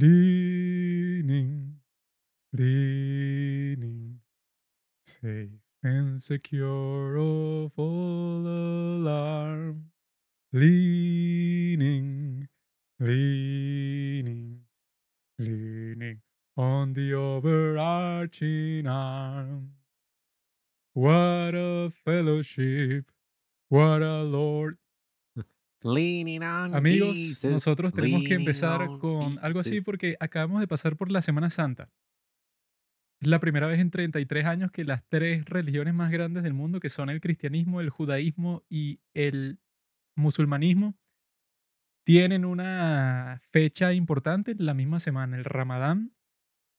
Leaning, leaning, safe and secure of all alarm. Leaning, leaning, leaning on the overarching arm. What a fellowship, what a Lord. Amigos, Jesus, nosotros tenemos que empezar on con algo así porque acabamos de pasar por la Semana Santa. Es la primera vez en 33 años que las tres religiones más grandes del mundo, que son el cristianismo, el judaísmo y el musulmanismo, tienen una fecha importante en la misma semana, el Ramadán,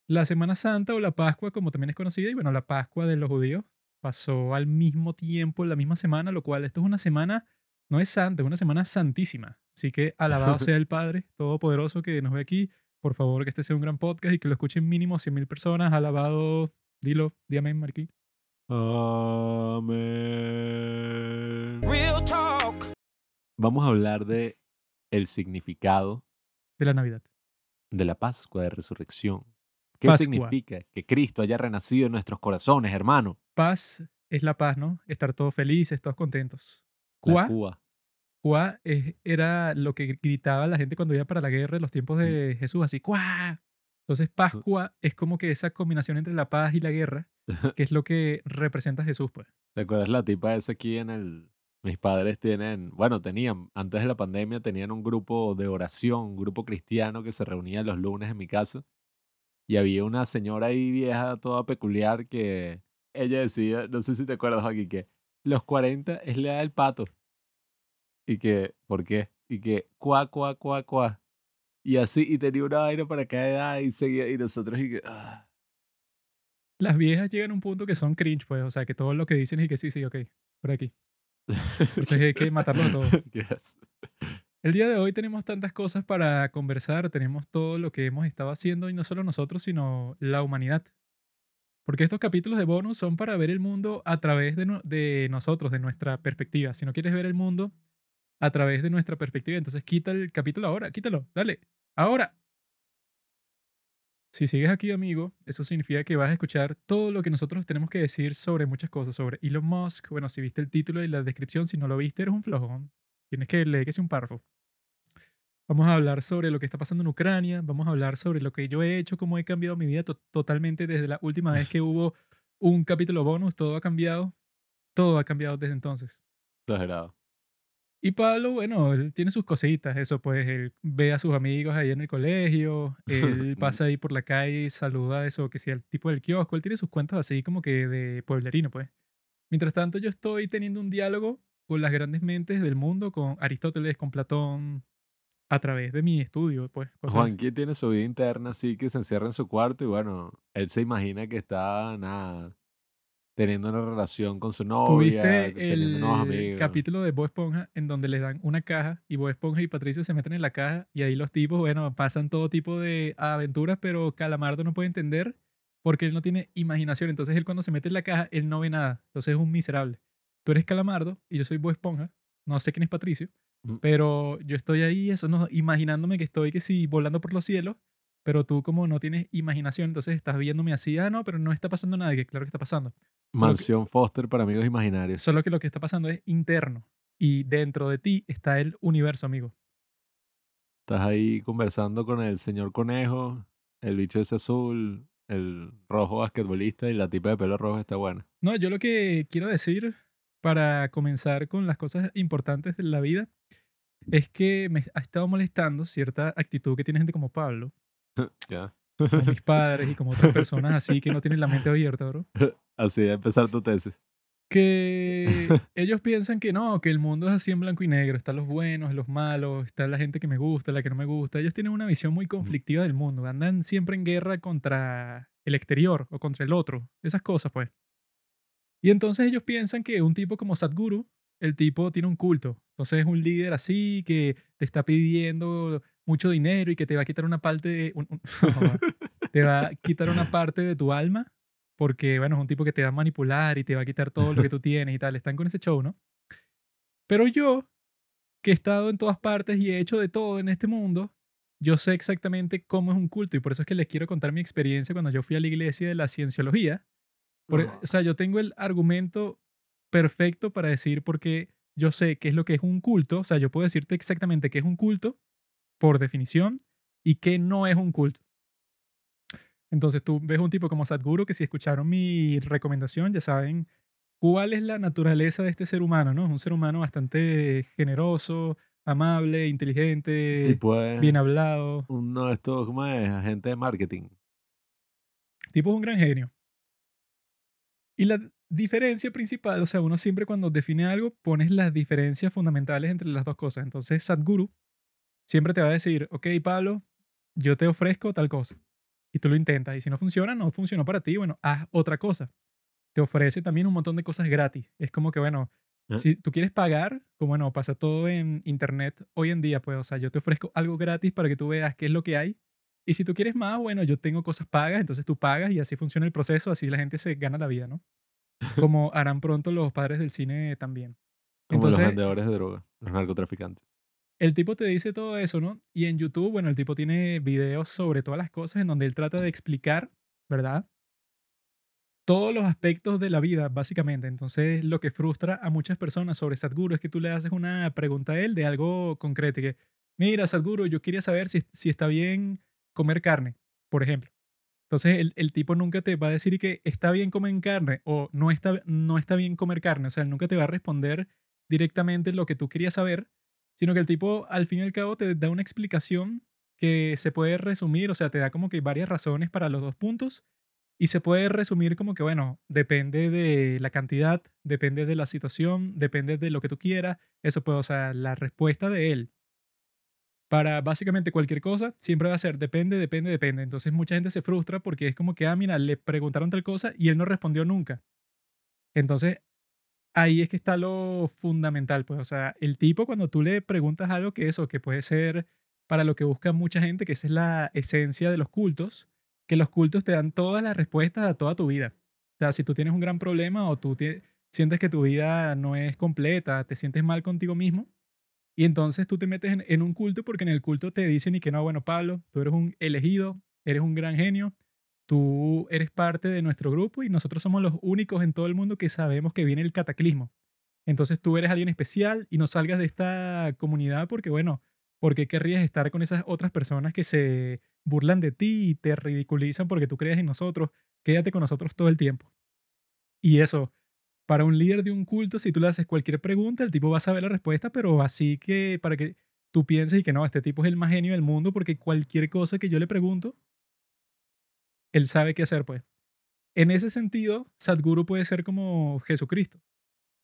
la Semana Santa o la Pascua, como también es conocida, y bueno, la Pascua de los judíos pasó al mismo tiempo, en la misma semana, lo cual esto es una semana, no es santa, es una semana santísima. Así que alabado sea el Padre Todopoderoso que nos ve aquí. Por favor, que este sea un gran podcast y que lo escuchen mínimo 100.000 personas. Alabado, dilo, di amén, Marquí. Amén. Real talk. Vamos a hablar de el significado De la Navidad. de la Pascua de Resurrección. ¿Qué Pascua. significa que Cristo haya renacido en nuestros corazones, hermano? Paz es la paz, ¿no? Estar todos felices, todos contentos. Cuá, Cuba. cuá es- era lo que gritaba la gente cuando iba para la guerra en los tiempos de Jesús, así, cuá. Entonces, Pascua es como que esa combinación entre la paz y la guerra, que es lo que representa a Jesús, pues. ¿Te acuerdas la tipa esa aquí en el... Mis padres tienen, bueno, tenían, antes de la pandemia tenían un grupo de oración, un grupo cristiano que se reunía los lunes en mi casa. Y había una señora ahí vieja, toda peculiar, que ella decía, no sé si te acuerdas aquí, que los 40 es la edad del pato. Y que, ¿por qué? Y que, cuá, cuá, cuá, cuá. Y así, y tenía una vaina para cada edad y seguía, y nosotros, y que, ah. Las viejas llegan a un punto que son cringe, pues. O sea, que todo lo que dicen es que sí, sí, ok, por aquí. Entonces hay que matarlos todos. Yes. El día de hoy tenemos tantas cosas para conversar, tenemos todo lo que hemos estado haciendo y no solo nosotros, sino la humanidad. Porque estos capítulos de bonus son para ver el mundo a través de, no- de nosotros, de nuestra perspectiva. Si no quieres ver el mundo a través de nuestra perspectiva, entonces quita el capítulo ahora, quítalo, dale, ahora. Si sigues aquí, amigo, eso significa que vas a escuchar todo lo que nosotros tenemos que decir sobre muchas cosas, sobre Elon Musk. Bueno, si viste el título y la descripción, si no lo viste, eres un flojón. Tienes que leer que es un párrafo. Vamos a hablar sobre lo que está pasando en Ucrania, vamos a hablar sobre lo que yo he hecho, cómo he cambiado mi vida to- totalmente desde la última vez que hubo un capítulo bonus, todo ha cambiado, todo ha cambiado desde entonces. Exagerado. Y Pablo, bueno, él tiene sus cositas, eso pues, él ve a sus amigos ahí en el colegio, él pasa ahí por la calle y saluda a eso, que sea el tipo del kiosco, él tiene sus cuentos así como que de pueblerino, pues. Mientras tanto, yo estoy teniendo un diálogo con las grandes mentes del mundo, con Aristóteles, con Platón, a través de mi estudio, pues. cosas así. Tiene su vida interna así que se encierra en su cuarto y bueno, él se imagina que está, nada, teniendo una relación con su novia, ¿Tuviste teniendo nuevos el amigos. capítulo de Bob Esponja en donde le dan una caja y Bob Esponja y Patricio se meten en la caja y ahí los tipos, bueno, pasan todo tipo de aventuras, pero Calamardo no puede entender porque él no tiene imaginación. Entonces él cuando se mete en la caja, él no ve nada. Entonces es un miserable. Tú eres Calamardo y yo soy Bob Esponja. No sé quién es Patricio. Pero yo estoy ahí, eso no, imaginándome que estoy que sí, volando por los cielos. Pero tú como no tienes imaginación, entonces estás viéndome así, ah, no, pero no está pasando nada, que claro que está pasando. Que- Mansión Foster para amigos imaginarios. Solo que lo que está pasando es interno. Y dentro de ti está el universo, amigo. Estás ahí conversando con el señor conejo, el bicho ese azul, el rojo basquetbolista y la tipa de pelo rojo está buena. No, yo lo que quiero decir para comenzar con las cosas importantes de la vida es que me ha estado molestando cierta actitud que tiene gente como Pablo, Ya. como mis padres y como otras personas así que no tienen la mente abierta, bro. Así de empezar tu tesis. Que ellos piensan que no, que el mundo es así en blanco y negro. Están los buenos, los malos, está la gente que me gusta, la que no me gusta. Ellos tienen una visión muy conflictiva del mundo. Andan siempre en guerra contra el exterior o contra el otro. Esas cosas, pues. Y entonces ellos piensan que un tipo como Sadhguru, el tipo tiene un culto. Entonces es un líder así que te está pidiendo mucho dinero y que te va a quitar una parte de... un- un- te va a quitar una parte de tu alma porque, bueno, es un tipo que te va a manipular y te va a quitar todo lo que tú tienes y tal. Están con ese show, ¿no? Pero yo, que he estado en todas partes y he hecho de todo en este mundo, yo sé exactamente cómo es un culto y por eso es que les quiero contar mi experiencia cuando yo fui a la iglesia de la cienciología. Ajá. o sea, yo tengo el argumento perfecto para decir por qué yo sé qué es lo que es un culto. O sea, yo puedo decirte exactamente qué es un culto por definición y qué no es un culto. Entonces tú ves un tipo como Sadhguru que si escucharon mi recomendación ya saben cuál es la naturaleza de este ser humano, ¿no? Es un ser humano bastante generoso, amable, inteligente, Tipo es bien hablado. uno de estos, ¿cómo es? Agente de marketing. Tipo es un gran genio. Y la diferencia principal, o sea, uno siempre cuando define algo pones las diferencias fundamentales entre las dos cosas. Entonces Sadhguru siempre te va a decir, ok, Pablo, yo te ofrezco tal cosa. Y tú lo intentas. Y si no funciona, no funcionó para ti, bueno, haz otra cosa. Te ofrece también un montón de cosas gratis. Es como que, bueno, ¿Eh? si tú quieres pagar, como bueno, pasa todo en internet hoy en día, pues, o sea, yo te ofrezco algo gratis para que tú veas qué es lo que hay. Y si tú quieres más, bueno, yo tengo cosas pagas, entonces tú pagas y así funciona el proceso, así la gente se gana la vida, ¿no? Como harán pronto los padres del cine también. Como los vendedores de droga, los narcotraficantes. el tipo te dice todo eso, ¿no? Y en YouTube, bueno, el tipo tiene videos sobre todas las cosas en donde él trata de explicar, ¿verdad? Todos los aspectos de la vida, básicamente. Entonces, lo que frustra a muchas personas sobre Sadhguru es que tú le haces una pregunta a él de algo concreto. Que, mira, Sadhguru, yo quería saber si, si está bien comer carne, por ejemplo. Entonces, el, el tipo nunca te va a decir que está bien comer carne o no está, no está bien comer carne. O sea, él nunca te va a responder directamente lo que tú querías saber, sino que el tipo al fin y al cabo te da una explicación que se puede resumir, o sea, te da como que varias razones para los dos puntos y se puede resumir como que, bueno, depende de la cantidad, depende de la situación, depende de lo que tú quieras, eso puede, o sea, la respuesta de él para básicamente cualquier cosa siempre va a ser depende, depende, depende. Entonces mucha gente se frustra porque es como que, ah, mira, le preguntaron tal cosa y él no respondió nunca. Entonces ahí es que está lo fundamental, pues, o sea, el tipo cuando tú le preguntas algo que eso, que puede ser para lo que busca mucha gente, que esa es la esencia de los cultos, que los cultos te dan todas las respuestas a toda tu vida. O sea, si tú tienes un gran problema o tú sientes que tu vida no es completa, te sientes mal contigo mismo, y entonces tú te metes en, un culto porque en el culto te dicen y que no, bueno, Pablo, tú eres un elegido, eres un gran genio, tú eres parte de nuestro grupo y nosotros somos los únicos en todo el mundo que sabemos que viene el cataclismo. Entonces tú eres alguien especial y no salgas de esta comunidad porque, bueno, ¿por qué querrías estar con esas otras personas que se burlan de ti y te ridiculizan porque tú crees en nosotros? Quédate con nosotros todo el tiempo. Y eso, para un líder de un culto, si tú le haces cualquier pregunta, el tipo va a saber la respuesta, pero así que para que tú pienses y que no, este tipo es el más genio del mundo porque cualquier cosa que yo le pregunto, él sabe qué hacer, pues. En ese sentido, Sadhguru puede ser como Jesucristo,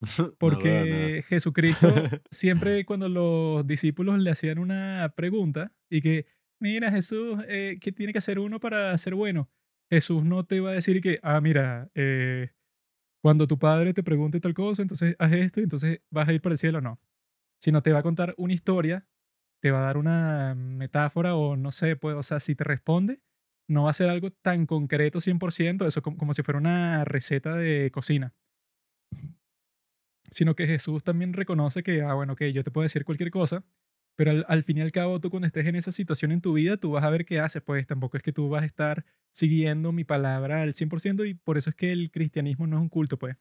No veo porque Jesucristo siempre cuando los discípulos le hacían una pregunta y que, mira Jesús, eh, ¿qué tiene que hacer uno para ser bueno? Jesús no te va a decir que, ah, mira, eh, cuando tu padre te pregunte tal cosa, entonces haz esto y entonces vas a ir para el cielo, no. Sino te va a contar una historia, te va a dar una metáfora o no sé, pues, o sea, si te responde, no va a ser algo tan concreto 100%, eso como, como si fuera una receta de cocina, sino que Jesús también reconoce que, ah, bueno, ok, yo te puedo decir cualquier cosa, pero al, al fin y al cabo tú cuando estés en esa situación en tu vida, tú vas a ver qué haces, pues tampoco es que tú vas a estar siguiendo mi palabra al 100% y por eso es que el cristianismo no es un culto, pues.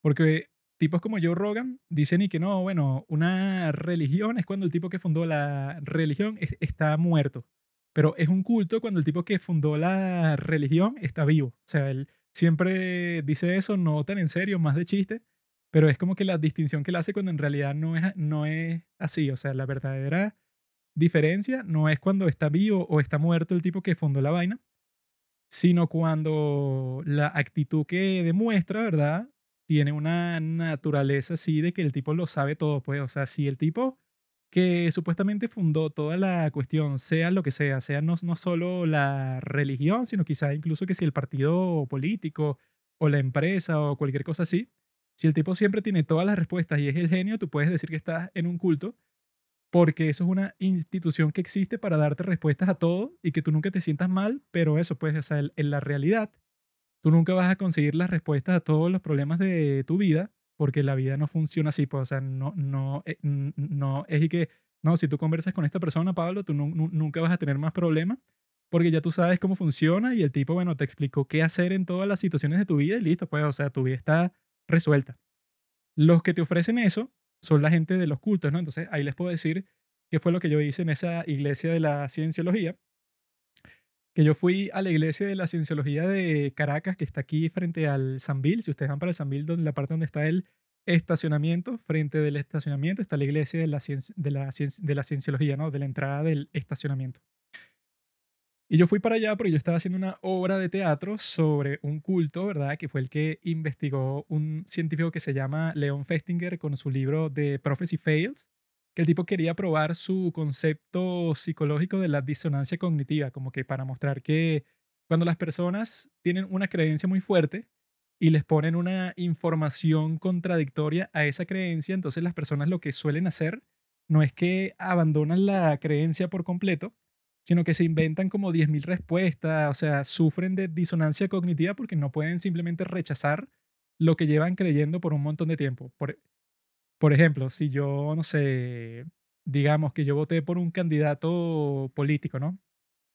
Porque tipos como Joe Rogan dicen y que no, bueno, una religión es cuando el tipo que fundó la religión es- está muerto. Pero es un culto cuando el tipo que fundó la religión está vivo. O sea, él siempre dice eso, no tan en serio, más de chiste, pero es como que la distinción que él hace cuando en realidad no es, no es así. O sea, la verdadera diferencia no es cuando está vivo o está muerto el tipo que fundó la vaina, sino cuando la actitud que demuestra, ¿verdad? Tiene una naturaleza así de que el tipo lo sabe todo, pues, o sea, si el tipo que supuestamente fundó toda la cuestión, sea lo que sea, sea no, no solo la religión, sino quizá incluso que si el partido político o la empresa o cualquier cosa así, si el tipo siempre tiene todas las respuestas y es el genio, tú puedes decir que estás en un culto porque eso es una institución que existe para darte respuestas a todo y que tú nunca te sientas mal, pero eso, pues, o en- la realidad, tú nunca vas a conseguir las respuestas a todos los problemas de tu vida, porque la vida no funciona así, pues, o sea, no, no, eh, no es y que, No, si tú conversas con esta persona, Pablo, tú nu- nu- nunca vas a tener más problemas porque ya tú sabes cómo funciona y el tipo, bueno, te explicó qué hacer en todas las situaciones de tu vida y listo, pues, o sea, tu vida está resuelta. Los que te ofrecen eso son la gente de los cultos, ¿no? Entonces, ahí les puedo decir qué fue lo que yo hice en esa iglesia de la cienciología, que yo fui a la iglesia de la cienciología de Caracas, que está aquí frente al Sambil. Si ustedes van para el Sambil, donde, la parte donde está el estacionamiento, frente del estacionamiento está la iglesia de la, cien- de la, cien- de la cienciología, ¿no? De la entrada del estacionamiento. Y yo fui para allá porque yo estaba haciendo una obra de teatro sobre un culto, ¿verdad? Que fue el que investigó un científico que se llama Leon Festinger con su libro de Prophecy Fails, que el tipo quería probar su concepto psicológico de la disonancia cognitiva, como que para mostrar que cuando las personas tienen una creencia muy fuerte y les ponen una información contradictoria a esa creencia, entonces las personas lo que suelen hacer no es que abandonan la creencia por completo, sino que se inventan como 10.000 respuestas, o sea, sufren de disonancia cognitiva porque no pueden simplemente rechazar lo que llevan creyendo por un montón de tiempo. Por, por ejemplo, si yo, no sé, digamos que yo voté por un candidato político, ¿no?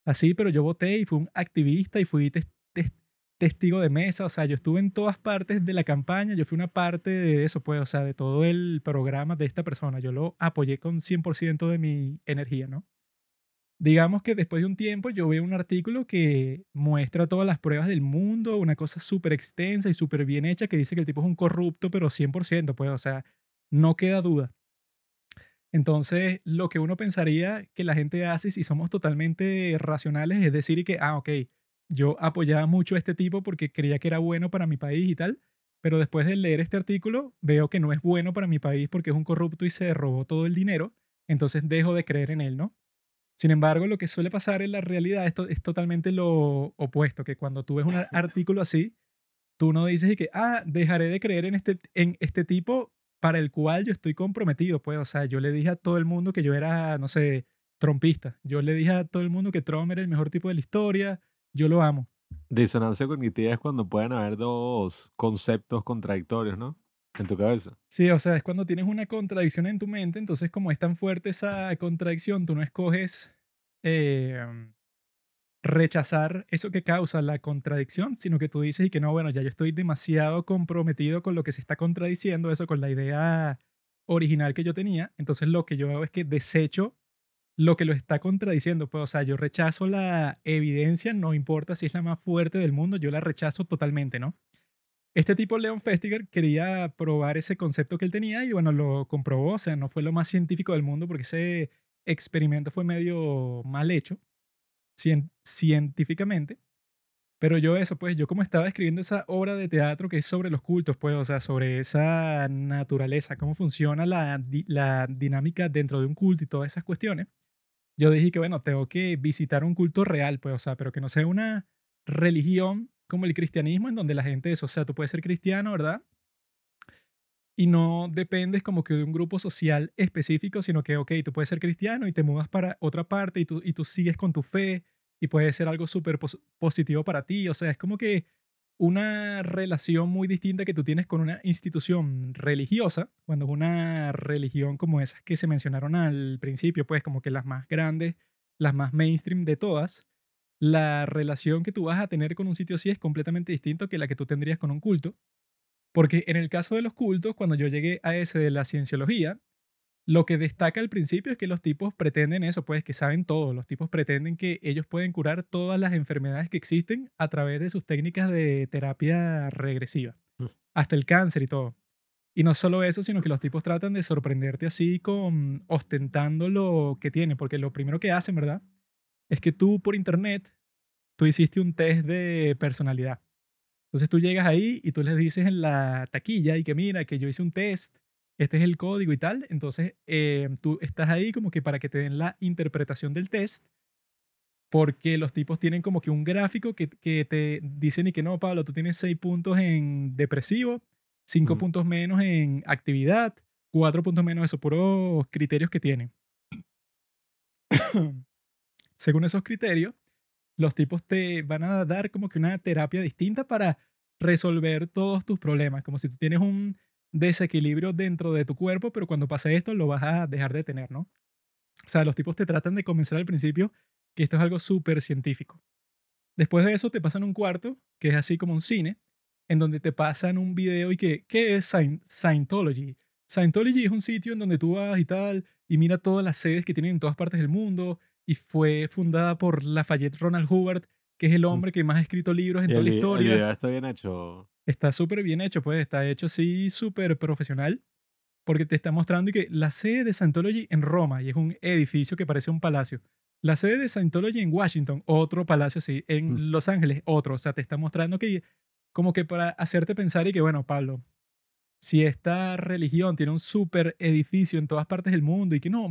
Así, pero yo voté y fui un activista y fui tes- tes- testigo de mesa, o sea, yo estuve en todas partes de la campaña, yo fui una parte de eso, pues, o sea, de todo el programa de esta persona, yo lo apoyé con 100% de mi energía, ¿no? Digamos que después de un tiempo yo veo un artículo que muestra todas las pruebas del mundo, una cosa súper extensa y súper bien hecha que dice que el tipo es un corrupto, pero 100%, pues, o sea, no queda duda. Entonces, lo que uno pensaría que la gente hace si somos totalmente racionales es decir que, ah, ok, yo apoyaba mucho a este tipo porque creía que era bueno para mi país y tal, pero después de leer este artículo veo que no es bueno para mi país porque es un corrupto y se robó todo el dinero, entonces dejo de creer en él, ¿no? Sin embargo, lo que suele pasar en la realidad esto es totalmente lo opuesto, que cuando tú ves un ar- artículo así, tú no dices y que, ah, dejaré de creer en este, en este tipo para el cual yo estoy comprometido, pues, o sea, yo le dije a todo el mundo que yo era, no sé, trompista, yo le dije a todo el mundo que Trump era el mejor tipo de la historia, yo lo amo. Disonancia cognitiva es cuando pueden haber dos conceptos contradictorios, ¿no? En tu cabeza. Sí, o sea, es cuando tienes una contradicción en tu mente, entonces como es tan fuerte esa contradicción, tú no escoges eh, rechazar eso que causa la contradicción, sino que tú dices y que no, bueno, ya yo estoy demasiado comprometido con lo que se está contradiciendo, eso con la idea original que yo tenía, entonces lo que yo hago es que desecho lo que lo está contradiciendo, pues, o sea, yo rechazo la evidencia, no importa si es la más fuerte del mundo, yo la rechazo totalmente, ¿no? Este tipo, Leon Festiger, quería probar ese concepto que él tenía y bueno, lo comprobó, o sea, no fue lo más científico del mundo porque ese experimento fue medio mal hecho cien- científicamente. Pero yo eso, pues yo como estaba escribiendo esa obra de teatro que es sobre los cultos, pues, o sea, sobre esa naturaleza, cómo funciona la, di- la dinámica dentro de un culto y todas esas cuestiones, yo dije que, bueno, tengo que visitar un culto real, pues, o sea, pero que no sea una religión como el cristianismo, en donde la gente es, o sea, tú puedes ser cristiano, ¿verdad? Y no dependes como que de un grupo social específico, sino que, ok, tú puedes ser cristiano y te mudas para otra parte y tú, y tú sigues con tu fe y puede ser algo súper pos- positivo para ti. O sea, es como que una relación muy distinta que tú tienes con una institución religiosa, cuando es una religión como esas que se mencionaron al principio, pues como que las más grandes, las más mainstream de todas, la relación que tú vas a tener con un sitio así es completamente distinto que la que tú tendrías con un culto. Porque en el caso de los cultos, cuando yo llegué a ese de la cienciología, lo que destaca al principio es que los tipos pretenden eso, pues que saben todo. Los tipos pretenden que ellos pueden curar todas las enfermedades que existen a través de sus técnicas de terapia regresiva, hasta el cáncer y todo. Y no solo eso, sino que los tipos tratan de sorprenderte así con ostentando lo que tienen, porque lo primero que hacen, ¿verdad? Es que tú por internet, tú hiciste un test de personalidad. Entonces tú llegas ahí y tú les dices en la taquilla y que mira, que yo hice un test, este es el código y tal. Entonces eh, tú estás ahí como que para que te den la interpretación del test, porque los tipos tienen como que un gráfico que, que te dicen y que no, Pablo, tú tienes seis puntos en depresivo, cinco puntos menos en actividad, cuatro puntos menos, esos puros criterios que tienen. Según esos criterios, los tipos te van a dar como que una terapia distinta para resolver todos tus problemas, como si tú tienes un desequilibrio dentro de tu cuerpo, pero cuando pase esto lo vas a dejar de tener, ¿no? O sea, los tipos te tratan de convencer al principio que esto es algo súper científico. Después de eso te pasan un cuarto, que es así como un cine, en donde te pasan un video y que, ¿qué es Scientology? Scientology es un sitio en donde tú vas y tal, y mira todas las sedes que tienen en todas partes del mundo, y fue fundada por Lafayette Ronald Hubbard, que es el hombre que más ha escrito libros en toda la historia. El video está bien hecho. Está súper bien hecho, pues está hecho así súper profesional, porque te está mostrando que la sede de Scientology en Roma, y es un edificio que parece un palacio. La sede de Scientology en Washington, otro palacio así. En Los Ángeles, otro. O sea, te está mostrando que como que para hacerte pensar y que, bueno, Pablo, si esta religión tiene un súper edificio en todas partes del mundo y que no,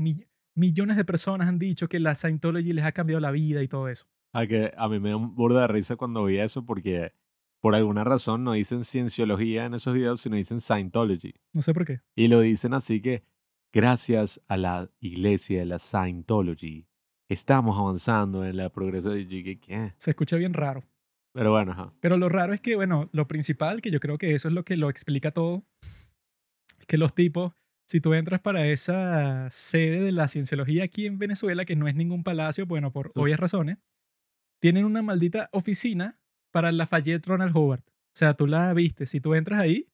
millones de personas han dicho que la Scientology les ha cambiado la vida y todo eso. A, que a mí me da un burda de risa cuando vi eso porque por alguna razón no dicen cienciología en esos videos, sino dicen Scientology. No sé por qué. Y lo dicen así que gracias a la iglesia de la Scientology estamos avanzando en la progreso de ¿qué? Se escucha bien raro. Pero bueno, ajá. Pero lo raro es que, bueno, lo principal, que yo creo que eso es lo que lo explica todo, que los tipos, si tú entras para esa sede de la cienciología aquí en Venezuela, que no es ningún palacio, bueno, por obvias razones, tienen una maldita oficina para la Lafayette Ronald Howard. O sea, tú la viste, si tú entras ahí,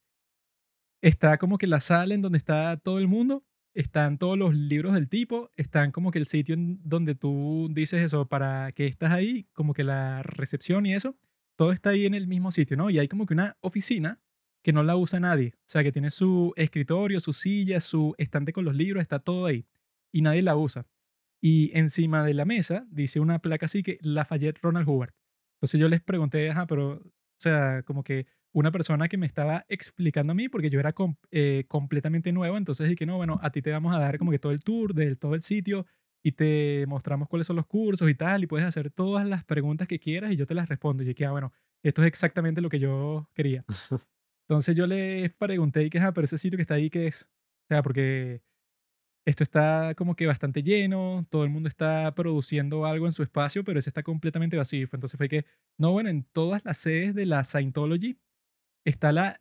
está como que la sala en donde está todo el mundo, están todos los libros del tipo, están como que el sitio en donde tú dices eso, para que estás ahí, como que la recepción y eso, todo está ahí en el mismo sitio, ¿no? Y hay como que una oficina que no la usa nadie. O sea, que tiene su escritorio, su silla, su estante con los libros, está todo ahí. Y nadie la usa. Y encima de la mesa dice una placa así que Lafayette Ronald Hubert. Entonces yo les pregunté, ajá, pero, o sea, como que una persona que me estaba explicando a mí, porque yo era eh, completamente nuevo, entonces dije, no, bueno, a ti te vamos a dar como que todo el tour de todo el sitio y te mostramos cuáles son los cursos y tal, y puedes hacer todas las preguntas que quieras y yo te las respondo. Y dije, ah, bueno, esto es exactamente lo que yo quería. Entonces yo les pregunté, y que, ah, pero ese sitio que está ahí, ¿qué es? O sea, porque esto está como que bastante lleno, todo el mundo está produciendo algo en su espacio, pero ese está completamente vacío. Entonces fue que, no, bueno, en todas las sedes de la Scientology está la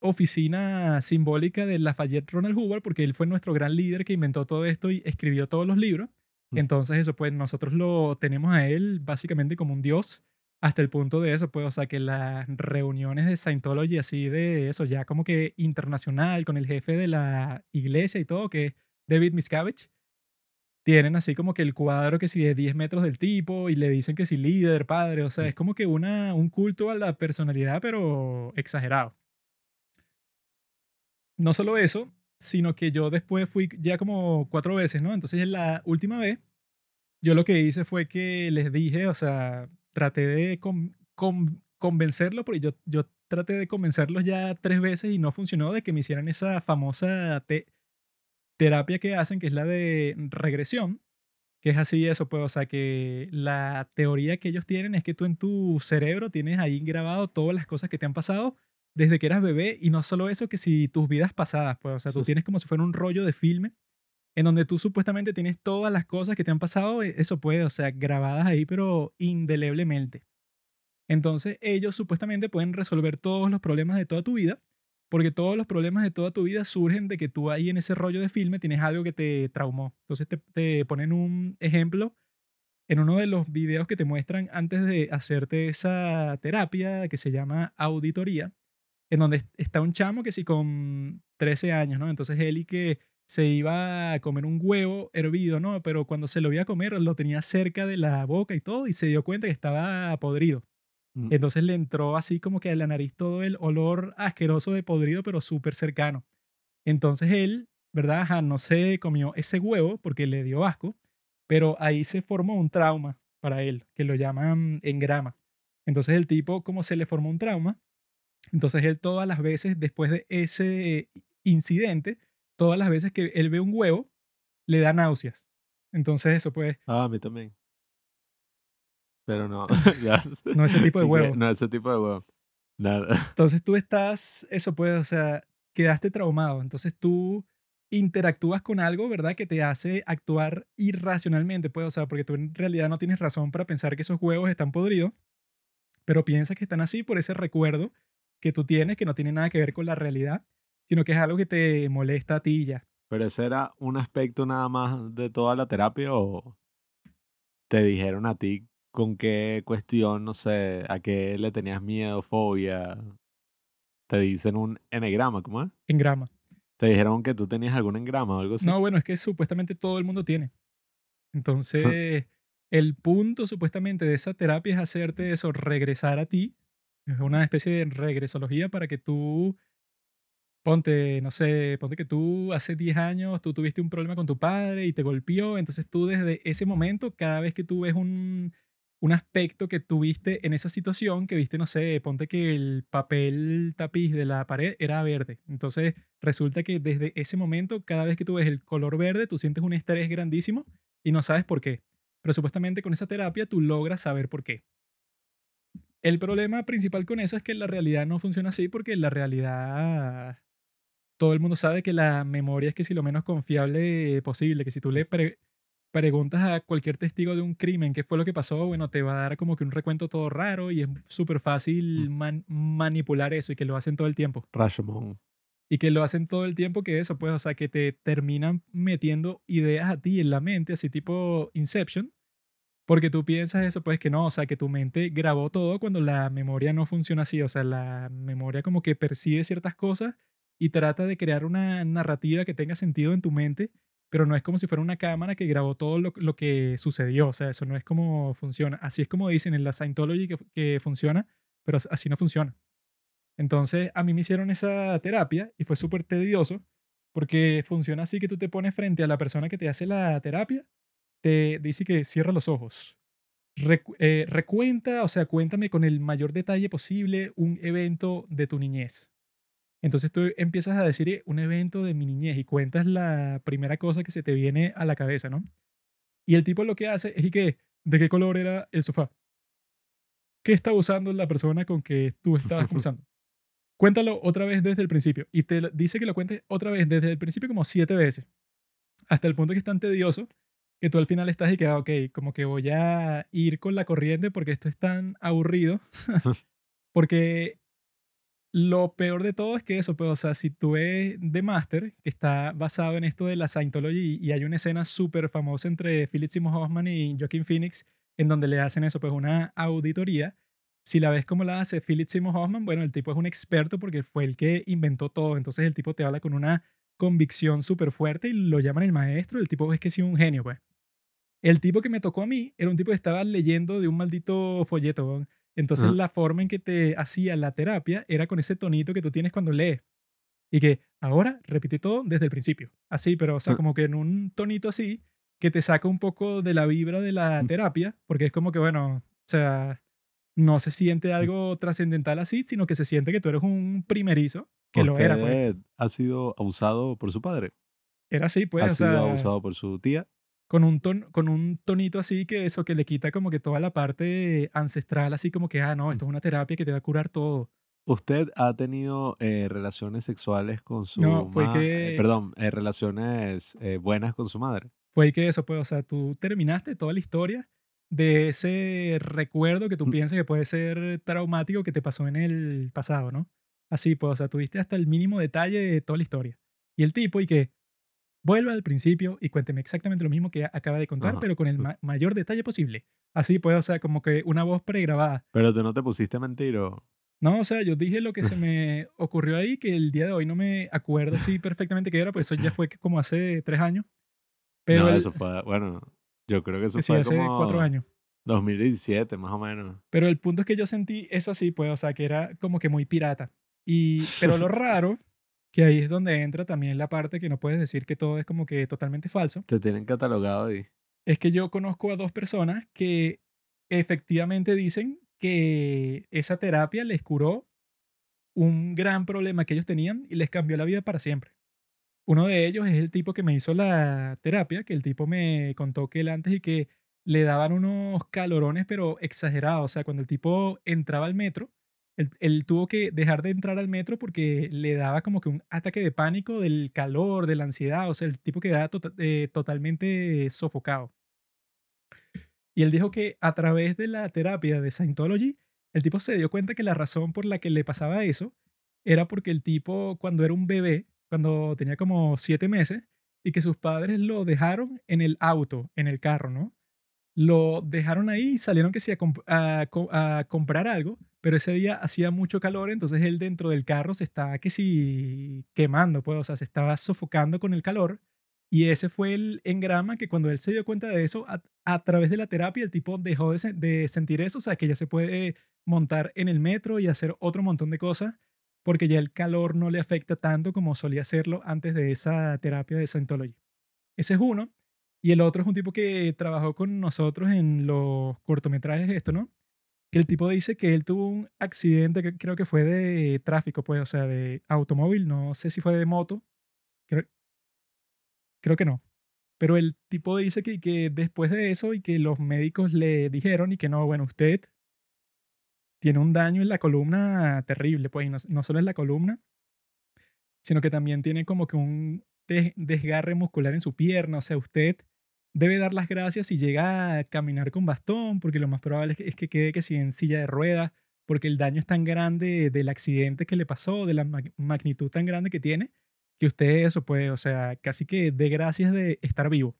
oficina simbólica de Lafayette Ronald Hoover, porque él fue nuestro gran líder que inventó todo esto y escribió todos los libros. Entonces, eso, pues nosotros lo tenemos a él básicamente como un dios hasta el punto de eso, pues, o sea, que las reuniones de Scientology, así de eso, ya como que internacional, con el jefe de la iglesia y todo, que es David Miscavige, tienen así como que el cuadro que si de 10 metros del tipo y le dicen que si líder, padre, o sea, es como que una, un culto a la personalidad, pero exagerado no solo eso, sino que yo después fui ya como cuatro veces, ¿no? Entonces en la última vez, yo lo que hice fue que les dije, o sea, traté de convencerlo, porque yo, yo traté de convencerlos ya tres veces y no funcionó de que me hicieran esa famosa terapia que hacen, que es la de regresión, que es así eso, pues, o sea, que la teoría que ellos tienen es que tú en tu cerebro tienes ahí grabado todas las cosas que te han pasado desde que eras bebé y no solo eso, que si tus vidas pasadas, pues, o sea, tú tienes como si fuera un rollo de filme en donde tú supuestamente tienes todas las cosas que te han pasado, e, eso puede, o sea, grabadas ahí, pero indeleblemente. Entonces, ellos supuestamente pueden resolver todos los problemas de toda tu vida, porque todos los problemas de toda tu vida surgen de que tú ahí en ese rollo de filme tienes algo que te traumó. Entonces, te, te ponen un ejemplo en uno de los videos que te muestran antes de hacerte esa terapia que se llama auditoría en donde está un chamo que sí con 13 años, ¿no? Entonces él y que se iba a comer un huevo hervido, ¿no? Pero cuando se lo iba a comer lo tenía cerca de la boca y todo y se dio cuenta que estaba podrido. Mm. Entonces le entró así como que a la nariz todo el olor asqueroso de podrido, pero súper cercano. Entonces él, ¿verdad? Ajá, no se comió ese huevo porque le dio asco, pero ahí se formó un trauma para él, que lo llaman engrama. Entonces el tipo, como se le formó un trauma, entonces él todas las veces, después de ese incidente, todas las veces que él ve un huevo, le da náuseas. Entonces eso puede... Ah, a mí también. Pero no. no ese tipo de huevo. No ese tipo de huevo. Nada. Entonces tú estás, eso puede, o sea, quedaste traumado. Entonces tú interactúas con algo, ¿verdad? Que te hace actuar irracionalmente, pues, o sea, porque tú en realidad no tienes razón para pensar que esos huevos están podridos, pero piensas que están así por ese recuerdo que tú tienes que no tiene nada que ver con la realidad, sino que es algo que te molesta a ti ya. Pero ese era un aspecto nada más de toda la terapia o te dijeron a ti con qué cuestión, no sé, a qué le tenías miedo, fobia. Te dicen un enegrama, ¿cómo es? En grama. Te dijeron que tú tenías algún engrama o algo así. No, bueno, es que supuestamente todo el mundo tiene. Entonces, el punto supuestamente de esa terapia es hacerte eso, regresar a ti. Es una especie de regresología para que tú Ponte, no sé, ponte que tú hace 10 años tú tuviste un problema con tu padre y te golpeó, entonces tú desde ese momento, cada vez que tú ves un, un aspecto que tuviste en esa situación, que viste, no sé, ponte que el papel tapiz de la pared era verde, entonces resulta que desde ese momento, cada vez que tú ves el color verde, tú sientes un estrés grandísimo y no sabes por qué. Pero supuestamente con esa terapia tú logras saber por qué. El problema principal con eso es que la realidad no funciona así porque la realidad todo el mundo sabe que la memoria es que si lo menos confiable posible, que si tú le preguntas a cualquier testigo de un crimen qué fue lo que pasó, bueno, te va a dar como que un recuento todo raro y es súper fácil manipular eso y que lo hacen todo el tiempo. Rashomon. Y que lo hacen todo el tiempo que eso, pues, o sea, que te terminan metiendo ideas a ti en la mente, así tipo Inception, porque tú piensas eso, pues que no, o sea, que tu mente grabó todo cuando la memoria no funciona así, o sea, la memoria como que percibe ciertas cosas y trata de crear una narrativa que tenga sentido en tu mente, pero no es como si fuera una cámara que grabó todo lo, que sucedió. O sea, eso no es como funciona. Así es como dicen en la Scientology que, que funciona, pero así no funciona. Entonces, a mí me hicieron esa terapia y fue súper tedioso porque funciona así que tú te pones frente a la persona que te hace la terapia, te dice que cierra los ojos. Eh, recuenta, o sea, cuéntame con el mayor detalle posible un evento de tu niñez. Entonces tú empiezas a decir un evento de mi niñez y cuentas la primera cosa que se te viene a la cabeza, ¿no? Y el tipo lo que hace es que, ¿de qué color era el sofá? ¿Qué estaba usando la persona con que tú estabas conversando? Cuéntalo otra vez desde el principio. Y te dice que lo cuentes otra vez desde el principio como siete veces. Hasta el punto que es tan tedioso que tú al final estás y que, ah, ok, como que voy a ir con la corriente porque esto es tan aburrido. porque lo peor de todo es que eso, pues, o sea, si tú ves The Master, que está basado en esto de la Scientology, y hay una escena súper famosa entre Philip Seymour Hoffman y Joaquin Phoenix, en donde le hacen eso, pues una auditoría. Si la ves como la hace Philip Seymour Hoffman, bueno, el tipo es un experto porque fue el que inventó todo. Entonces el tipo te habla con una convicción súper fuerte y lo llaman el maestro. El tipo es que sí, un genio, pues. El tipo que me tocó a mí era un tipo que estaba leyendo de un maldito folleto. Entonces la forma en que te hacía la terapia era con ese tonito que tú tienes cuando lees. Y que ahora repite todo desde el principio. Así, pero o sea, como que en un tonito así que te saca un poco de la vibra de la terapia, porque es como que, bueno, o sea, no se siente algo trascendental así, sino que se siente que tú eres un primerizo, que lo era. Pues. ¿Ha sido abusado por su padre? Era así, pues. ¿Ha sido abusado por su tía? Con un, ton, con un tonito así que eso que le quita como que toda la parte ancestral, así como que, ah, no, esto es una terapia que te va a curar todo. ¿Usted ha tenido eh, relaciones sexuales con su No, fue que... perdón, eh, relaciones eh, buenas con su madre? Fue que eso, pues, o sea, tú terminaste toda la historia de ese recuerdo que tú mm. piensas que puede ser traumático que te pasó en el pasado, ¿no? Así, pues, o sea, tuviste hasta el mínimo detalle de toda la historia. Y el tipo, y que, vuelva al principio y cuénteme exactamente lo mismo que acaba de contar, pero con el mayor detalle posible. Así puede, o sea, como que una voz pregrabada. Pero tú no te pusiste a mentir o... No, o sea, yo dije lo que se me ocurrió ahí, que el día de hoy no me acuerdo así perfectamente qué era, pues eso ya fue como hace tres años. Pero no, eso fue, bueno, yo creo que eso fue hace como cuatro años. 2017, más o menos. Pero el punto es que yo sentí eso así, pues, o sea, que era como que muy pirata. Y, pero lo raro que ahí es donde entra también la parte que no puedes decir que todo es como que totalmente falso. Te tienen catalogado ahí. Es que yo conozco a dos personas que efectivamente dicen que esa terapia les curó un gran problema que ellos tenían y les cambió la vida para siempre. Uno de ellos es el tipo que me hizo la terapia, que el tipo me contó que él antes y que le daban unos calorones pero exagerados. O sea, cuando el tipo entraba al metro, él, tuvo que dejar de entrar al metro porque le daba como que un ataque de pánico del calor, de la ansiedad, o sea, el tipo quedaba tota, eh, totalmente sofocado. Y él dijo que a través de la terapia de Scientology, el tipo se dio cuenta que la razón por la que le pasaba eso era porque el tipo, cuando era un bebé, cuando tenía como siete meses, y que sus padres lo dejaron en el auto, en el carro, ¿no? Lo dejaron ahí y salieron que sí a, a comprar algo, pero ese día hacía mucho calor, entonces él dentro del carro se estaba que sí quemando, pues, o sea, se estaba sofocando con el calor. Y ese fue el engrama que cuando él se dio cuenta de eso, a, través de la terapia, el tipo dejó de, de sentir eso, o sea, que ya se puede montar en el metro y hacer otro montón de cosas, porque ya el calor no le afecta tanto como solía hacerlo antes de esa terapia de Scientology. Ese es uno. Y el otro es un tipo que trabajó con nosotros en los cortometrajes, esto, ¿no? Que el tipo dice que él tuvo un accidente que creo que fue de tráfico, pues, o sea, de automóvil, no sé si fue de moto, creo, creo que no. Pero el tipo dice que, que después de eso y que los médicos le dijeron y que no, bueno, usted tiene un daño en la columna terrible, pues, y no, solo en la columna, sino que también tiene como que un des- desgarre muscular en su pierna. O sea, usted debe dar las gracias si llega a caminar con bastón, porque lo más probable es que, es que quede que si en silla de ruedas, porque el daño es tan grande del accidente que le pasó, de la mag- magnitud tan grande que tiene, que usted eso puede, o sea, casi que dé gracias de estar vivo.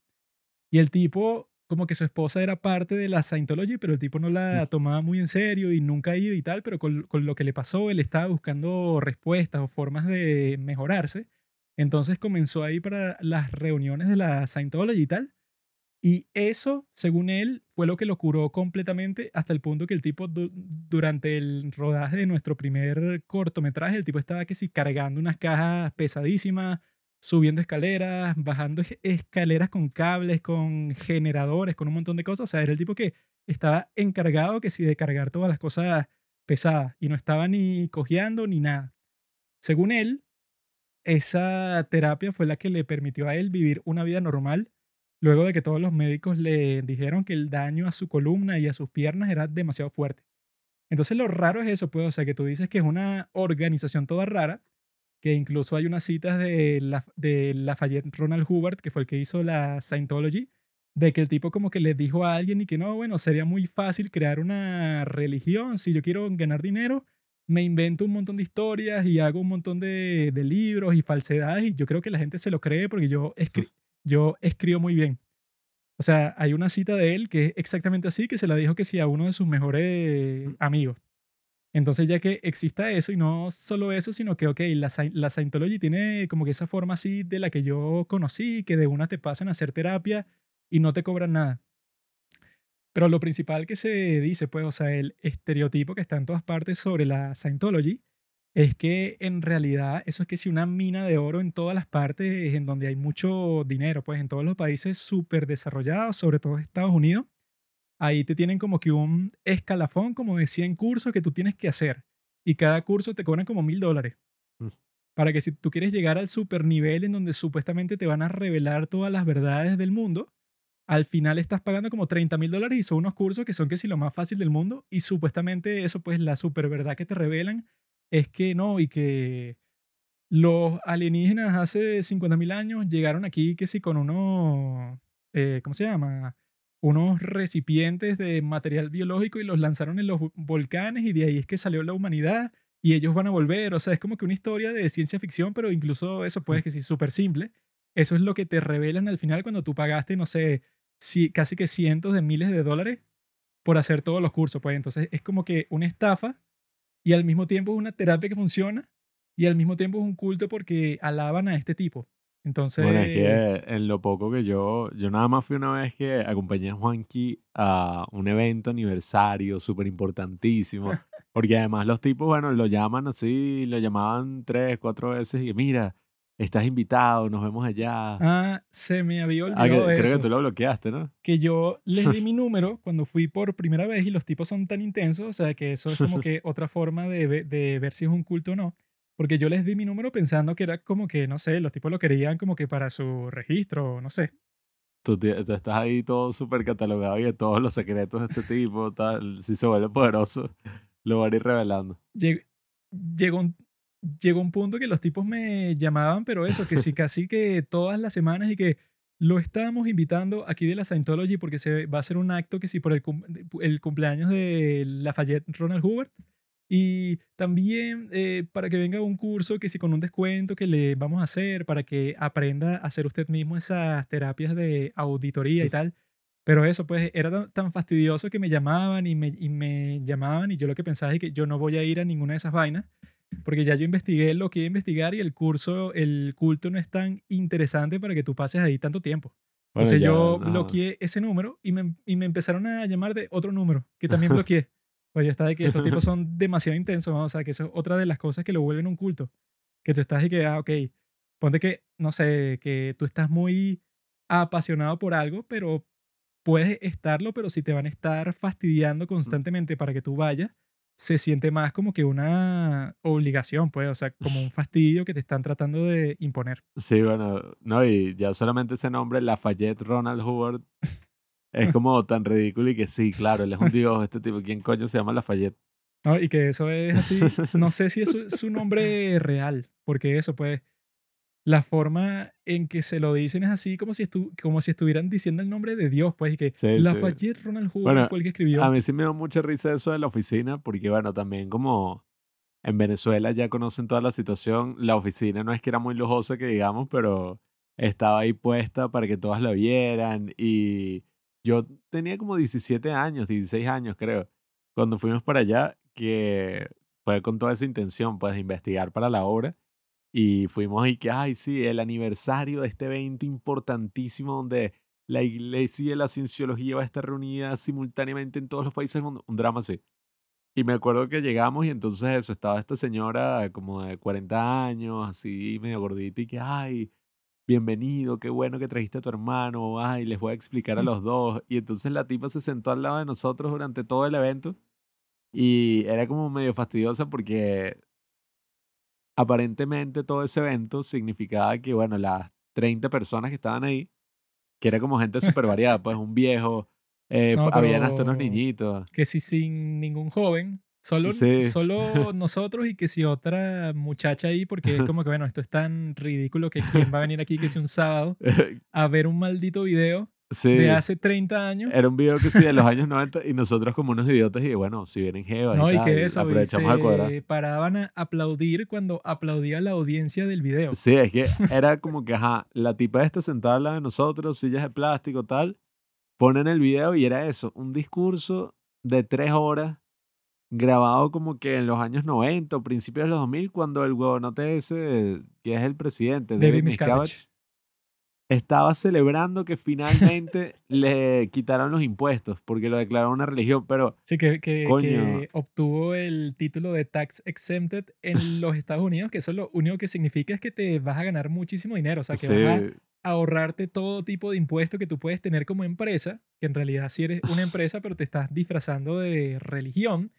Y el tipo, como que su esposa era parte de la Scientology, pero el tipo no la tomaba muy en serio y nunca ido y tal, pero con, con lo que le pasó, él estaba buscando respuestas o formas de mejorarse. Entonces comenzó ahí para las reuniones de la Scientology y tal. Y eso, según él, fue lo que lo curó completamente hasta el punto que el tipo, du- durante el rodaje de nuestro primer cortometraje, el tipo estaba que cargando unas cajas pesadísimas, subiendo escaleras, bajando escaleras con cables, con generadores, con un montón de cosas. O sea, era el tipo que estaba encargado que de cargar todas las cosas pesadas y no estaba ni cojeando ni nada. Según él, esa terapia fue la que le permitió a él vivir una vida normal luego de que todos los médicos le dijeron que el daño a su columna y a sus piernas era demasiado fuerte. Entonces lo raro es eso, pues, o sea, que tú dices que es una organización toda rara, que incluso hay unas citas de, la, de Lafayette Ronald Hubbard, que fue el que hizo la Scientology, de que el tipo como que le dijo a alguien y que no, bueno, sería muy fácil crear una religión, si yo quiero ganar dinero, me invento un montón de historias y hago un montón de, de libros y falsedades y yo creo que la gente se lo cree porque yo, escri- yo escribo muy bien. O sea, hay una cita de él que es exactamente así, que se la dijo que sí a uno de sus mejores amigos. Entonces, ya que exista eso, y no solo eso, sino que, ok, la, la Scientology tiene como que esa forma así de la que yo conocí, que de una te pasan a hacer terapia y no te cobran nada. Pero lo principal que se dice, pues, o sea, el estereotipo que está en todas partes sobre la Scientology es que en realidad eso es que si una mina de oro en todas las partes en donde hay mucho dinero, pues en todos los países súper desarrollados, sobre todo Estados Unidos, ahí te tienen como que un escalafón como de 100 cursos que tú tienes que hacer. Y cada curso te cobran como mil dólares. Mm. Para que si tú quieres llegar al super nivel en donde supuestamente te van a revelar todas las verdades del mundo, al final estás pagando como 30 mil dólares y son unos cursos que son que si lo más fácil del mundo y supuestamente eso pues la super verdad que te revelan es que no y que los alienígenas hace 50 mil años llegaron aquí que sí con unos, eh, ¿cómo se llama? Unos recipientes de material biológico y los lanzaron en los vo- volcanes y de ahí es que salió la humanidad y ellos van a volver. O sea, es como que una historia de ciencia ficción, pero incluso eso puede que sí súper simple. Eso es lo que te revelan al final cuando tú pagaste, no sé, si, casi que cientos de miles de dólares por hacer todos los cursos. Pues entonces es como que una estafa y al mismo tiempo es una terapia que funciona y al mismo tiempo es un culto porque alaban a este tipo. Entonces, Bueno, es que en lo poco que yo, yo nada más fui una vez que acompañé a Juanqui a un evento aniversario súper importantísimo, porque además los tipos, bueno, lo llaman así, lo llamaban tres, cuatro veces y mira, estás invitado, nos vemos allá. ah, se me había Ah, que- olvidado creo eso. que tú lo bloqueaste, ¿no? que yo les di mi número cuando fui por primera vez y los tipos son tan intensos, o sea que eso es como que otra forma de, de ver si es un culto o no. Porque yo les di mi número pensando que era como que, no sé, los tipos lo querían como que para su registro, no sé. Tú, tú estás ahí todo súper catalogado y de todos los secretos de este tipo, tal, si se vuelve poderoso, lo van a ir revelando. Lleg- llegó, un, llegó un punto que los tipos me llamaban, pero eso, que sí, casi que todas las semanas y que lo estábamos invitando aquí de la Scientology porque se va a hacer un acto que sí por el, cum- el cumpleaños de Lafayette Ronald Hubbard Y también eh, para que venga un curso que si con un descuento que le vamos a hacer para que aprenda a hacer usted mismo esas terapias de auditoría y tal. Pero eso, pues, era tan, tan fastidioso que me llamaban y me, y me llamaban y yo lo que pensaba es que yo no voy a ir a ninguna de esas vainas porque ya yo investigué lo que iba a investigar y el curso, el culto no es tan interesante para que tú pases ahí tanto tiempo. Bueno, Entonces ya, yo no. bloqueé ese número y me, y me empezaron a llamar de otro número que también bloqueé. Pues yo estaba de que estos tipos son demasiado intensos, ¿no? o sea, que eso es otra de las cosas que lo vuelven un culto. Que tú estás y que, ah, ok, ponte que, no sé, que tú estás muy apasionado por algo, pero puedes estarlo, pero si te van a estar fastidiando constantemente para que tú vayas, se siente más como que una obligación, pues, o sea, como un fastidio que te están tratando de imponer. Sí, bueno, no, y ya solamente ese nombre, Lafayette Ronald Howard, es como tan ridículo y que sí, claro, él es un dios, este tipo, ¿quién coño se llama Lafayette? ¿no? Y que eso es así, no sé si es su nombre real, porque eso, pues, la forma en que se lo dicen es así como si, estu- como si estuvieran diciendo el nombre de Dios, pues, y que Sí, sí. Lafayette Ronald Hoover Bueno, fue el que escribió. A mí sí me dio mucha risa eso de la oficina, porque bueno, también como en Venezuela ya conocen toda la situación, la oficina no es que era muy lujosa que digamos, pero estaba ahí puesta para que todas la vieran y yo tenía como 17 años, 16 años creo, cuando fuimos para allá, que fue con toda esa intención pues de investigar para la obra y fuimos y que, ay, sí, el aniversario de este evento importantísimo donde la iglesia y la cienciología va a estar reunida simultáneamente en todos los países del mundo. Un drama así. Y me acuerdo que llegamos y entonces eso, estaba esta señora como de 40 años, así medio gordita y que, ay, bienvenido, qué bueno que trajiste a tu hermano, ay, les voy a explicar a los dos. Y entonces la tipa se sentó al lado de nosotros durante todo el evento y era como medio fastidiosa porque aparentemente todo ese evento significaba que, bueno, las 30 personas que estaban ahí, que era como gente súper variada, pues un viejo, eh, No, habían hasta unos niñitos. que si sin ningún joven, solo, Sí. solo nosotros y que si otra muchacha ahí, porque es como que, bueno, esto es tan ridículo que quién va a venir aquí que si un sábado a ver un maldito video sí, de hace 30 años. era un video que sí de los años 90 y nosotros como unos idiotas y bueno, si vienen Jeva No, y tal, que eso, y aprovechamos a cuadrar. paraban a aplaudir cuando aplaudía la audiencia del video. Sí, es que era como que, ajá, la tipa esta sentada de nosotros, sillas de plástico, tal, ponen el video y era eso, un discurso de tres horas grabado como que en los años 90 o principios de los 2000 cuando el huevonote ese, que es el presidente, David David Miscavige. Estaba celebrando que finalmente le quitaron los impuestos porque lo declararon una religión, pero Sí, que, que, obtuvo el título de tax exempted en los Estados Unidos, que eso lo único que significa es que te vas a ganar muchísimo dinero, o sea, que vas a ahorrarte todo tipo de impuestos que tú puedes tener como empresa, que en realidad sí eres una empresa, pero te estás disfrazando de religión,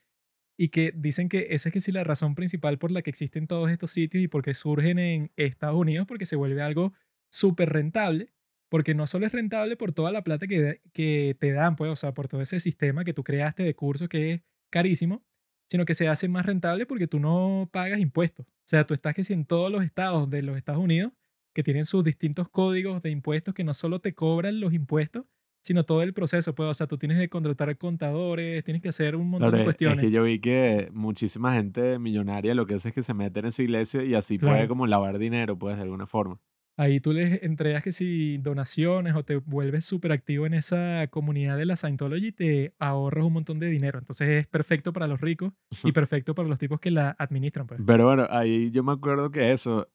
y que dicen que esa es que sí la razón principal por la que existen todos estos sitios y por qué surgen en Estados Unidos, porque se vuelve algo súper rentable, porque no solo es rentable por toda la plata que, que te dan, pues, o sea, por todo ese sistema que tú creaste de cursos que es carísimo, sino que se hace más rentable porque tú no pagas impuestos. O sea, tú estás que si en todos los estados de los Estados Unidos, que tienen sus distintos códigos de impuestos que no solo te cobran los impuestos, sino todo el proceso, pues, o sea, tú tienes que contratar contadores, tienes que hacer un montón Claro, de es- es cuestiones. que yo vi que muchísima gente millonaria lo que hace es que se mete en esa iglesia y así puede como lavar dinero, pues, de alguna forma. Ahí tú les entregas que si donaciones o te vuelves súper activo en esa comunidad de la Scientology, te ahorras un montón de dinero. Entonces es perfecto para los ricos y perfecto para los tipos que la administran, pues. Pero bueno, ahí yo me acuerdo que eso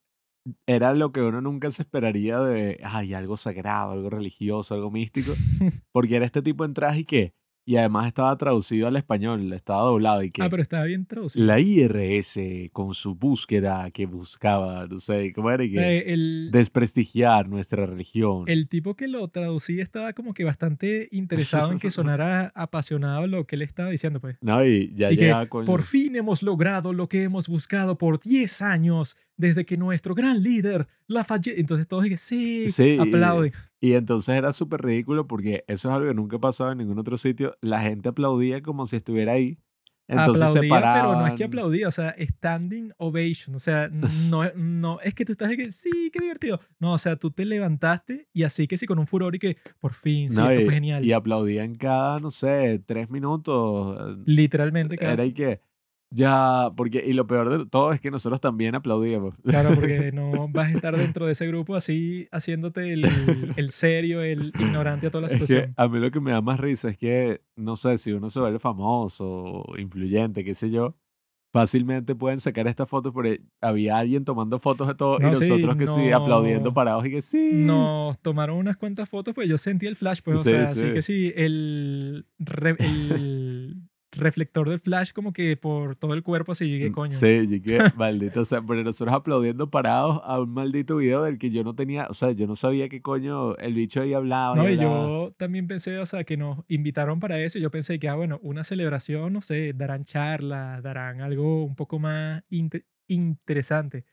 era lo que uno nunca se esperaría de, ay, algo sagrado, algo religioso, algo místico, porque era este tipo en traje y que, y además estaba traducido al español, estaba doblado y que Ah, pero estaba bien traducido. la IRS con su búsqueda que buscaba, no sé, ¿cómo era? Que Eh, el, desprestigiar nuestra religión. el tipo que lo traducía estaba como que bastante interesado en que sonara apasionado lo que él estaba diciendo, pues. No, y ya Y que con... por fin hemos logrado lo que hemos buscado por 10 años desde que nuestro gran líder, Lafayette. Entonces todos dicen, sí, Sí, y- aplauden. Y entonces era súper ridículo porque eso es algo que nunca pasaba en ningún otro sitio. La gente aplaudía como si estuviera ahí. Entonces se aplaudía, pero no es que paraban. aplaudía, o sea, standing ovation, o sea, no, no es que tú estás que, sí, qué divertido. No, o sea, tú te levantaste y así que sí, con un furor y que, por fin, sí, No, esto y, fue genial. y aplaudían cada, no sé, tres minutos. Literalmente, cada- Era y que. Ya, porque, y lo peor de todo es que nosotros también aplaudíamos. Claro, porque no vas a estar dentro de ese grupo así haciéndote el, el serio, el ignorante a toda la Es que situación. a mí lo que me da más risa es que, no sé, si uno se vuelve famoso, influyente, qué sé yo, fácilmente pueden sacar estas fotos porque había alguien tomando fotos de todo y sí, nosotros que sí, aplaudiendo parados y que sí. Nos tomaron unas cuantas fotos, pues yo sentí el flash, pues, o Sí, sea, así sí. que sí, el reflector del flash como que por todo el cuerpo, así, que Mm, coño. Sí, que maldito sea, pero nosotros aplaudiendo parados a un maldito video del que yo no tenía, o sea, yo no sabía qué coño el bicho ahí hablaba. No, y hablaba. yo también pensé, o sea, que nos invitaron para eso. y Yo pensé que, ah, bueno, una celebración, no sé, darán charlas, darán algo un poco más inte- interesante.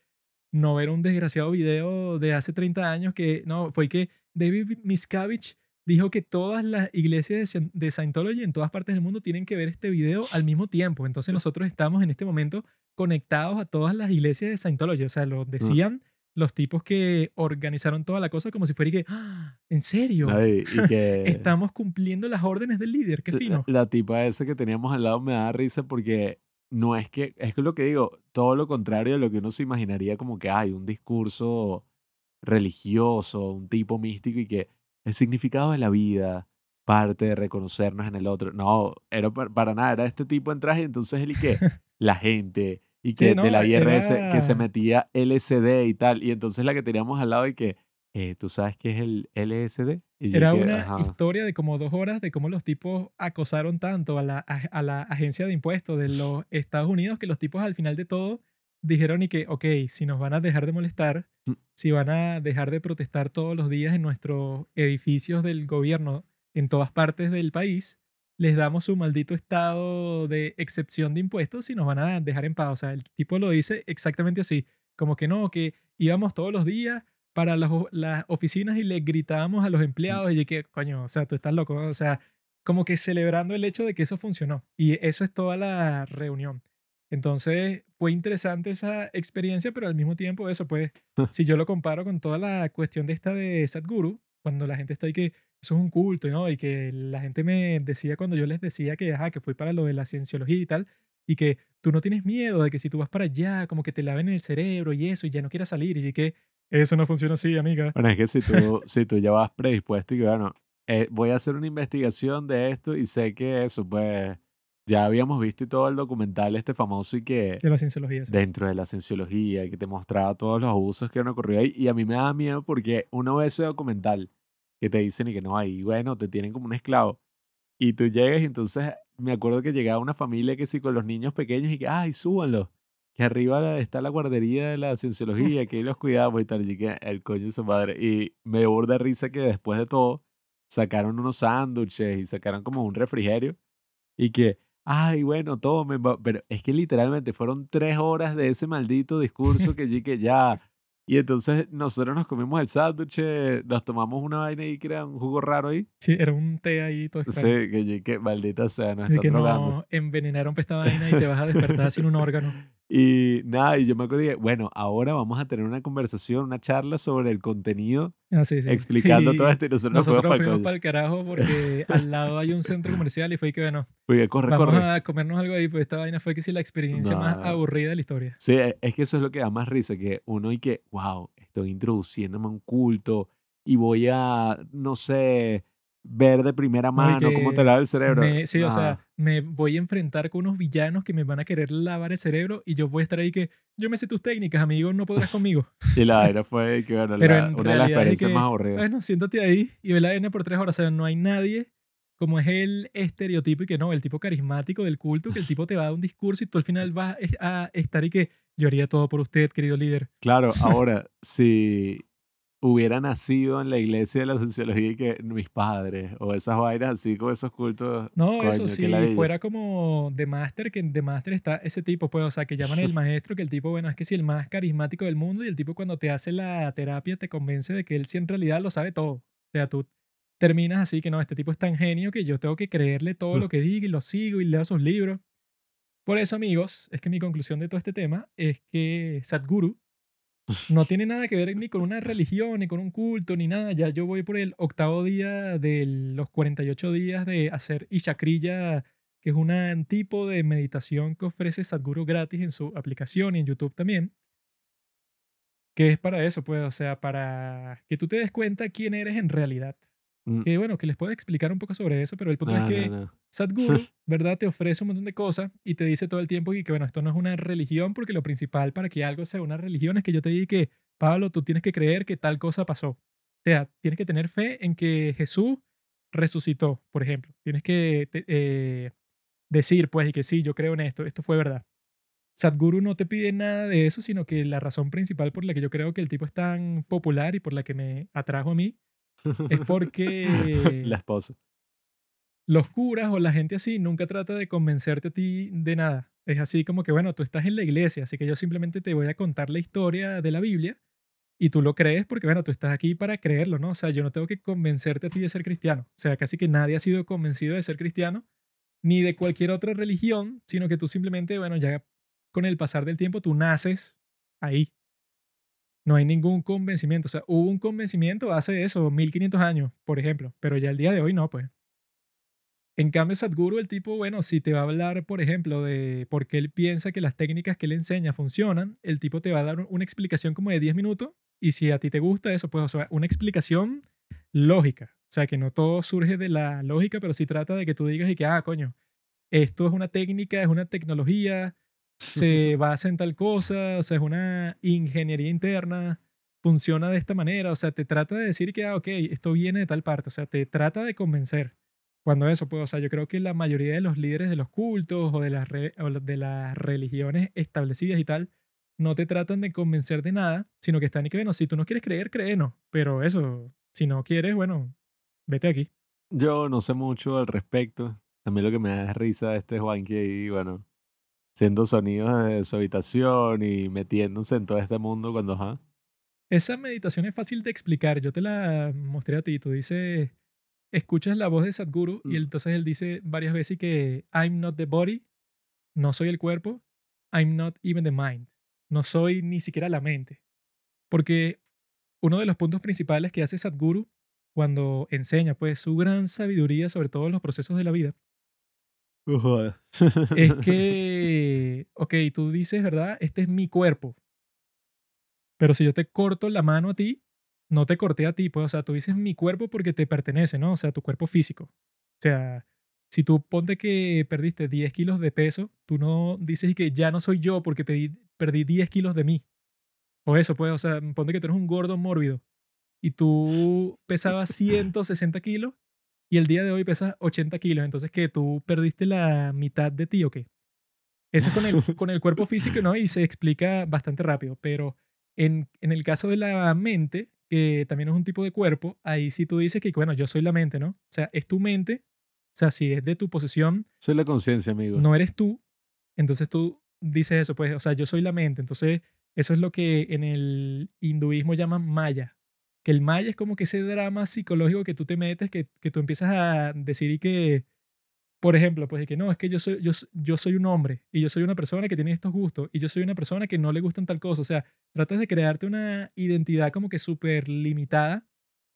No ver un desgraciado video de hace 30 años que, no, fue que David Miscavige dijo que todas las iglesias de, de Scientology en todas partes del mundo tienen que ver este video al mismo tiempo. Entonces nosotros estamos en este momento conectados a todas las iglesias de Scientology. O sea, lo decían los tipos que organizaron toda la cosa como si fuera y que, "Ah, ¿en serio? No, y, y que Estamos cumpliendo las órdenes del líder, qué la- fino. La, tipa esa que teníamos al lado me da risa porque no es que, es que lo que digo, todo lo contrario de lo que uno se imaginaría como que hay un discurso religioso, un tipo místico y que el significado de la vida parte de reconocernos en el otro. No, era pa- para, nada, era este tipo en traje, entonces él y que la gente y que no, de la IRS que se metía LSD y tal, y entonces la que teníamos al lado y que, eh, ¿tú sabes qué es el LSD? Y Era que, una "Ajá". historia de como dos horas de cómo los tipos acosaron tanto a la, a, a la agencia de impuestos de los Estados Unidos que los tipos al final de todo dijeron y que, ok, si nos van a dejar de molestar, Mm. si van a dejar de protestar todos los días en nuestros edificios del gobierno en todas partes del país, les damos su maldito estado de excepción de impuestos y nos van a dejar en paz. O sea, el tipo lo dice exactamente así, como que no, que íbamos todos los días para las, las oficinas y le gritábamos a los empleados y que, coño, o sea, tú estás loco, o sea, como que celebrando el hecho de que eso funcionó. Y eso es toda la reunión. Entonces, fue interesante esa experiencia, pero al mismo tiempo eso, pues, si yo lo comparo con toda la cuestión de esta de Sadhguru, cuando la gente está ahí que eso es un culto, ¿no? Y que la gente me decía cuando yo les decía que, ajá, que fui para lo de la cienciología y tal, y que tú no tienes miedo de que si tú vas para allá, como que te laven el cerebro y eso, y ya no quieras salir, y que eso no funciona así, amiga. Bueno, es que si tú, si tú ya vas predispuesto y que, bueno, eh, voy a hacer una investigación de esto y sé que eso, pues, ya habíamos visto y todo el documental este famoso y que De la cienciología. sí. dentro de la cienciología que te mostraba todos los abusos que han ocurrido ahí. Y a mí me da miedo porque uno ve ese documental que te dicen y que no, ahí, bueno, te tienen como un esclavo. Y tú llegas y entonces me acuerdo que llegaba una familia que sí con los niños pequeños y que, ay, súbanlos. Que arriba está la guardería de la cienciología, que ahí los cuidamos y tal. Y que el coño de su madre. Y me burda risa que después de todo sacaron unos sándwiches y sacaron como un refrigerio. Y que, ay, bueno, tomen. va-". Pero es que literalmente fueron tres horas de ese maldito discurso que yo que ya. Y entonces nosotros nos comimos el sándwich, nos tomamos una vaina y que era un jugo raro ahí. Sí, era un té ahí todo Sí, extraño. que yo que maldita sea, nos están que drogando. no envenenaron pa' esta vaina y te vas a despertar sin un órgano. Y nada, y yo me acuerdo que, bueno, ahora vamos a tener una conversación, una charla sobre el contenido, Ah, sí, sí. explicando todo Y esto y nosotros nos fuimos Nosotros para el fuimos para el carajo porque al lado hay un centro comercial y fue que, bueno, Oye, corre, vamos corre. a comernos algo ahí, pues esta vaina fue que sí la experiencia más No. aburrida de la historia. Sí, e- es que eso es lo que da más risa, que uno y que, wow, estoy introduciéndome a un culto y voy a, no sé, ver de primera mano cómo te lava el cerebro. Me- sí, o sea, me voy a enfrentar con unos villanos que me van a querer lavar el cerebro y yo voy a estar ahí que yo me sé tus técnicas, amigo, no podrás conmigo. Y la vaina fue que, bueno, Pero la- en una de las es experiencias que, más aburridas. bueno, siéntate ahí y ve la vaina por tres horas. O sea, no hay nadie como es el estereotipo y que no, el tipo carismático del culto, que el tipo te va a dar un discurso y tú al final vas a estar y que yo haría todo por usted, querido líder. Claro, ahora, si hubiera nacido en la iglesia de la sociología y que mis padres o esas vainas así con esos cultos, No, coño, eso sí, fuera como The Master, que en The Master está ese tipo, pues, o sea, que llaman el maestro, que el tipo, bueno, es que sí, el más carismático del mundo y el tipo cuando te hace la terapia te convence de que él sí en realidad lo sabe todo. O sea, tú terminas así que no, este tipo es tan genio que yo tengo que creerle todo lo que diga y lo sigo y leo sus libros. Por eso, amigos, es que mi conclusión de todo este tema es que Sadhguru no tiene nada que ver ni con una religión, ni con un culto, ni nada. Ya yo voy por el octavo día de los 48 días de hacer Ishakriyya que es un tipo de meditación que ofrece Sadhguru gratis en su aplicación y en YouTube también. Que es para eso, pues, o sea, para que tú te des cuenta quién eres en realidad. Mm, Que bueno, que les puedo explicar un poco sobre eso, pero el punto es que no, no. Sadhguru, ¿verdad? Te ofrece un montón de cosas y te dice todo el tiempo y que, bueno, esto no es una religión porque lo principal para que algo sea una religión es que yo te diga que, Pablo, tú tienes que creer que tal cosa pasó. O sea, tienes que tener fe en que Jesús resucitó, por ejemplo. Tienes que eh, decir, pues, y que sí, yo creo en esto, esto fue verdad. Sadhguru no te pide nada de eso, sino que la razón principal por la que yo creo que el tipo es tan popular y por la que me atrajo a mí es porque La esposa. los curas o la gente así nunca trata de convencerte a ti de nada. Es así como que, bueno, tú estás en la iglesia, así que yo simplemente te voy a contar la historia de la Biblia y tú lo crees porque, bueno, tú estás aquí para creerlo, ¿no? O sea, yo no tengo que convencerte a ti de ser cristiano. O sea, casi que nadie ha sido convencido de ser cristiano ni de cualquier otra religión, sino que tú simplemente, bueno, ya con el pasar del tiempo tú naces ahí. No hay ningún convencimiento. O sea, hubo un convencimiento hace eso, 1500 años, por ejemplo, pero ya el día de hoy no, pues. En cambio, Sadhguru, el tipo, bueno, si te va a hablar, por ejemplo, de por qué él piensa que las técnicas que él enseña funcionan, el tipo te va a dar una explicación como de 10 minutos y si a ti te gusta eso, pues, o sea, una explicación lógica. O sea, que no todo surge de la lógica, pero sí trata de que tú digas y que, ah, coño, esto es una técnica, es una tecnología, se basa en tal cosa, o sea, es una ingeniería interna, funciona de esta manera, o sea, te trata de decir que, ah, ok, esto viene de tal parte, o sea, te trata de convencer. Cuando eso, pues, o sea, yo creo que la mayoría de los líderes de los cultos o de las, o de las religiones establecidas y tal, no te tratan de convencer de nada, sino que están y que, bueno, si tú no quieres creer, créenos, pero eso, si no quieres, bueno, vete aquí. Yo no sé mucho al respecto. A mí lo que me da es risa este Juanqui ahí, bueno, haciendo sonidos de su habitación y metiéndose en todo este mundo cuando, ajá. Esa meditación es fácil de explicar. Yo te la mostré a ti. Tú dices, escuchas la voz de Sadhguru y Mm. entonces él dice varias veces que I'm not the body, no soy el cuerpo, I'm not even the mind, no soy ni siquiera la mente. Porque uno de los puntos principales que hace Sadhguru cuando enseña pues su gran sabiduría sobre todos los procesos de la vida es que, ok, tú dices, ¿verdad? Este es mi cuerpo. Pero si yo te corto la mano a ti, no te corté a ti, pues, o sea, tú dices mi cuerpo porque te pertenece, ¿no? O sea, tu cuerpo físico. O sea, si tú ponte que perdiste 10 kilos de peso, tú no dices que ya no soy yo porque perdí 10 kilos de mí. O eso, pues, o sea, ponte que tú eres un gordo mórbido y tú pesabas 160 kilos y el día de hoy pesas 80 kilos, entonces que tú perdiste la mitad de ti o qué. Eso es con el, con el cuerpo físico, ¿no? Y se explica bastante rápido, pero en, en el caso de la mente, que también es un tipo de cuerpo, ahí sí tú dices que, bueno, yo soy la mente, ¿no? O sea, es tu mente, o sea, si es de tu posesión, Soy la conciencia, amigo. no eres tú, entonces tú dices eso, pues, o sea, yo soy la mente. Entonces, eso es lo que en el hinduismo llaman maya. Que el maya es como que ese drama psicológico que tú te metes, que, que tú empiezas a decir y que, por ejemplo, pues, de que no, es que yo soy, yo, yo soy un hombre y yo soy una persona que tiene estos gustos y yo soy una persona que no le gustan tal cosa. O sea, tratas de crearte una identidad como que súper limitada,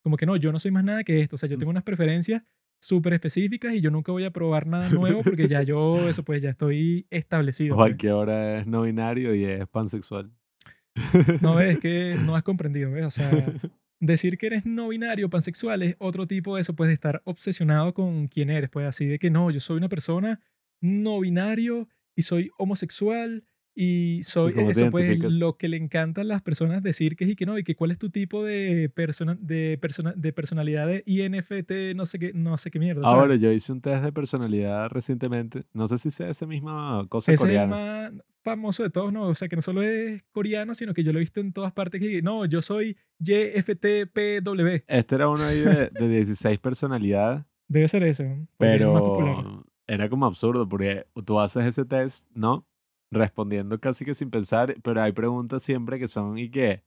como que no, yo no soy más nada que esto. O sea, yo tengo unas preferencias súper específicas y yo nunca voy a probar nada nuevo porque ya yo, eso pues ya estoy establecido. pues. Juanqui ahora es no binario y es pansexual. No ves que no has comprendido, ¿ves? O sea, decir que eres no binario, pansexual, es otro tipo de eso, de estar obsesionado con quién eres, pues así de que no, yo soy una persona no binario y soy homosexual y soy eso, pues lo que le encanta a las personas decir que es y que no, y que cuál es tu tipo de, persona, de, persona, de personalidad de INFT, no sé qué, no sé qué mierda. ¿sabes? Ahora, yo hice un test de personalidad recientemente. No sé si sea esa misma cosa Ese es coreana. más famoso de todos, ¿no? O sea, que no solo es coreano, sino que yo lo he visto en todas partes que, no, yo soy YFTPW. Este era uno ahí de, de 16 personalidades, Debe ser ese, ¿no? Porque es el más popular. pero era como absurdo porque tú haces ese test, ¿no? Respondiendo casi que sin pensar, pero hay preguntas siempre que son y que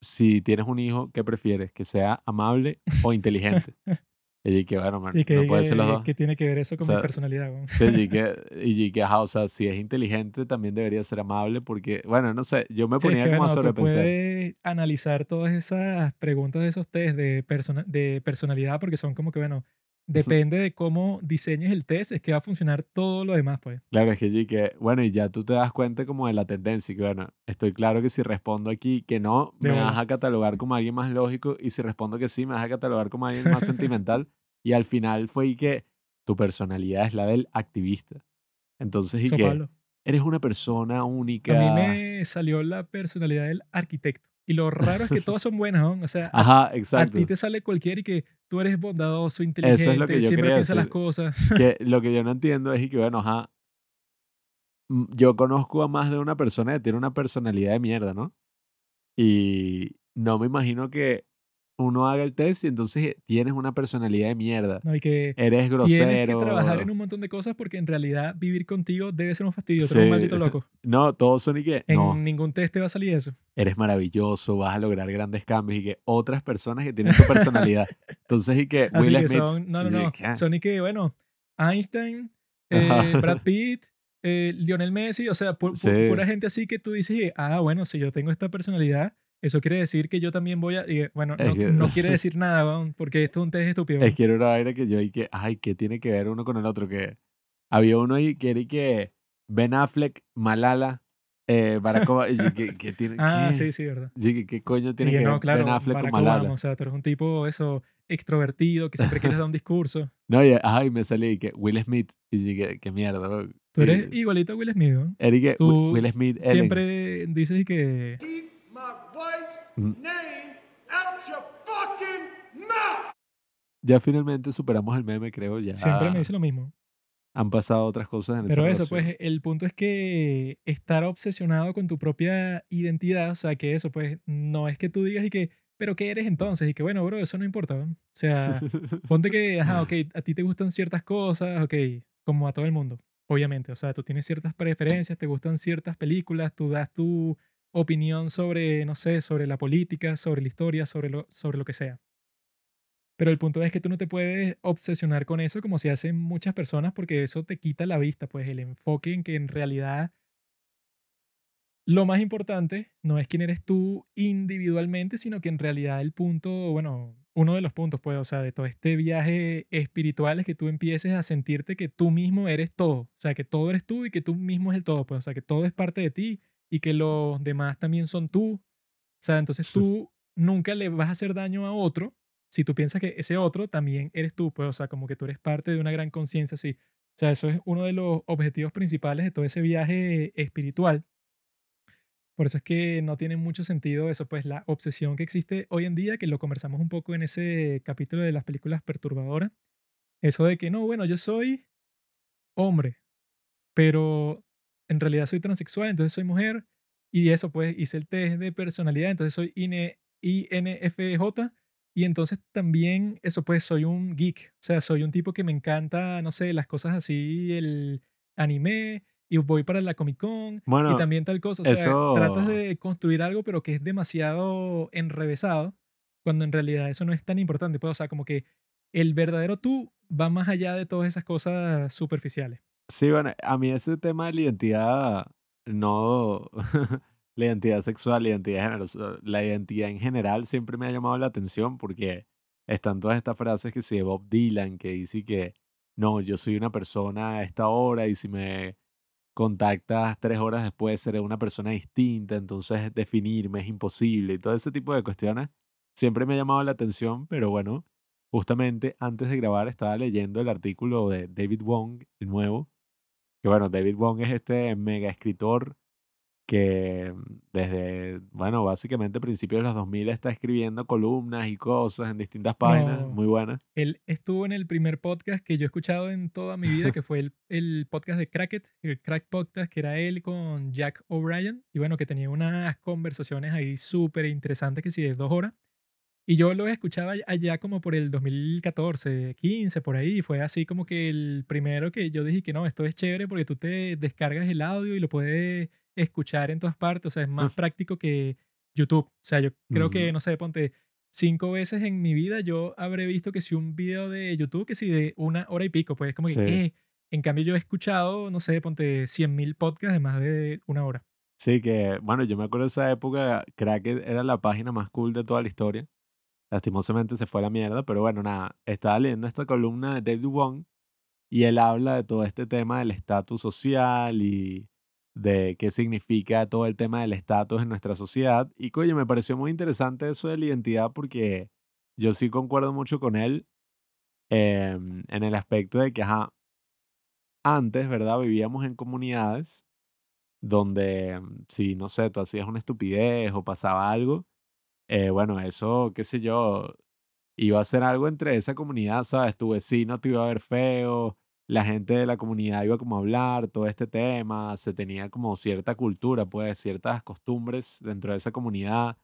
si tienes un hijo, ¿qué prefieres? ¿Que sea amable o inteligente? y que, bueno, man, Y que, no puede ser los dos. que tiene que ver eso con mi sea, personalidad. ¿no? Sí, y que, y que, ajá, o sea, si es inteligente también debería ser amable porque, bueno, no sé, yo me Sí, es ponía que, como a bueno, tú sobrepensar. puedes analizar todas esas preguntas de esos test de, persona, de personalidad porque son como que, bueno, depende de cómo diseñes el test, es que va a funcionar todo lo demás, pues. Claro, es que yo que, bueno, y ya tú te das cuenta como de la tendencia, que bueno, estoy claro que si respondo aquí que no, me vas a catalogar como alguien más lógico, y si respondo que sí, me vas a catalogar como alguien más sentimental, y al final fue y que tu personalidad es la del activista. Entonces, y Eso, que Pablo. eres una persona A mí única. me salió la personalidad del arquitecto. Y lo raro es que todas son buenas, ¿no? O sea, a, Ajá, a ti te sale cualquiera y que tú eres bondadoso, Eso es lo inteligente, que yo siempre piensas las cosas. Que lo que yo no entiendo es y que, bueno, ajá, yo conozco a más de una persona que tiene una personalidad de mierda, ¿no? Y no me imagino que uno haga el test y entonces tienes una personalidad de mierda. ¿no? Y que Eres tienes que trabajar en grosero. un montón de cosas porque en realidad vivir contigo debe ser un fastidio. Tú eres un Sí. maldito loco. No, todos son y que, En no, ningún test te va a salir eso. eres maravilloso, vas a lograr grandes cambios y que otras personas que tienen tu personalidad. Entonces y que Así Will que Smith. son, no, no, no. ¿qué? Son y que, bueno, Einstein, eh. Brad Pitt, eh, Lionel Messi, o sea, pu- pu- Sí. pura gente así que tú dices, ah, bueno, si yo tengo esta personalidad, eso quiere decir que yo también voy a... y, bueno, Es no, que- no quiere decir nada, weón, porque esto es un test estúpido. Es weón. que era una vaina que yo y que, ay, ¿qué tiene que ver uno con el otro? Que había uno ahí que era y que Ben Affleck, Malala, eh, Barack Obama, y yo, ¿qué, qué tiene? Ah, qué? sí, sí, verdad. Yo, ¿qué, qué coño Y tiene que que no, ver claro, Ben Affleck Barack con Malala? Obama, o sea, tú eres un tipo, eso, extrovertido, que siempre quieres dar un discurso. No, y, ajá, y me salí y que Will Smith, y yo, ¿qué, mierda? Tú eres Y- igualito a Will Smith, ¿no? y que Tú Will Smith, Ellen. Siempre dices y que... name out your fucking mouth. Ya finalmente superamos el meme, creo, ya Siempre me dice lo mismo. han pasado otras cosas en esa Pero eso, relación. pues, el punto es que estar obsesionado con tu propia identidad, o sea, que eso, pues, no es que tú digas y que, pero ¿qué eres entonces? Y que, bueno, bro, eso no importa, ¿no? O sea, ponte que, ajá, ok, a ti te gustan ciertas cosas, ok, como a todo el mundo, obviamente. O sea, tú tienes ciertas preferencias, te gustan ciertas películas, tú das tu opinión sobre, no sé, sobre la política, sobre la historia, sobre lo, sobre lo que sea. Pero el punto es que tú no te puedes obsesionar con eso como se hacen muchas personas porque eso te quita la vista, pues el enfoque en que en realidad lo más importante no es quién eres tú individualmente, sino que en realidad el punto, bueno, uno de los puntos, pues, o sea, de todo este viaje espiritual es que tú empieces a sentirte que tú mismo eres todo, o sea, que todo eres tú y que tú mismo es el todo, pues, o sea, que todo es parte de ti y que los demás también son tú. O sea, entonces tú nunca le vas a hacer daño a otro si tú piensas que ese otro también eres tú, pues, o sea, como que tú eres parte de una gran conciencia así. O sea, eso es uno de los objetivos principales de todo ese viaje espiritual. Por eso es que no tiene mucho sentido eso, pues la obsesión que existe hoy en día, que lo conversamos un poco en ese capítulo de las películas perturbadoras. Eso de que no, bueno, yo soy hombre, pero en realidad soy transexual, entonces soy mujer. Y eso, pues hice el test de personalidad, entonces soy IN- INFJ. Y entonces también, eso pues, soy un geek. O sea, soy un tipo que me encanta, no sé, las cosas así, el anime, y voy para la Comic Con, y Bueno, también tal cosa. O sea, tratas eso- de construir algo, pero que es demasiado enrevesado, cuando en realidad eso no es tan importante. Pues, o sea, como que el verdadero tú va más allá de todas esas cosas superficiales. Sí, bueno, a mí ese tema de la identidad, no, la identidad sexual, la identidad de género, o sea, la identidad en general siempre me ha llamado la atención porque están todas estas frases que sí de Bob Dylan que dice que no, yo soy una persona a esta hora y si me contactas tres horas después seré una persona distinta, entonces definirme es imposible y todo ese tipo de cuestiones siempre me ha llamado la atención, pero bueno, justamente antes de grabar estaba leyendo el artículo de David Wong, el nuevo, que bueno, David Wong es este mega escritor que mm, desde, bueno, básicamente principios de los 2000 está escribiendo columnas y cosas en distintas páginas, No. muy buenas. Él estuvo en el primer podcast que yo he escuchado en toda mi vida, que fue el, el podcast de Cracket, el Crack Podcast, que era él con Jack O'Brien. Y bueno, que tenía unas conversaciones ahí súper interesantes, que sí, de dos horas. Y yo lo escuchaba allá como por el 2014, 15, por ahí. Fue así como que el primero que yo dije que no, esto es chévere porque tú te descargas el audio y lo puedes escuchar en todas partes. O sea, es más práctico que YouTube. O sea, yo creo que, no sé, ponte cinco veces en mi vida yo habré visto que si un video de YouTube que si de una hora y pico, pues es como que. En cambio yo he escuchado, no sé, ponte 100.000 podcasts de más de una hora. Sí, que bueno, yo me acuerdo de esa época, Cracked era la página más cool de toda la historia. Lastimosamente se fue la mierda, pero bueno, nada, estaba leyendo esta columna de David Wong y él habla de todo este tema del estatus social y de qué significa todo el tema del estatus en nuestra sociedad. Y coño, me pareció muy interesante eso de la identidad porque yo sí concuerdo mucho con él em, en el aspecto de que, ajá, antes, ¿verdad? Vivíamos en comunidades donde, mm, si, no sé, tú hacías una estupidez o pasaba algo, eh, bueno, eso, qué sé yo, iba a ser algo entre esa comunidad, ¿sabes? Tu vecino te iba a ver feo, la gente de la comunidad iba como a hablar, todo este tema, se tenía como cierta cultura, pues, ciertas costumbres dentro de esa comunidad.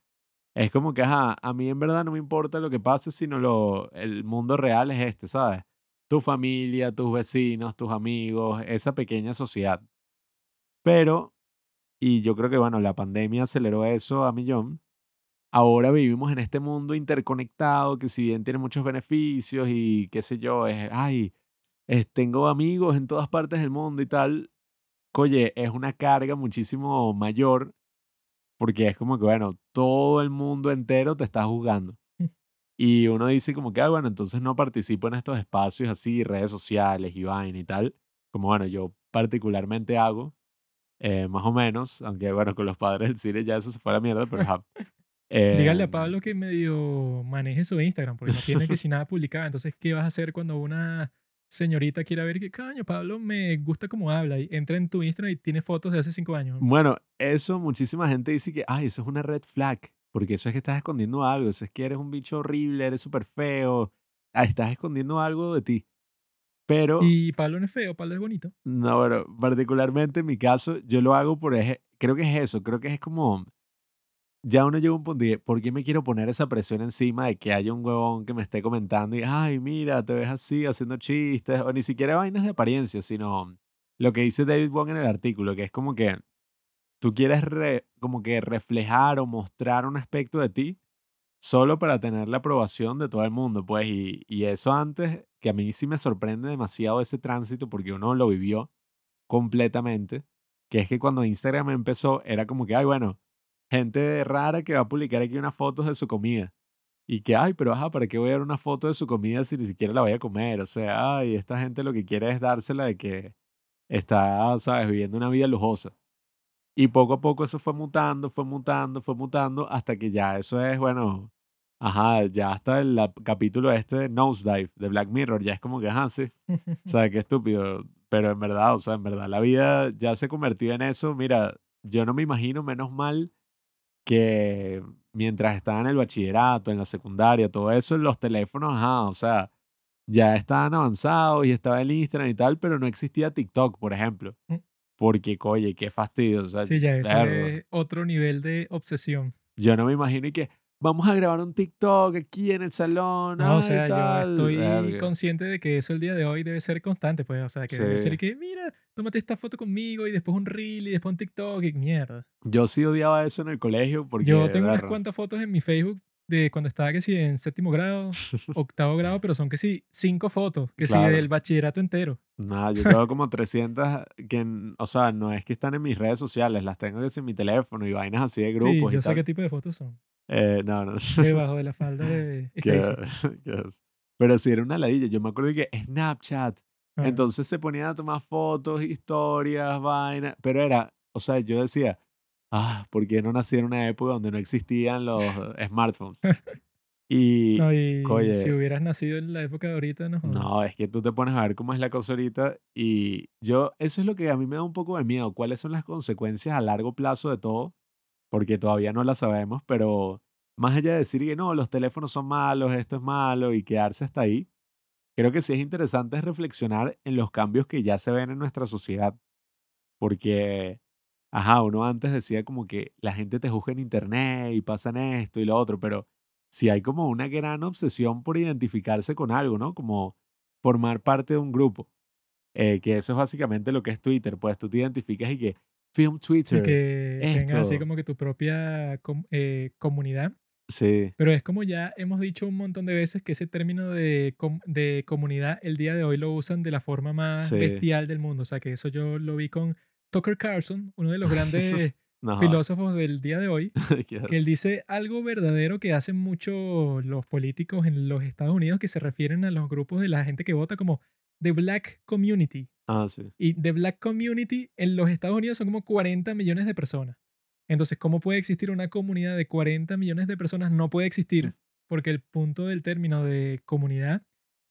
Es como que, ajá, a mí en verdad no me importa lo que pase, sino lo, el mundo real es este, ¿sabes? Tu familia, tus vecinos, tus amigos, esa pequeña sociedad. Pero, y yo creo que, bueno, la pandemia aceleró eso a millón. Ahora vivimos en este mundo interconectado que si bien tiene muchos beneficios y qué sé yo, es, ay, es- tengo amigos en todas partes del mundo y tal, oye, es una carga muchísimo mayor porque es como que, bueno, todo el mundo entero te está juzgando. Y uno dice como que, ah, bueno, entonces no participo en estos espacios así, redes sociales y vaina y tal, como bueno, yo particularmente hago, eh, más o menos, aunque bueno, con los padres del cine ya eso se fue a la mierda, pero ajá. Dígale a Em, Pablo que medio maneje su Instagram, porque no tiene que si nada publicado. Entonces, ¿qué vas a hacer cuando una señorita quiera ver que, coño, Pablo me gusta cómo habla y entra en tu Instagram y tiene fotos de hace cinco años? Bueno, eso muchísima gente dice que, ay, eso es una red flag, porque eso es que estás escondiendo algo, eso es que eres un bicho horrible, eres súper feo, ah, estás escondiendo algo de ti. Pero, Y Pablo no es feo, Pablo es bonito. no, bueno, particularmente en mi caso, yo lo hago por, creo que es eso, creo que es como, ya uno llega a un punto y, ¿por qué me quiero poner esa presión encima de que haya un huevón que me esté comentando y, ay, mira, te ves así, haciendo chistes, o ni siquiera vainas de apariencia, sino lo que dice David Wong en el artículo, que es como que tú quieres re- como que reflejar o mostrar un aspecto de ti solo para tener la aprobación de todo el mundo, pues, y, y eso antes, que a mí sí me sorprende demasiado ese tránsito porque uno lo vivió completamente, que es que cuando Instagram empezó era como que, ay, bueno, gente rara que va a publicar aquí unas fotos de su comida. Y que, ay, pero ajá, ¿para qué voy a dar una foto de su comida si ni siquiera la voy a comer? O sea, ay, esta gente lo que quiere es dársela de que está, ¿sabes?, viviendo una vida lujosa. Y poco a poco eso fue mutando, fue mutando, fue mutando, hasta que ya eso es, bueno, ajá, ya hasta el ap- capítulo este de Nosedive de Black Mirror, ya es como que, ajá, sí, o sea, qué estúpido. Pero en verdad, o sea, en verdad, la vida ya se convirtió en eso. Mira, yo no me imagino, menos mal, que mientras estaba en el bachillerato, en la secundaria, todo eso, los teléfonos, ajá, o sea, ya estaban avanzados y estaba el Instagram y tal, pero no existía TikTok, por ejemplo. Mm. Porque, oye, qué fastidio. O sea, Sí, ya eso es otro nivel de obsesión. Yo no me imagino y que vamos a grabar un TikTok aquí en el salón. No, o ay, sea, yo tal, estoy verga. consciente de que eso el día de hoy debe ser constante, pues, o sea, que debe ser Sí. que, mira, tómate esta foto conmigo y después un reel y después un TikTok y mierda. Yo sí odiaba eso en el colegio porque. Yo tengo unas cuantas fotos en mi Facebook de cuando estaba que sí en séptimo grado, octavo grado, pero son que sí, cinco fotos, que sí Claro. del bachillerato entero. Nada, yo tengo como 300 que, o sea, no es que están en mis redes sociales, las tengo que en mi teléfono y vainas así de Sí, grupos y yo sé tal. qué tipo de fotos son. Eh, no, no. Debajo de la falda de as- Pero sí era una ladilla. Yo me acuerdo que Snapchat. Ah, Entonces se ponían a tomar fotos, historias, vainas. Pero era, o sea, yo decía, ah, ¿por qué no nací en una época donde no existían los eh, smartphones? Y, no, y oye, si hubieras nacido en la época de ahorita, no no, es que tú te pones a ver cómo es la cosa ahorita y yo, eso es lo que a mí me da un poco de miedo. ¿Cuáles son las consecuencias a largo plazo de todo? Porque todavía no las sabemos, pero más allá de decir que no, los teléfonos son malos, esto es malo y quedarse hasta ahí, creo que sí es interesante reflexionar en los cambios que ya se ven en nuestra sociedad. Porque, ajá, uno antes decía como que la gente te juzga en internet y pasan esto y lo otro, pero sí hay como una gran obsesión por identificarse con algo, ¿no? Como formar parte de un grupo. eh, que eso es básicamente lo que es Twitter, pues tú te identificas y que film Y Twitter, que tengas así esto, como que tu propia com- eh, comunidad. sí, Pero es como ya hemos dicho un montón de veces que ese término de, com- de comunidad el día de hoy lo usan de la forma más sí, bestial del mundo. O sea, que eso yo lo vi con Tucker Carlson, uno de los grandes filósofos del día de hoy, ¿Qué que él dice algo verdadero que hacen mucho los políticos en los Estados Unidos que se refieren a los grupos de la gente que vota como The Black Community. Ah, sí. Y The Black Community en los Estados Unidos son como 40 millones de personas. Entonces, ¿cómo puede existir una comunidad de 40 millones de personas? No puede existir, porque el punto del término de comunidad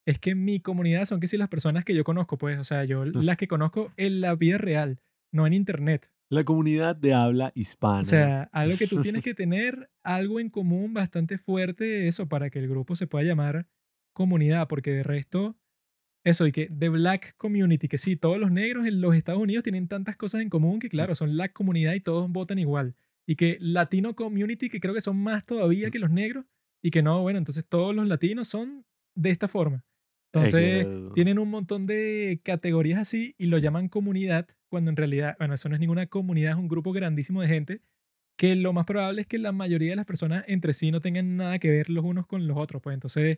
es que mi comunidad son que si las personas que yo conozco, pues, o sea, yo las que conozco en la vida real, no en internet. La comunidad de habla hispana. O sea, algo que tú tienes que tener algo en común bastante fuerte, eso, para que el grupo se pueda llamar comunidad, porque de resto, eso, y que The Black Community, que sí, todos los negros en los Estados Unidos tienen tantas cosas en común que, claro, son la comunidad y todos votan igual. Y que Latino Community, que creo que son más todavía que los negros, y que no, bueno, entonces todos los latinos son de esta forma. Entonces, tienen un montón de categorías así y lo llaman comunidad, cuando en realidad, bueno, eso no es ninguna comunidad, es un grupo grandísimo de gente que lo más probable es que la mayoría de las personas entre sí no tengan nada que ver los unos con los otros. Pues entonces,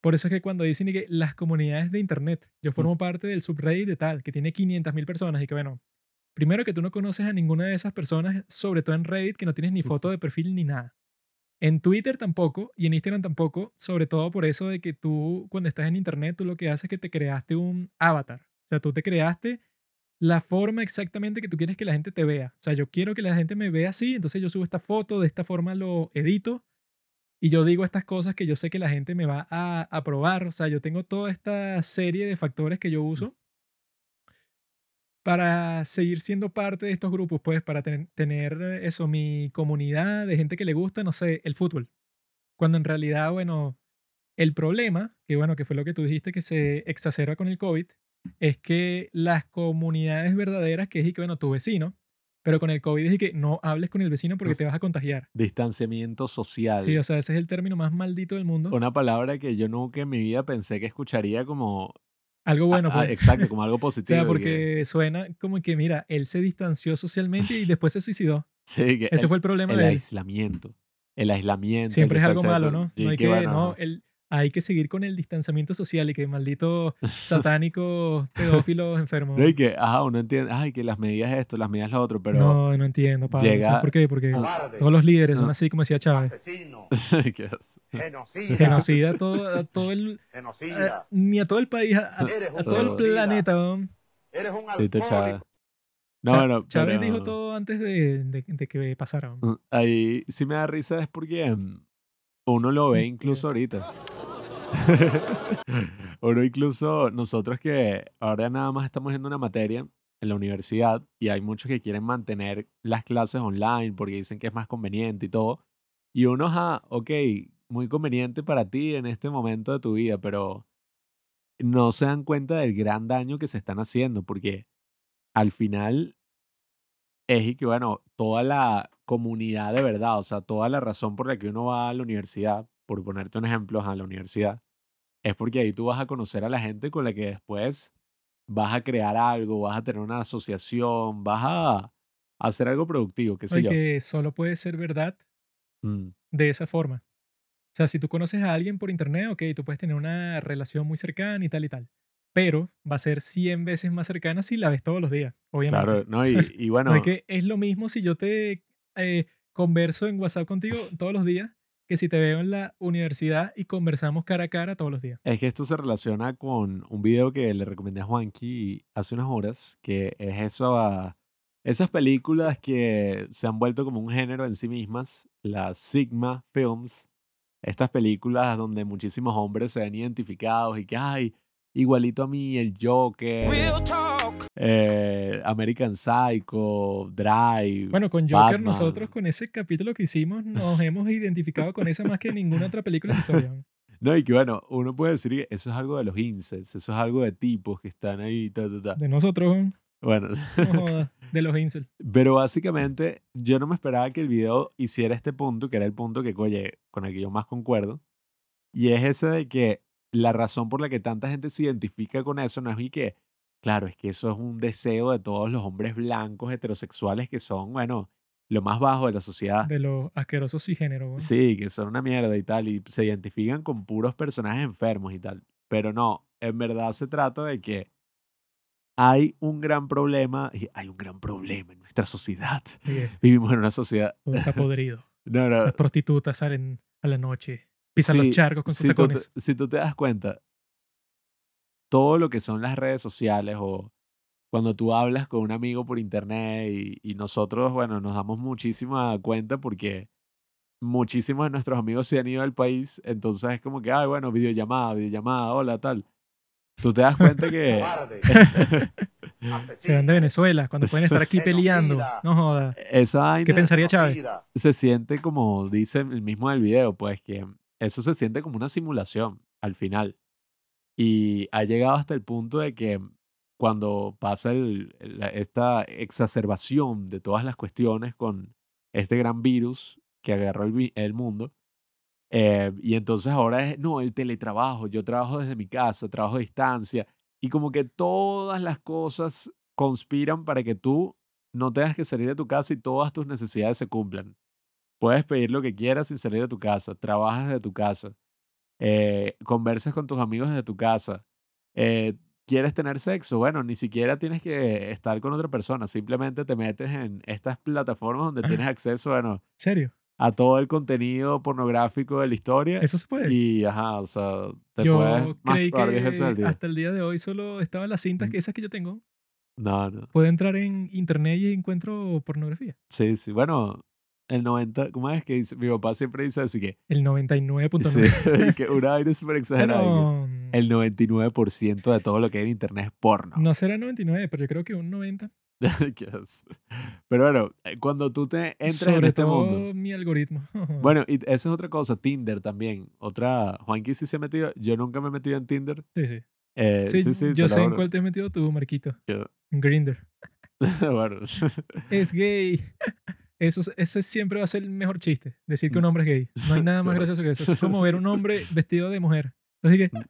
por eso es que cuando dicen que las comunidades de Internet, yo formo parte del subreddit de tal, que tiene 500 mil personas y que bueno, primero que tú no conoces a ninguna de esas personas, sobre todo en Reddit, que no tienes ni foto de perfil ni nada. En Twitter tampoco y en Instagram tampoco, sobre todo por eso de que tú cuando estás en Internet, tú lo que haces es que te creaste un avatar. O sea, tú te creaste la forma exactamente que tú quieres que la gente te vea. O sea, yo quiero que la gente me vea así, entonces yo subo esta foto, de esta forma lo edito y yo digo estas cosas que yo sé que la gente me va a aprobar. O sea, yo tengo toda esta serie de factores que yo uso para seguir siendo parte de estos grupos, pues para ten- tener eh, eso, mi comunidad de gente que le gusta, no sé, el fútbol. Cuando en realidad, bueno, el problema, que bueno, que fue lo que tú dijiste que se exacerba con el COVID, es que las comunidades verdaderas, que es y que, bueno, tu vecino, pero con el COVID es que no hables con el vecino porque te vas a contagiar. Distanciamiento social. Sí, o sea, ese es el término más maldito del mundo. Una palabra que yo nunca en mi vida pensé que escucharía como... Algo bueno, ah, pues. exacto, como algo O positivo. sea, que- porque suena como que, mira, él se distanció socialmente y después se suicidó. sí, que Ese el, fue el problema el de él. aislamiento. El aislamiento. el Siempre es algo malo. ¿no? No hay que, que, bueno, no, el, hay que seguir con el distanciamiento social y que maldito satánico pedófilos enfermos. No, y que, ajá, uno entiende, ay, que las medidas esto, las medidas lo otro, pero... no, no entiendo, Pablo. llega- ¿Sabes por qué? Porque Cobarde, todos los líderes son Ah. así como decía Chávez. asesino, genocida, Genocida a todo, a todo el... a- genocida. ni a todo el país, a, a- Eres un a todo el planeta. Eres un alcohólico. No, bueno, Chávez pero- dijo todo antes de, de- de que pasara. Mm, Ahí sí me da risa es porque mm, uno lo ve incluso ahorita. uno incluso, nosotros que ahora nada más estamos viendo una materia en la universidad y hay muchos que quieren mantener las clases online porque dicen que es más conveniente y todo. Y uno, ajá, ok, muy conveniente para ti en este momento de tu vida, pero no se dan cuenta del gran daño que se están haciendo porque al final es y que, bueno, toda la comunidad de verdad, o sea, toda la razón por la que uno va a la universidad, por ponerte un ejemplo, a la universidad, es porque ahí tú vas a conocer a la gente con la que después vas a crear algo, vas a tener una asociación, vas a hacer algo productivo, qué sé yo. que solo puede ser verdad Mm, de esa forma. O sea, si tú conoces a alguien por internet, ok, tú puedes tener una relación muy cercana y tal y tal. Pero va a ser 100 veces más cercana si la ves todos los días, obviamente. claro, ¿no? Y, y bueno, que es lo mismo si yo te eh, converso en WhatsApp contigo todos los días que si te veo en la universidad y conversamos cara a cara todos los días. Es que esto se relaciona con un video que le recomendé a Juanqui hace unas horas, que es eso a esas películas que se han vuelto como un género en sí mismas, las Sigma Films, estas películas donde muchísimos hombres se ven identificados y que, ay, igualito a mí, el Joker, eh, American Psycho, Drive. Bueno, con Joker Batman. nosotros con ese capítulo que hicimos nos hemos identificado con esa más que ninguna otra película la historia. ¿no? Y que bueno, uno puede decir que eso es algo de los incels, eso es algo de tipos que están ahí, ta, ta, ta. De nosotros, ¿no? Bueno, No jodas, de los incel. Pero básicamente yo no me esperaba que el video hiciera este punto, que era el punto que, oye, con el que yo más concuerdo. Y es ese de que la razón por la que tanta gente se identifica con eso no es y que, claro, es que eso es un deseo de todos los hombres blancos heterosexuales que son, bueno, lo más bajo de la sociedad. De los asquerosos cisgéneros. ¿no? Sí, que son una mierda y tal, y se identifican con puros personajes enfermos y tal. Pero no, en verdad se trata de que hay un gran problema, y hay un gran problema en nuestra sociedad. Oye, Vivimos en una sociedad. todo está podrido. No, no. Las prostitutas salen a la noche, pisan los sí, charcos con sus si tú, te, tacones. si tú te das cuenta, todo lo que son las redes sociales o cuando tú hablas con un amigo por internet y, y nosotros, bueno, nos damos muchísima cuenta porque muchísimos de nuestros amigos se han ido al país, entonces es como que, ay, bueno, videollamada, videollamada, hola, tal. Tú te das cuenta que. Se van de Venezuela cuando pueden estar aquí peleando. No joda. esa ¿Qué pensaría Chávez? Se siente como dice el mismo del video, pues que eso se siente como una simulación al final. Y ha llegado hasta el punto de que cuando pasa esta exacerbación de todas las cuestiones con este gran virus que agarró el, mundo, eh, y entonces ahora es, no, el teletrabajo, yo trabajo desde mi casa, trabajo a distancia, y como que todas las cosas conspiran para que tú no tengas que salir de tu casa y todas tus necesidades se cumplan. Puedes pedir lo que quieras sin salir de tu casa, trabajas desde tu casa, eh, conversas con tus amigos desde tu casa, eh, quieres tener sexo, bueno, ni siquiera tienes que estar con otra persona, simplemente te metes en estas plataformas donde tienes acceso, bueno, ¿Serio? a todo el contenido pornográfico de la historia Eso se puede. y, ajá, o sea, te yo puedes creí masturbar 10 veces al que día. hasta el día de hoy solo estaban las cintas Mm. que esas que yo tengo. No, no. Puedo entrar en internet y encuentro pornografía. Sí, sí. Bueno, el 90, ¿cómo es que dice? Mi papá siempre dice eso y que, El 99.9. sí, que una vaina súper exagerada. y que Bueno, El 99% de todo lo que hay en internet es porno. no será 99, pero yo creo que un 90. Qué asco. Pero bueno, eh, cuando tú te entras en este todo mundo. mi algoritmo. Bueno, y esa es otra cosa, Tinder también. Otra, Juanqui sí se ha metido. Yo nunca me he metido en Tinder. sí, sí. Eh, Sí, sí, sí, yo sé en cuál te has metido tú, Marquito. En Grindr. bueno, Es gay. Eso, es- ese siempre va a ser el mejor chiste. Decir que un hombre es gay. No hay nada más gracioso que eso. Es como ver un hombre vestido de mujer. Entonces, ¿qué?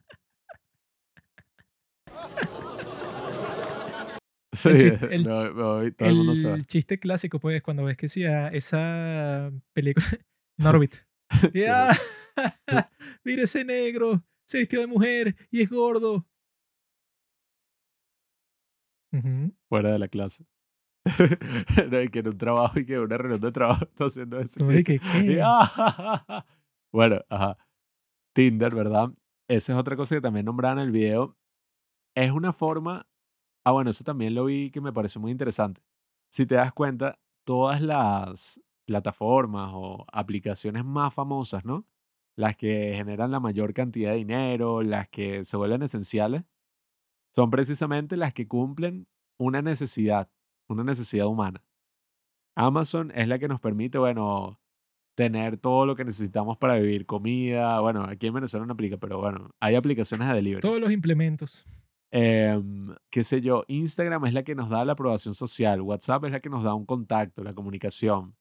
sí, chiste- el- todo el, se va. el chiste clásico, pues, cuando ves que sí, a esa película, Norbit. Y, ah, mira ese negro, se vistió de mujer y es gordo. Fuera de la clase. no, y que en un trabajo y que en una reunión de trabajo está haciendo eso. Ves que, Y, ¿qué? ah, bueno, ajá. Tinder, ¿verdad? Esa es otra cosa que también nombraban en el video. Es una forma. Ah, bueno, eso también lo vi que me pareció muy interesante. Si te das cuenta, todas las plataformas o aplicaciones más famosas, ¿no? Las que generan la mayor cantidad de dinero, las que se vuelven esenciales, son precisamente las que cumplen una necesidad, una necesidad humana. Amazon es la que nos permite, bueno, tener todo lo que necesitamos para vivir, comida, bueno, aquí en Venezuela no aplica, pero bueno, hay aplicaciones de delivery. Todos los implementos. Em, qué sé yo, Instagram es la que nos da la aprobación social, WhatsApp es la que nos da un contacto, la comunicación.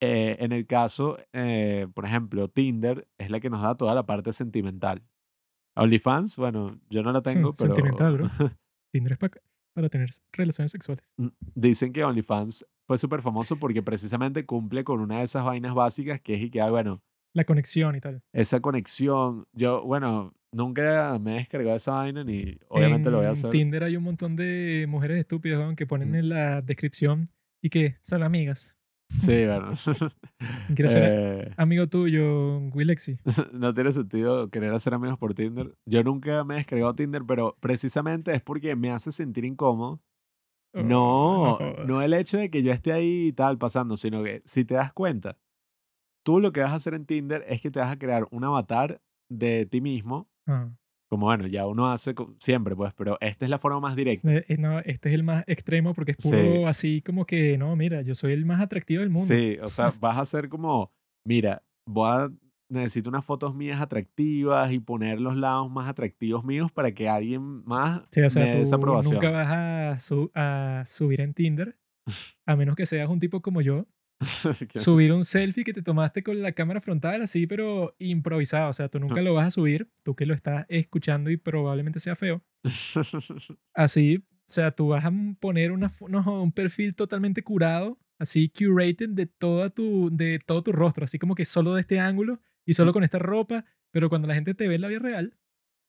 Eh, en el caso, eh, por ejemplo, Tinder es la que nos da toda la parte sentimental. OnlyFans, bueno, yo no la tengo, pero Sentimental, bro. Tinder es pa- para tener relaciones sexuales. Mm, Dicen que OnlyFans fue súper famoso porque precisamente cumple con una de esas vainas básicas que es y que, ah, bueno, La conexión y tal. esa conexión. Yo, bueno, nunca me he descargado esa vaina ni obviamente lo voy a En hacer. Tinder hay un montón de mujeres estúpidas weón, que ponen Mm. en la descripción y que son amigas. Sí, bueno. ¿Quieres ser Eh, amigo tuyo, Willexi? no tiene sentido querer hacer amigos por Tinder. Yo nunca me he descargado Tinder, pero precisamente es porque me hace sentir incómodo. Oh, No, jodas. no el hecho de que yo esté ahí y tal pasando, sino que si te das cuenta, tú lo que vas a hacer en Tinder es que te vas a crear un avatar de ti mismo, Ah. Como bueno, ya uno hace siempre, pues, pero esta es la forma más directa. Eh, eh, no, este es el más extremo porque es Sí. puro así como que, no, mira, yo soy el más atractivo del mundo. Sí, o sea, vas a hacer como, mira, voy a necesito unas fotos mías atractivas y poner los lados más atractivos míos para que alguien más Sí, o sea, me dé esa aprobación. nunca vas a, su- a subir en Tinder, a menos que seas un tipo como yo, subir un selfie que te tomaste con la cámara frontal así, pero improvisado. O sea, tú nunca lo vas a subir, tú que lo estás escuchando y probablemente sea feo. Así, o sea, tú vas a poner una, no, un perfil totalmente curado, así curated de, toda tu, de todo tu rostro, así como que solo de este ángulo y solo con esta ropa, pero cuando la gente te ve en la vida real,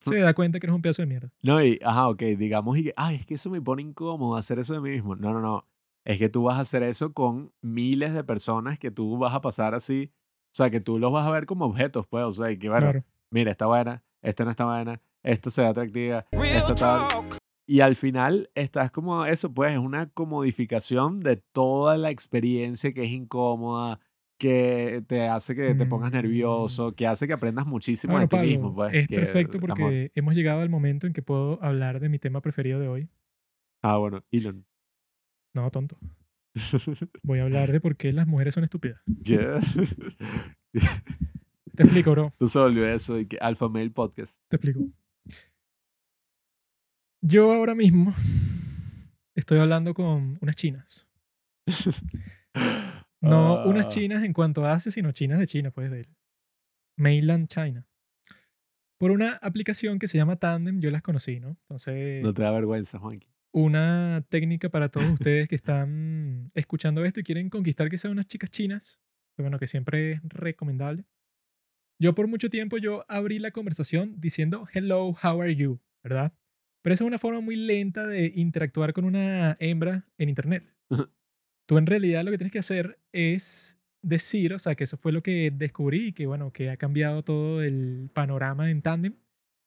se da cuenta que eres un pedazo de mierda. No, y, ajá, ok, digamos, y, ay, es que eso me pone incómodo hacer eso de mí mismo. No, no, no. Es que tú vas a hacer eso con miles de personas que tú vas a pasar así. O sea, que tú los vas a ver como objetos, pues. O sea, y que bueno, Claro. mira, está buena, esta no está buena, esta se ve atractiva, esta tal. Y al final estás como eso, pues, es una comodificación de toda la experiencia que es incómoda, que te hace que te pongas Mm. nervioso, que hace que aprendas muchísimo Bueno, de ti Pablo, mismo, pues. es que perfecto el amor. porque hemos llegado al momento en que puedo hablar de mi tema preferido de hoy. Ah, bueno, Elon. No, tonto. Voy a hablar de por qué las mujeres son estúpidas. Yeah. Te explico, bro. Tú se volvió eso y que Alpha Male Podcast. Te explico. Yo ahora mismo estoy hablando con unas chinas. No unas Ah, chinas en cuanto a Asia, sino chinas de China, pues del mainland China. Por una aplicación que se llama Tandem, yo las conocí, ¿no? Entonces, No te da vergüenza, Juanqui. Una técnica para todos ustedes que están escuchando esto y quieren conquistar que sean unas chicas chinas, que bueno, que siempre es recomendable. Yo por mucho tiempo yo abrí la conversación diciendo hello, how are you, ¿verdad? Pero esa es una forma muy lenta de interactuar con una hembra en internet. Tú en realidad lo que tienes que hacer es decir, o sea, que eso fue lo que descubrí y que bueno, que ha cambiado todo el panorama en Tandem,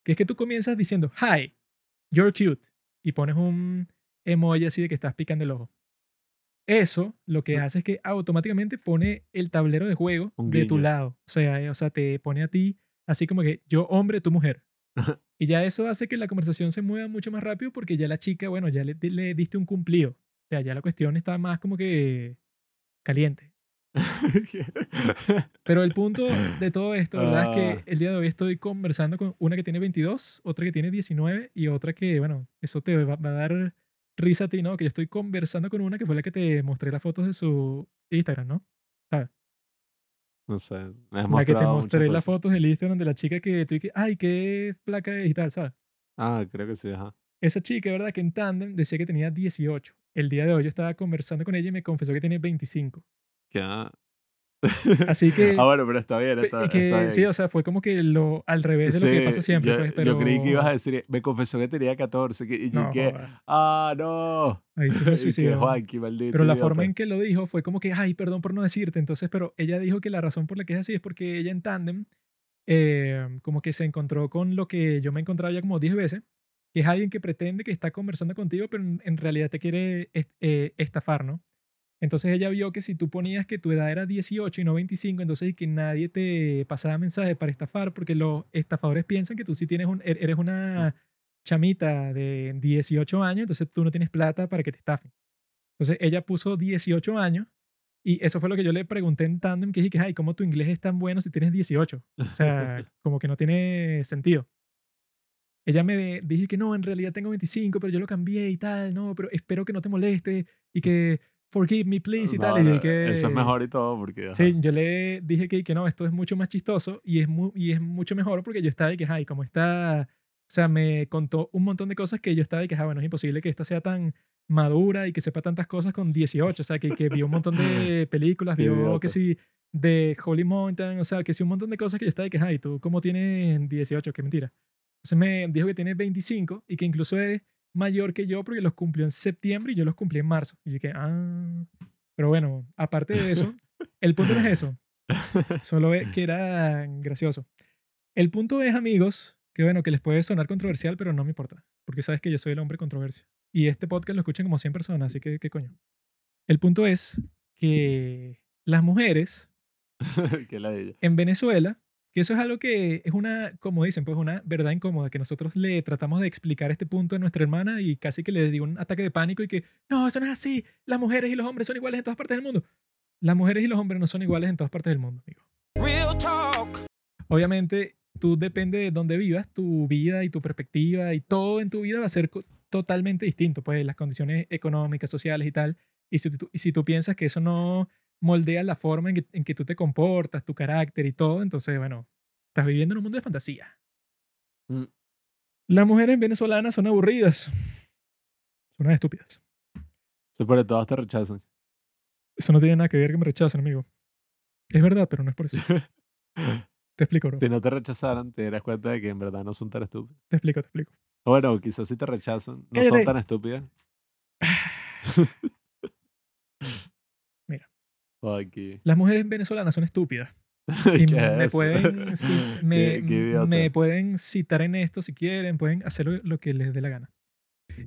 que es que tú comienzas diciendo, hi, you're cute, y pones un emoji así de que estás picando el ojo. Eso lo que hace es que automáticamente pone el tablero de juego de tu lado. O sea, eh, o sea, te pone a ti así como que yo hombre, tú mujer. Y ya eso hace que la conversación se mueva mucho más rápido porque ya la chica, bueno, ya le, le diste un cumplido. O sea, ya la cuestión está más como que caliente. Pero el punto de todo esto, ¿verdad? Es Ah. que el día de hoy estoy conversando con una que tiene 22, otra que tiene 19 y otra que, bueno, eso te va, va a dar risa a ti, ¿no? Que yo estoy conversando con una que fue la que te mostré las fotos de su Instagram, ¿no? No sé. Me has La que te mostré las fotos del Instagram de la chica que tú y que, ay, qué placa es y tal, ¿sabes? Ah, creo que sí, ajá. Esa chica, ¿verdad? Que en Tandem decía que tenía 18. El día de hoy yo estaba conversando con ella y me confesó que tiene 25. Que, ah. Así que, ah, bueno, pero está bien, está, que está bien. sí, o sea, fue como que lo al revés de lo que Sí, pasa siempre. yo, pues, yo pero... creí que ibas a decir, me confesó que tenía 14. que- y yo No, que, ah, no. ahí sí me suicidó. Juanqui, maldito Pero la idiota. forma en que lo dijo fue como que, ay, perdón por no decirte. Entonces, pero ella dijo que la razón por la que es así es porque ella en Tandem eh, como que se encontró con lo que yo me he encontrado ya como 10 veces, que es alguien que pretende que está conversando contigo, pero en, realidad te quiere eh, estafar, ¿no? Entonces ella vio que si tú ponías que tu edad era 18 y no 25, entonces que nadie te pasaba mensaje para estafar, porque los estafadores piensan que tú sí tienes un, er- eres una chamita de 18 años, entonces tú no tienes plata para que te estafen. Entonces ella puso 18 años y eso fue lo que yo le pregunté en Tandem, que dije que, ay, ¿cómo tu inglés es tan bueno si tienes 18? O sea, como que no tiene sentido. Ella me dije que no, en realidad tengo 25, pero yo lo cambié y tal, no, pero espero que no te moleste y que forgive me please y tal. No, Y no, que, Eso es mejor y todo porque... ajá. Sí, yo le dije que, que no, esto es mucho más chistoso y es, mu- y es mucho mejor porque yo estaba de que, ay, como está, o sea, me contó un montón de cosas que yo estaba de que, ah, bueno, es imposible que esta sea tan madura y que sepa tantas cosas con 18, o sea, que, que vio un montón de películas, vio idiota. que sí, de Holy Mountain, o sea, que sí, un montón de cosas que yo estaba de que, ay, tú, ¿cómo tienes 18? Qué mentira. Entonces me dijo que tiene 25 y que incluso es mayor que yo porque los cumplió en septiembre y yo los cumplí en marzo. Y yo que, ah, pero bueno, aparte de eso, el punto no es eso. Solo es que era gracioso. El punto es, amigos, que bueno, que les puede sonar controversial, pero no me importa. Porque sabes que yo soy el hombre controversia. Y este podcast lo escuchan como 100 personas, así que, ¿qué coño? El punto es que las mujeres en Venezuela, que eso es algo que es una, como dicen, pues una verdad incómoda, que nosotros le tratamos de explicar este punto a nuestra hermana y casi que le dio un ataque de pánico y que, no, eso no es así, las mujeres y los hombres son iguales en todas partes del mundo. Las mujeres y los hombres no son iguales en todas partes del mundo, amigo. Real talk. Obviamente, tú depende de dónde vivas, tu vida y tu perspectiva y todo en tu vida va a ser totalmente distinto, pues las condiciones económicas, sociales y tal. Y si tú, y si tú piensas que eso no moldea la forma en que, en que tú te comportas, tu carácter y todo, entonces, bueno, estás viviendo en un mundo de fantasía. Mm. Las mujeres venezolanas son aburridas. Son estúpidas. Pero todas te rechazan. Eso no tiene nada que ver que me rechacen, amigo. Es verdad, pero no es por eso. Te explico, bro. Si no te rechazaran, te darás cuenta de que en verdad no son tan estúpidas. Te explico, te explico. Bueno, quizás si te rechazan, no son tan estúpidas. Aquí. Las mujeres venezolanas son estúpidas. Y ¿Qué me es? pueden, ci- me, Qué- qué me pueden citar en esto si quieren, pueden hacer lo, lo que les dé la gana.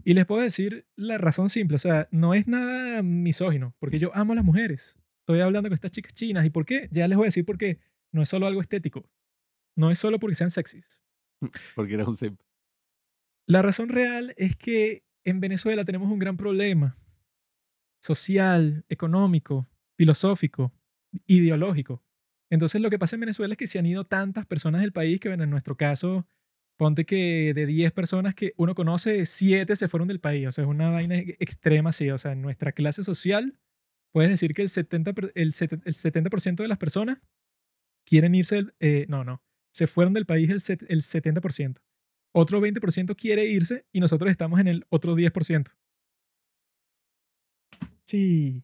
Y les puedo decir la razón simple, o sea, no es nada misógino, porque yo amo a las mujeres. Estoy hablando con estas chicas chinas. ¿Y por qué? Ya les voy a decir por qué. No es solo algo estético. No es solo porque sean sexys. Porque eres un simp. La razón real es que en Venezuela tenemos un gran problema social, económico, filosófico, ideológico. Entonces lo que pasa en Venezuela es que se han ido tantas personas del país que, bueno, en nuestro caso, ponte que de 10 personas que uno conoce, 7 se fueron del país. O sea, es una vaina e- extrema así. O sea, en nuestra clase social, puedes decir que el 70%, per- el sete- el 70 de las personas quieren irse, eh, no, no, se fueron del país el, set- el 70%. Otro 20% quiere irse y nosotros estamos en el otro 10%. Sí.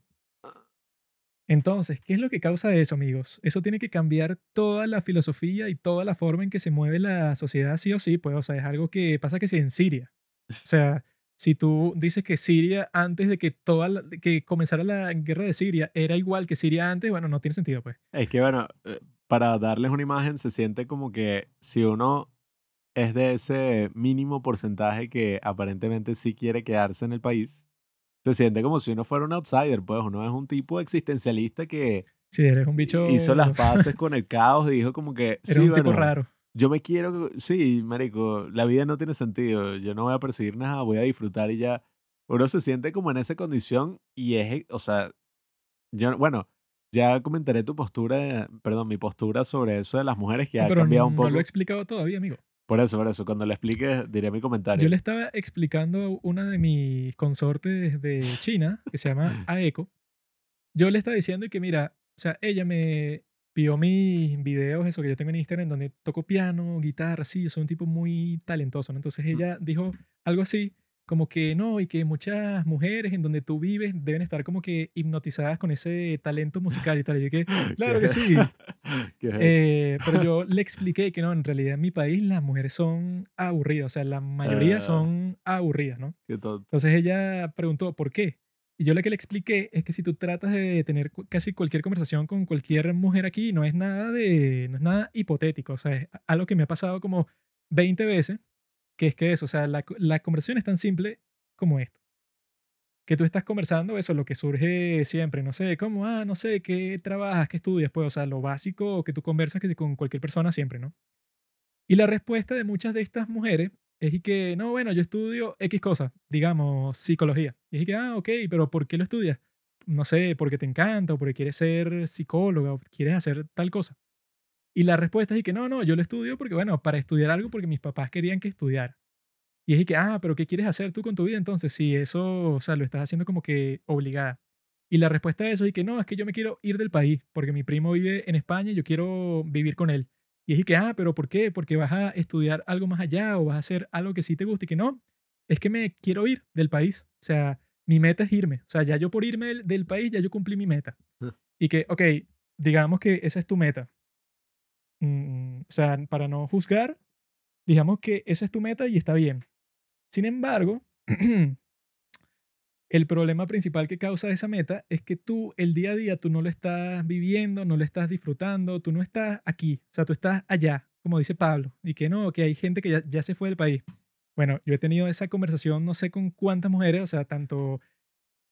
Entonces, ¿qué es lo que causa eso, amigos? Eso tiene que cambiar toda la filosofía y toda la forma en que se mueve la sociedad, sí o sí, pues, o sea, es algo que pasa que sí en Siria. O sea, si tú dices que Siria antes de que toda que comenzara la guerra de Siria era igual que Siria antes, bueno, no tiene sentido, pues. Es que, bueno, eh, para darles una imagen, se siente como que si uno es de ese mínimo porcentaje que aparentemente sí quiere quedarse en el país, se siente como si uno fuera un outsider, pues uno es un tipo existencialista que Si eres un bicho hizo las paces con el caos, dijo como que, eres sí, un tipo bueno, raro. yo me quiero, sí, marico, la vida no tiene sentido, yo no voy a perseguir nada, voy a disfrutar y ya. Uno se siente como en esa condición y es, o sea, yo, bueno, ya comentaré tu postura, perdón, mi postura sobre eso de las mujeres que ha Pero cambiado un no poco. lo he explicado todavía, amigo. Por eso, por eso, cuando lo expliques diré mi comentario. Yo le estaba explicando a una de mis consortes de China, que se llama Aeco. Yo le estaba diciendo que, mira, o sea, ella me vio mis videos, eso que yo tengo en Instagram, donde toco piano, guitarra, sí, yo soy un tipo muy talentoso, ¿no? Entonces ella dijo algo así, como que no, y que muchas mujeres en donde tú vives deben estar como que hipnotizadas con ese talento musical y tal. Y yo que, claro que sí. Eh, pero yo le expliqué que no, en realidad en mi país las mujeres son aburridas, o sea, la mayoría Ah. son aburridas, ¿no? Entonces ella preguntó, ¿por qué? Y yo lo que le expliqué es que si tú tratas de tener casi cualquier conversación con cualquier mujer aquí, no es nada de, no es nada hipotético, o sea, es algo que me ha pasado como 20 veces, que es que eso, o sea, la, la conversación es tan simple como esto. Que tú estás conversando, eso, lo que surge siempre, no sé, ¿cómo? Ah, no sé, ¿qué trabajas? ¿Qué estudias? Pues, o sea, lo básico que tú conversas que con cualquier persona siempre, ¿no? Y la respuesta de muchas de estas mujeres es que, no, bueno, yo estudio X cosa, digamos, psicología. Y es que, ah, ok, pero ¿por qué lo estudias? No sé, porque te encanta o porque quieres ser psicóloga o quieres hacer tal cosa. Y la respuesta es que, no, no, yo lo estudio porque, bueno, para estudiar algo porque mis papás querían que estudiara. Y es que, ah, pero ¿qué quieres hacer tú con tu vida entonces? Si eso, o sea, lo estás haciendo como que obligada. Y la respuesta a eso es que, no, es que yo me quiero ir del país porque mi primo vive en España y yo quiero vivir con él. Y es que, ah, pero ¿por qué? Porque vas a estudiar algo más allá o vas a hacer algo que sí te guste y que no. Es que me quiero ir del país. O sea, mi meta es irme. O sea, ya yo por irme del, del país, ya yo cumplí mi meta. Ah. Y que, ok, digamos que esa es tu meta. Mm, o sea, para no juzgar, digamos que esa es tu meta y está bien. Sin embargo, el problema principal que causa esa meta es que tú el día a día tú no lo estás viviendo, no lo estás disfrutando, tú no estás aquí, o sea, tú estás allá, como dice Pablo, y que no, que hay gente que ya, ya se fue del país. Bueno, yo he tenido esa conversación no sé con cuántas mujeres, o sea, tanto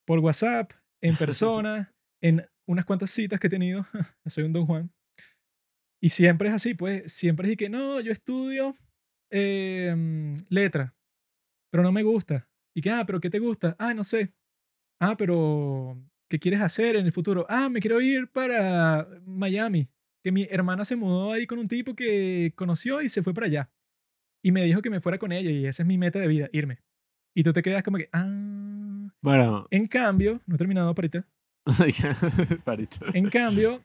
por WhatsApp, en persona, en unas cuantas citas que he tenido, soy un don Juan, y siempre es así, pues, siempre es y que no, yo estudio em, letra, pero no me gusta. Y que, ah, pero ¿qué te gusta? Ah, no sé. Ah, pero ¿qué quieres hacer en el futuro? Ah, me quiero ir para Miami. Que mi hermana se mudó ahí con un tipo que conoció y se fue para allá. Y me dijo que me fuera con ella y esa es mi meta de vida, irme. Y tú te quedas como que, ah. Bueno, En cambio, no he terminado parita. En cambio,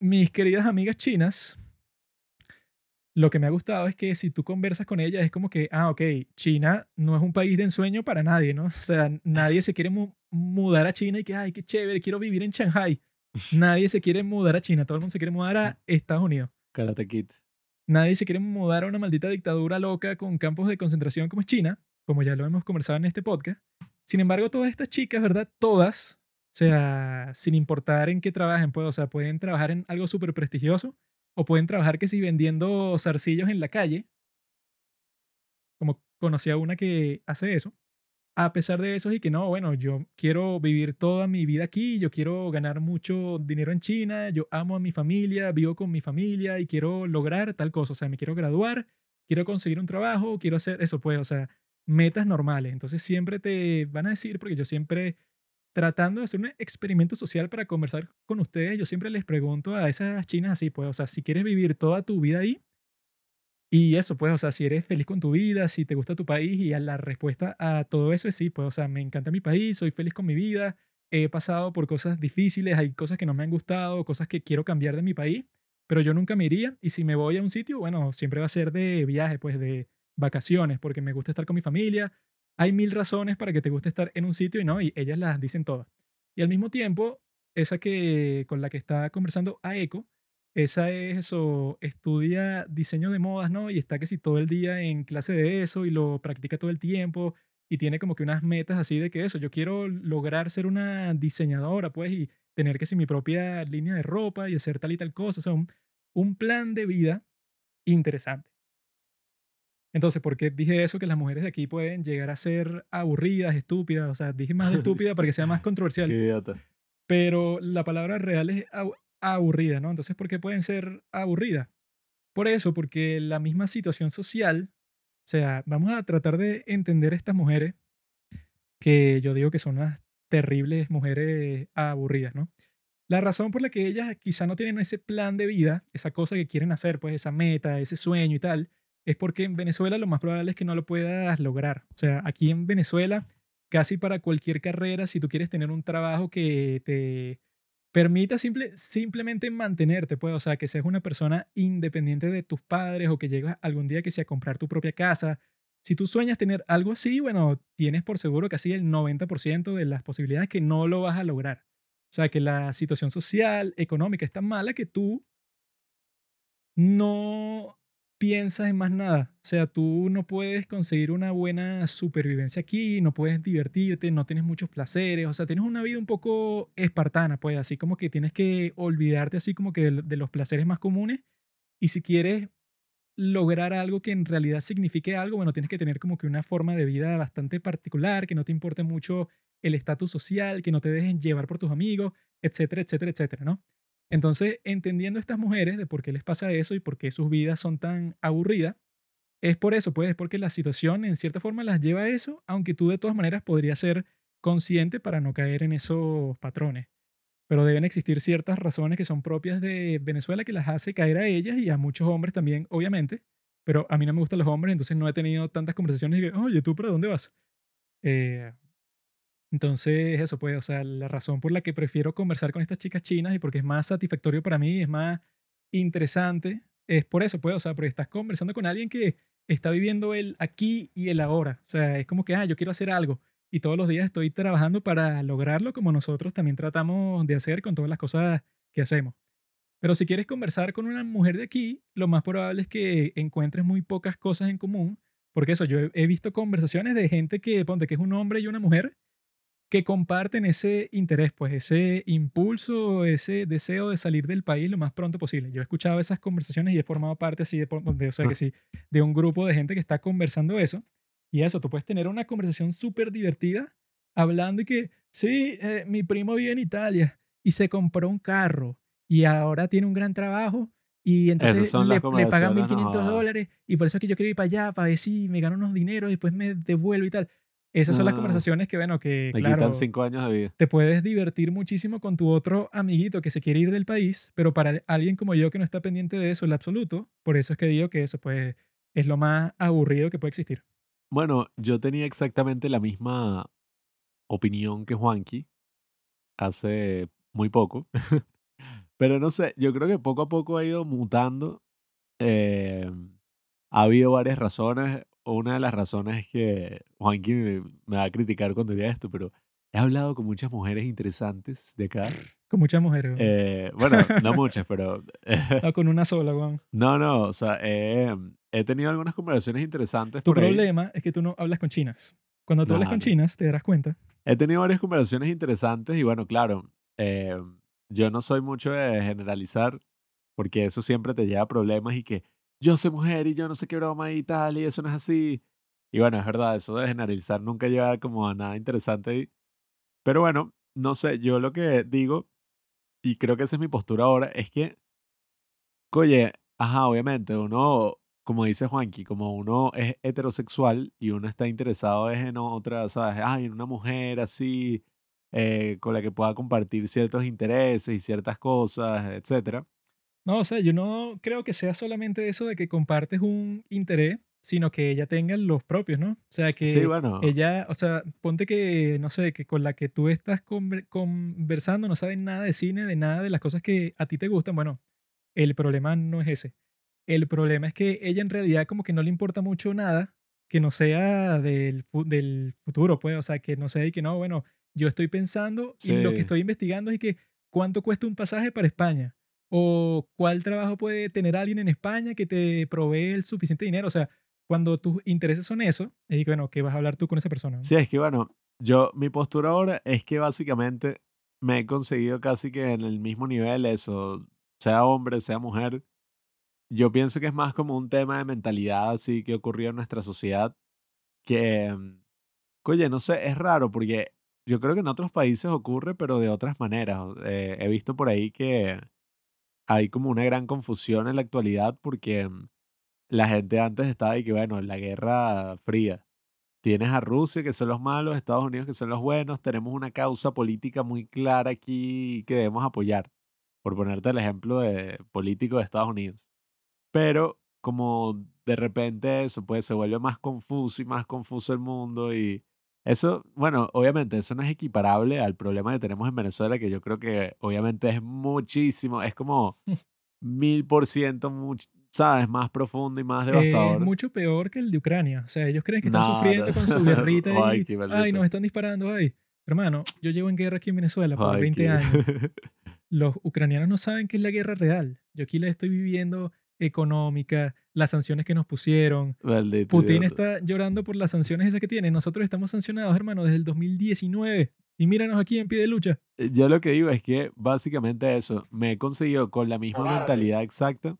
mis queridas amigas chinas, lo que me ha gustado es que si tú conversas con ellas es como que, ah, ok, China no es un país de ensueño para nadie, ¿no? O sea, nadie se quiere mu- mudar a China y que, ay, qué chévere, quiero vivir en Shanghai. Nadie se quiere mudar a China, todo el mundo se quiere mudar a Estados Unidos. Karate Kid. Nadie se quiere mudar a una maldita dictadura loca con campos de concentración como es China, como ya lo hemos conversado en este podcast. Sin embargo, todas estas chicas, ¿verdad? Todas, sea, sin importar en qué trabajen, pues, o sea, pueden trabajar en algo súper prestigioso o pueden trabajar que si vendiendo zarcillos en la calle, como conocí a una que hace eso. A pesar de eso y que no, bueno, yo quiero vivir toda mi vida aquí, yo quiero ganar mucho dinero en China, yo amo a mi familia, vivo con mi familia y quiero lograr tal cosa, o sea, me quiero graduar, quiero conseguir un trabajo, quiero hacer eso, pues, o sea, metas normales. Entonces siempre te van a decir, porque yo siempre tratando de hacer un experimento social para conversar con ustedes, yo siempre les pregunto a esas chinas así, pues, o sea, si quieres vivir toda tu vida ahí, y eso, pues, o sea, si eres feliz con tu vida, si te gusta tu país, y a la respuesta a todo eso es sí, pues, o sea, me encanta mi país, soy feliz con mi vida, he pasado por cosas difíciles, hay cosas que no me han gustado, cosas que quiero cambiar de mi país, pero yo nunca me iría, y si me voy a un sitio, bueno, siempre va a ser de viaje, pues, de vacaciones, porque me gusta estar con mi familia. Hay mil razones para que te guste estar en un sitio y no, y ellas las dicen todas. Y al mismo tiempo, esa que con la que está conversando a Eco, esa es eso, estudia diseño de modas, ¿no? Y está que si todo el día en clase de eso y lo practica todo el tiempo y tiene como que unas metas así de que eso, yo quiero lograr ser una diseñadora, pues, y tener que si mi propia línea de ropa y hacer tal y tal cosa, o sea, un plan de vida interesante. Entonces, ¿por qué dije eso? Que las mujeres de aquí pueden llegar a ser aburridas, estúpidas. O sea, dije más estúpida para que sea más controversial. Qué idiota. Pero la palabra real es abu- aburrida, ¿no? Entonces, ¿por qué pueden ser aburridas? Por eso, porque la misma situación social, o sea, vamos a tratar de entender estas mujeres que yo digo que son unas terribles mujeres aburridas, ¿no? La razón por la que ellas quizá no tienen ese plan de vida, esa cosa que quieren hacer, pues esa meta, ese sueño y tal, es porque en Venezuela lo más probable es que no lo puedas lograr. O sea, aquí en Venezuela, casi para cualquier carrera, si tú quieres tener un trabajo que te permita simple, simplemente mantenerte, pues, o sea, que seas una persona independiente de tus padres o que llegues algún día que sea a comprar tu propia casa. Si tú sueñas tener algo así, bueno, tienes por seguro casi el 90% de las posibilidades que no lo vas a lograr. O sea, que la situación social, económica es tan mala que tú no piensas en más nada. O sea, tú no puedes conseguir una buena supervivencia aquí, no puedes divertirte, no tienes muchos placeres, o sea, tienes una vida un poco espartana, pues así como que tienes que olvidarte así como que de, de los placeres más comunes y si quieres lograr algo que en realidad signifique algo, bueno, tienes que tener como que una forma de vida bastante particular, que no te importe mucho el estatus social, que no te dejen llevar por tus amigos, etcétera, etcétera, etcétera, ¿no? Entonces, entendiendo estas mujeres de por qué les pasa eso y por qué sus vidas son tan aburridas, es por eso, pues, es porque la situación en cierta forma las lleva a eso, aunque tú de todas maneras podrías ser consciente para no caer en esos patrones. Pero deben existir ciertas razones que son propias de Venezuela que las hace caer a ellas y a muchos hombres también, obviamente. Pero a mí no me gustan los hombres, entonces no he tenido tantas conversaciones y que, oye, ¿tú para dónde vas? Eh, entonces, eso pues, o sea, la razón por la que prefiero conversar con estas chicas chinas y porque es más satisfactorio para mí, es más interesante, es por eso, pues, o sea, porque estás conversando con alguien que está viviendo el aquí y el ahora. O sea, es como que, ah, yo quiero hacer algo y todos los días estoy trabajando para lograrlo como nosotros también tratamos de hacer con todas las cosas que hacemos. Pero si quieres conversar con una mujer de aquí, lo más probable es que encuentres muy pocas cosas en común, porque eso, yo he- visto conversaciones de gente que, ponte, que es un hombre y una mujer, que comparten ese interés, pues ese impulso, ese deseo de salir del país lo más pronto posible. Yo he escuchado esas conversaciones y he formado parte así de, po- de, o sea, que sí, de un grupo de gente que está conversando eso. Y eso, tú puedes tener una conversación súper divertida hablando y que, sí, eh, mi primo vive en Italia y se compró un carro y ahora tiene un gran trabajo y entonces le, le pagan conversaciones, no 1.500 jodas. dólares y por eso es que yo quiero ir para allá para ver si me gano unos dineros y después me devuelvo y tal. Esas son las Ah. conversaciones que, bueno, que Me claro, quitan cinco años de vida. te puedes divertir muchísimo con tu otro amiguito que se quiere ir del país, pero para alguien como yo que no está pendiente de eso en absoluto, por eso es que digo que eso pues es lo más aburrido que puede existir. Bueno, yo tenía exactamente la misma opinión que Juanqui hace muy poco. Pero no sé, yo creo que poco a poco ha ido mutando. Eh, ha habido varias razones. Una de las razones es que Juanqui me, me va a criticar cuando diga esto, pero he hablado con muchas mujeres interesantes de acá. Con muchas mujeres. Eh, bueno, no muchas, pero... Ah, con una sola, weón. no, no, o sea, eh, he tenido algunas conversaciones interesantes Tu por ahí. problema es que tú no hablas con chinas. Cuando tú hablas No, con no. chinas, te darás cuenta. He tenido varias conversaciones interesantes y bueno, claro, eh, yo no soy mucho de generalizar porque eso siempre te lleva a problemas y que yo soy mujer y yo no sé qué broma y tal y eso no es así. Y bueno, es verdad, eso de generalizar nunca lleva como a nada interesante ahí. Pero bueno, no sé, yo lo que digo, y creo que esa es mi postura ahora, es que, oye, ajá, obviamente, uno, como dice Juanqui, como uno es heterosexual y uno está interesado es en otra, ¿sabes? Ay, en una mujer así, eh, con la que pueda compartir ciertos intereses y ciertas cosas, etcétera. No, o sea, yo no creo que sea solamente eso de que compartes un interés, sino que ella tenga los propios, ¿no? O sea, que Sí, bueno, ella, o sea, ponte que, no sé, que con la que tú estás conver- conversando no sabe nada de cine, de nada de las cosas que a ti te gustan. Bueno, el problema no es ese. El problema es que ella en realidad como que no le importa mucho nada que no sea del, fu- del futuro, pues, o sea, que no sea y que no, bueno, yo estoy pensando y lo que estoy investigando es que cuánto cuesta un pasaje para España o cuál trabajo puede tener alguien en España que te provee el suficiente dinero, o sea, cuando tus intereses son eso, es que, bueno, ¿qué vas a hablar tú con esa persona? sí, es que bueno, yo, mi postura ahora es que básicamente me he conseguido casi que en el mismo nivel eso, sea hombre, sea mujer. Yo pienso que es más como un tema de mentalidad así que ocurrió en nuestra sociedad que, mm, oye, no sé, es raro porque yo creo que en otros países ocurre, pero de otras maneras. eh, he visto por ahí que hay como una gran confusión en la actualidad porque mm, la gente antes estaba y que, bueno, la guerra fría. Tienes a Rusia, que son los malos, Estados Unidos, que son los buenos. Tenemos una causa política muy clara aquí que debemos apoyar, por ponerte el ejemplo de político de Estados Unidos. Pero como de repente eso, pues se vuelve más confuso y más confuso el mundo y eso, bueno, obviamente eso no es equiparable al problema que tenemos en Venezuela, que yo creo que obviamente es muchísimo, es como mil por ciento, ¿sabes? Más profundo y más Es devastador. mucho peor que el de Ucrania. O sea, ellos creen que están No, sufriendo no. con su guerrita y, ay, nos están disparando, ay. Hermano, yo llevo en guerra aquí en Venezuela por Ay, 20 qué- años. Los ucranianos no saben qué es la guerra real. Yo aquí la estoy viviendo económica, las sanciones que nos pusieron. Maldito Putin idiota. está llorando por las sanciones esas que tiene. Nosotros estamos sancionados, hermano, desde el 2019. Y míranos aquí en pie de lucha. Eh, Yo lo que digo es que básicamente eso, me he conseguido con la misma Cobarde. mentalidad exacta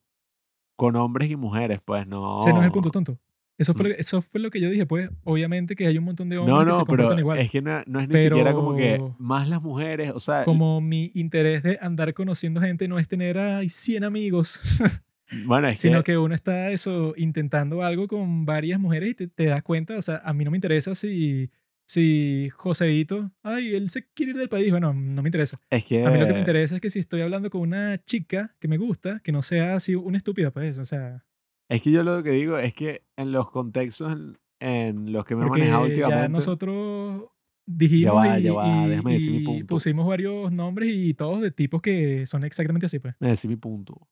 con hombres y mujeres, pues no. Ese no es el punto tonto. Eso fue, lo, eso fue lo que yo dije, pues. Obviamente que hay un montón de hombres No, que se no, pero comportan igual. es que no, no es ni siquiera como que Pero- más las mujeres, o sea, como mi interés de andar conociendo gente no es tener ay, 100 amigos, bueno, es sino que que uno está eso intentando algo con varias mujeres y te, te das cuenta, o sea, a mí no me interesa si, si Joseito, ay, él se quiere ir del país, bueno, no me interesa. es que A mí lo que me interesa es que si estoy hablando con una chica que me gusta, que no sea así una estúpida, pues, o sea, es que yo lo que digo es que en los contextos en, en los que me he manejado ya últimamente, nosotros dijimos va, y, ya va, y- déjame decir mi punto. pusimos varios nombres y todos de tipos que son exactamente así, pues. me decís mi punto.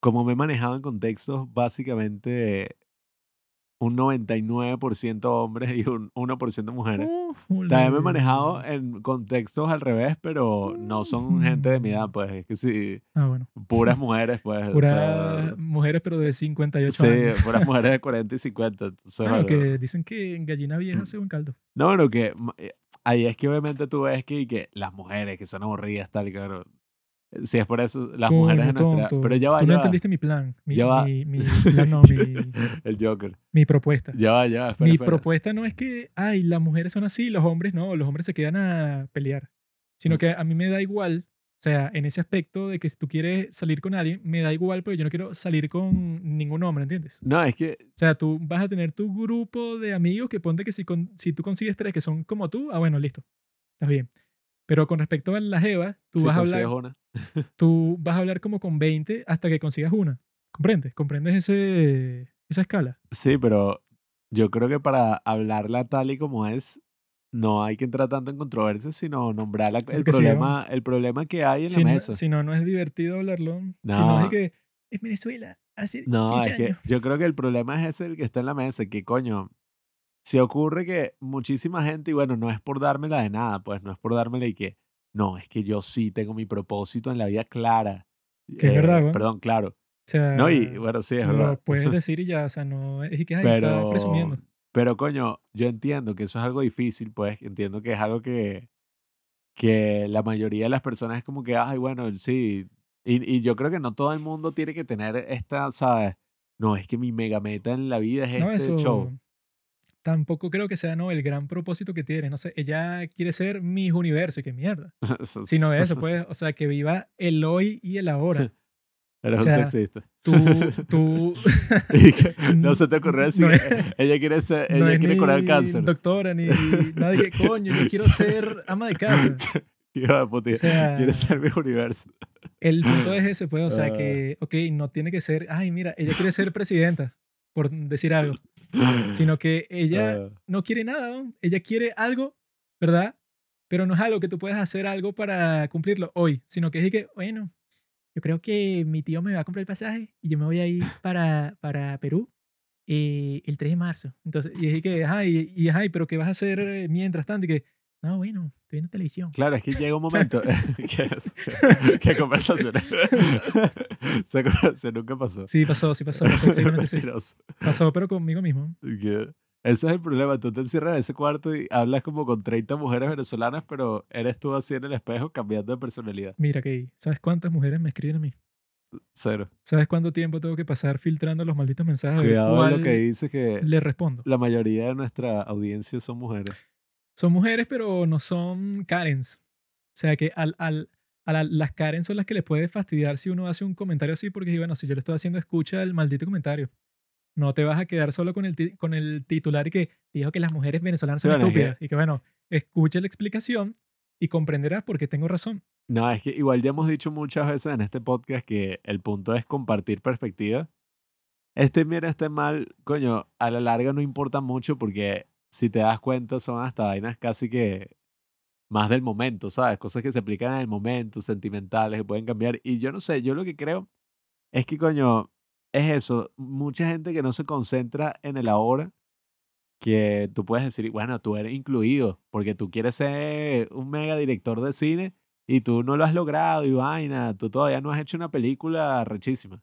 Como me he manejado en contextos básicamente un 99% hombres y un 1% mujeres. Uh, También me he manejado en contextos al revés, pero no son gente de mi edad, pues es que sí, Ah, bueno. puras mujeres, pues. o Puras sea, mujeres, pero de 58 sí, años. puras mujeres de 40 y 50. Entonces, Bueno, que dicen que en gallina vieja Mm. se buen caldo. No, bueno, que eh, ahí es que obviamente tú ves que, que las mujeres que son aburridas, tal eh, si es por eso, las mujeres de Coño, nuestra. tonto. Pero ya va, Tú no ya va. entendiste mi plan. Mi, Ya va. mi, mi plan, no, mi, El Joker. mi propuesta. Ya va, ya va. Espera, mi espera. propuesta no es que, ay, las mujeres son así, los hombres no, los hombres se quedan a pelear. Sino Mm. que a mí me da igual, o sea, en ese aspecto de que si tú quieres salir con alguien, me da igual, pero yo no quiero salir con ningún hombre, ¿entiendes? No, es que O sea, tú vas a tener tu grupo de amigos que ponte que si, con- si tú consigues tres que son como tú, ah, bueno, listo. Estás bien. Pero con respecto a la Jeva, tú, si vas a hablar, una. tú vas a hablar como con 20 hasta que consigas una. ¿Comprendes? ¿Comprendes ese, esa escala? Sí, pero yo creo que para hablarla tal y como es, no hay que entrar tanto en controversia, sino nombrar la- el, sí, problema, el problema que hay en Si la no, mesa. si no, no es divertido hablarlo. Si no, No. es que es Venezuela, hace No, 15 es que yo creo que el problema es ese el que está en la mesa, que coño, se ocurre que muchísima gente, y bueno, no es por dármela de nada, pues no es por dármela y que, no, es que yo sí tengo mi propósito en la vida clara. Que es verdad, eh, weón. perdón, claro. O sea, No, y bueno, sí, es lo verdad. puedes decir y ya, o sea, no es que ay, está Pero, presumiendo. pero coño, yo entiendo que eso es algo difícil, pues entiendo que es algo que, que la mayoría de las personas es como que, ay, bueno, sí. Y, y yo creo que no todo el mundo tiene que tener esta, ¿sabes? No, es que mi mega meta en la vida es No, este eso show. Tampoco creo que sea no el gran propósito que tiene. No sé, ella quiere ser Miss Universo y qué mierda. Sino eso, pues, o sea, que viva el hoy y el ahora. Eres o un sea, sexista. Tú, tú no se te ocurrió decir No ella quiere ser, no ella es quiere curar cáncer. doctora ni que, coño, yo quiero ser ama de casa. O sea, quiere ser mi universo. el punto es ese, pues, o sea, Ah. que, ok, no tiene que ser, ay, mira, ella quiere ser presidenta, por decir algo, sino que ella Ah, no quiere nada, ¿no? ella quiere algo, ¿verdad? Pero no es algo que tú puedes hacer algo para cumplirlo hoy, sino que es que, bueno, yo creo que mi tío me va a comprar el pasaje y yo me voy a ir para, para Perú eh, el 3 de marzo. Entonces, y es que, ajá, y, y, ajá, pero ¿qué vas a hacer eh, mientras tanto? Y que, no, bueno, estoy viendo televisión. Claro, es que llega un momento. ¿Qué, es? ¿Qué conversación? Esa conversación nunca pasó. Sí, pasó, sí pasó, pasó, sí. Pasó, pero conmigo mismo. Que- Ese es el problema. Tú te encierras en ese cuarto y hablas como con 30 mujeres venezolanas, pero eres tú así en el espejo cambiando de personalidad. Mira, que ¿sabes cuántas mujeres me escriben a mí? Cero. ¿Sabes cuánto tiempo tengo que pasar filtrando los malditos mensajes? Cuidado con lo que dices que le respondo. la mayoría de nuestra audiencia son mujeres. Son mujeres, pero no son Karens. O sea que al, al, a la- las Karens son las que les puede fastidiar si uno hace un comentario así, porque bueno, si yo lo estoy haciendo, escucha el maldito comentario. No te vas a quedar solo con el, con el titular y que dijo que las mujeres venezolanas son Bueno, es que- estúpidas. Y que bueno, escucha la explicación y comprenderás por qué tengo razón. No, es que igual ya hemos dicho muchas veces en este podcast que el punto es compartir perspectiva. Este bien, este mal, coño, a la larga no importa mucho porque si te das cuenta son hasta vainas casi que más del momento, ¿sabes? Cosas que se aplican en el momento, sentimentales, que pueden cambiar. Y yo no sé, yo lo que creo es que, coño, es eso. Mucha gente que no se concentra en el ahora, que tú puedes decir, bueno, tú eres incluido, porque tú quieres ser un mega director de cine y tú no lo has logrado y vaina, tú todavía no has hecho una película rechísima.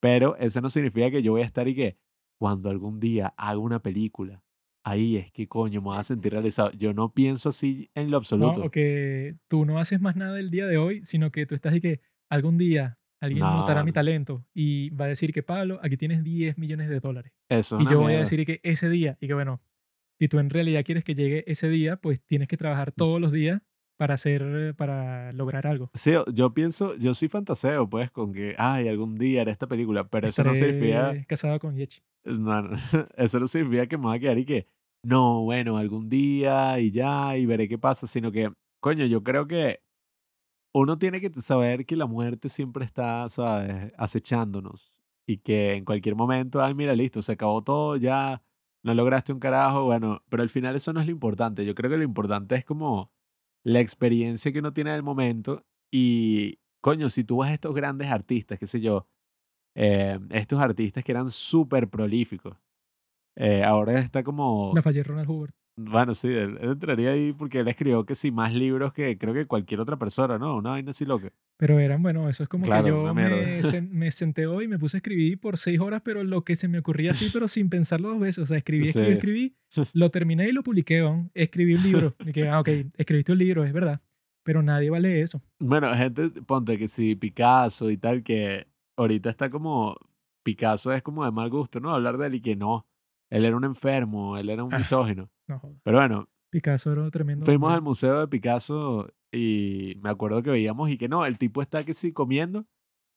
Pero eso no significa que yo voy a estar y que cuando algún día haga una película, ahí es que coño me voy a sentir realizado. Yo no pienso así en lo ¿no? absoluto. O que tú no haces más nada el día de hoy, sino que tú estás ahí que algún día alguien notará No, mi no. talento y va a decir que Pablo, aquí tienes 10 millones de dólares. Eso es Y yo voy a decir que ese día, y que bueno, si tú en realidad quieres que llegue ese día, pues tienes que trabajar todos los días para hacer, para lograr algo. Sí, yo pienso, yo sí fantaseo, pues, con que, ay, algún día haré esta película, pero eso no significa, Estaré casado con Yechi. no, no, eso no significa que me voy a quedar y que, no, bueno, algún día y ya, y veré qué pasa, sino que, coño, yo creo que uno tiene que saber que la muerte siempre está, ¿sabes?, acechándonos y que en cualquier momento, ay, mira, listo, se acabó todo, ya no lograste un carajo, bueno, pero al final eso no es lo importante. Yo creo que lo importante es como la experiencia que uno tiene en el momento y, coño, si tú vas a estos grandes artistas, qué sé yo, eh, estos artistas que eran súper prolíficos, eh, ahora está como... La fallé Ronald Hubert. Bueno, sí, él, él entraría ahí porque él escribió que sí, más libros que creo que cualquier otra persona, ¿no? Una vaina así loca. Pero eran, bueno, eso es como Claro, que yo me, sen- me senté hoy y me puse a escribir por seis horas, pero lo que se me ocurría así, pero sin pensarlo dos veces. O sea, escribí, escribí, Sí. escribí, lo terminé y lo publiqué, ¿no? escribí un libro. Y que, ah, ok, escribiste un libro, es verdad. Pero nadie vale eso. Bueno, gente, ponte que sí, Picasso y tal, que ahorita está como. Picasso es como de mal gusto, ¿no? Hablar de él y que no. Él era un enfermo, él era un Ah. misógino. No jodas. Pero bueno, Picasso era tremendo. fuimos hombre. al museo de Picasso y me acuerdo que veíamos y que no, el tipo está que sí comiendo.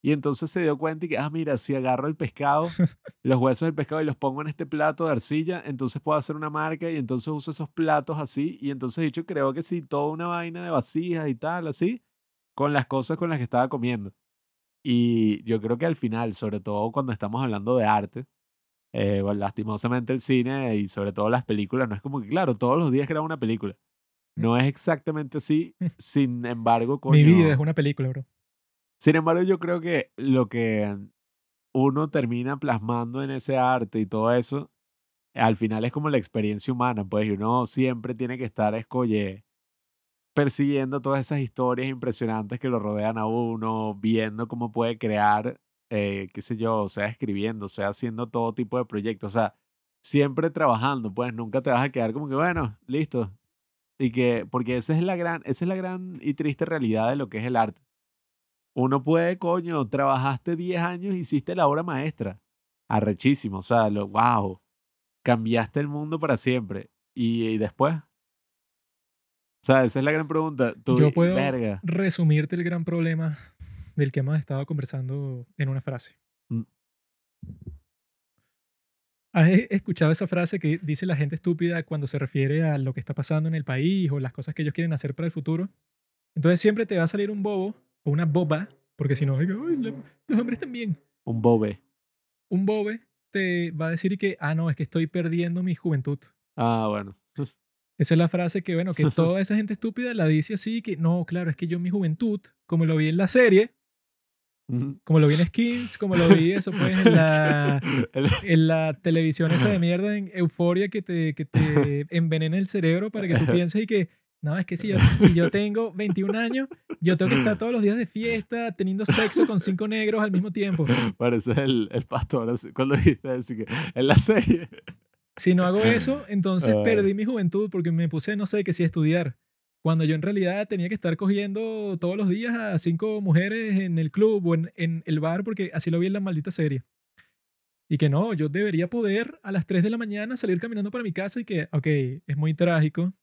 Y entonces se dio cuenta y que, ah, mira, si agarro el pescado, los huesos del pescado y los pongo en este plato de arcilla, entonces puedo hacer una marca y entonces uso esos platos así. Y entonces, dicho, creo que sí, toda una vaina de vasijas y tal, así, con las cosas con las que estaba comiendo. Y yo creo que al final, sobre todo cuando estamos hablando de arte, eh, bueno, lastimosamente el cine y sobre todo las películas, no es como que, claro, todos los días grabo una película. No es exactamente así, sin embargo, Mi vida coño, es una película, bro. sin embargo, yo creo que lo que uno termina plasmando en ese arte y todo eso al final es como la experiencia humana, pues, y uno siempre tiene que estar, escoye, persiguiendo todas esas historias impresionantes que lo rodean a uno, viendo cómo puede crear, eh, qué sé yo, sea, escribiendo, sea, haciendo todo tipo de proyectos, o sea, siempre trabajando, pues, nunca te vas a quedar como que, bueno, listo. Y que, porque esa es la gran, esa es la gran y triste realidad de lo que es el arte. Uno puede, coño, trabajaste 10 años, hiciste la obra maestra. Arrechísimo, o sea, lo, wow, cambiaste el mundo para siempre. Y, y después, o sea, esa es la gran pregunta. Tú, Yo puedo verga. resumirte el gran problema del que hemos estado conversando en una frase. Mm. ¿Has e- escuchado esa frase que dice la gente estúpida cuando se refiere a lo que está pasando en el país o las cosas que ellos quieren hacer para el futuro? Entonces siempre te va a salir un bobo o una boba, porque si no, "Ay, la- los hombres también. Un bobe. Un bobe te va a decir que, ah, no, es que estoy perdiendo mi juventud. Ah, bueno. Esa es la frase que, bueno, que toda esa gente estúpida la dice así, que no, claro, es que yo mi juventud, como lo vi en la serie. Como lo vi en Skins, como lo vi eso pues en la, en la televisión esa de mierda, en Euforia, que te, que te envenena el cerebro para que tú pienses y que, no, es que si yo, si yo tengo 21 años, yo tengo que estar todos los días de fiesta teniendo sexo con cinco negros al mismo tiempo. Parece el, el pastor así, cuando dijiste eso, que en la serie. Si no hago eso, entonces Ay. perdí mi juventud porque me puse, no sé, que a estudiar. Cuando yo en realidad tenía que estar cogiendo todos los días a cinco mujeres en el club o en, en el bar porque así lo vi en la maldita serie. Y que no, yo debería poder a las 3 de la mañana salir caminando para mi casa y que, ok, es muy trágico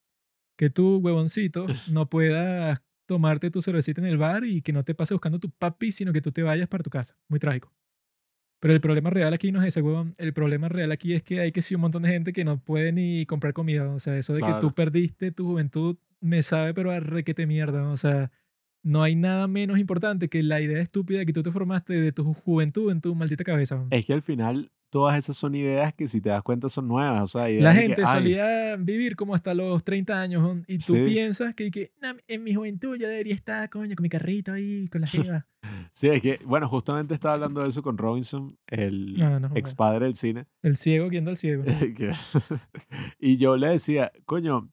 que tú, huevoncito, no puedas tomarte tu cervecita en el bar y que no te pase buscando tu papi, sino que tú te vayas para tu casa. Muy trágico. Pero el problema real aquí no es ese, huevón. El problema real aquí es que hay que sí un montón de gente que no puede ni comprar comida. O sea, eso de que Claro. tú perdiste tu juventud me sabe, pero a requete mierda. O sea, no hay nada menos importante que la idea estúpida que tú te formaste de tu juventud en tu maldita cabeza. Es que al final todas esas son ideas que si te das cuenta son nuevas. O sea, La que, gente ay, solía vivir como hasta los 30 años y tú Sí. piensas que, que "Nah, en mi juventud yo debería estar, coño, con mi carrito ahí, con la jeva. Sí, es que, bueno, justamente estaba hablando de eso con Robinson, el No, no, ex padre del cine. El ciego guiando al ciego. que- y yo le decía, coño,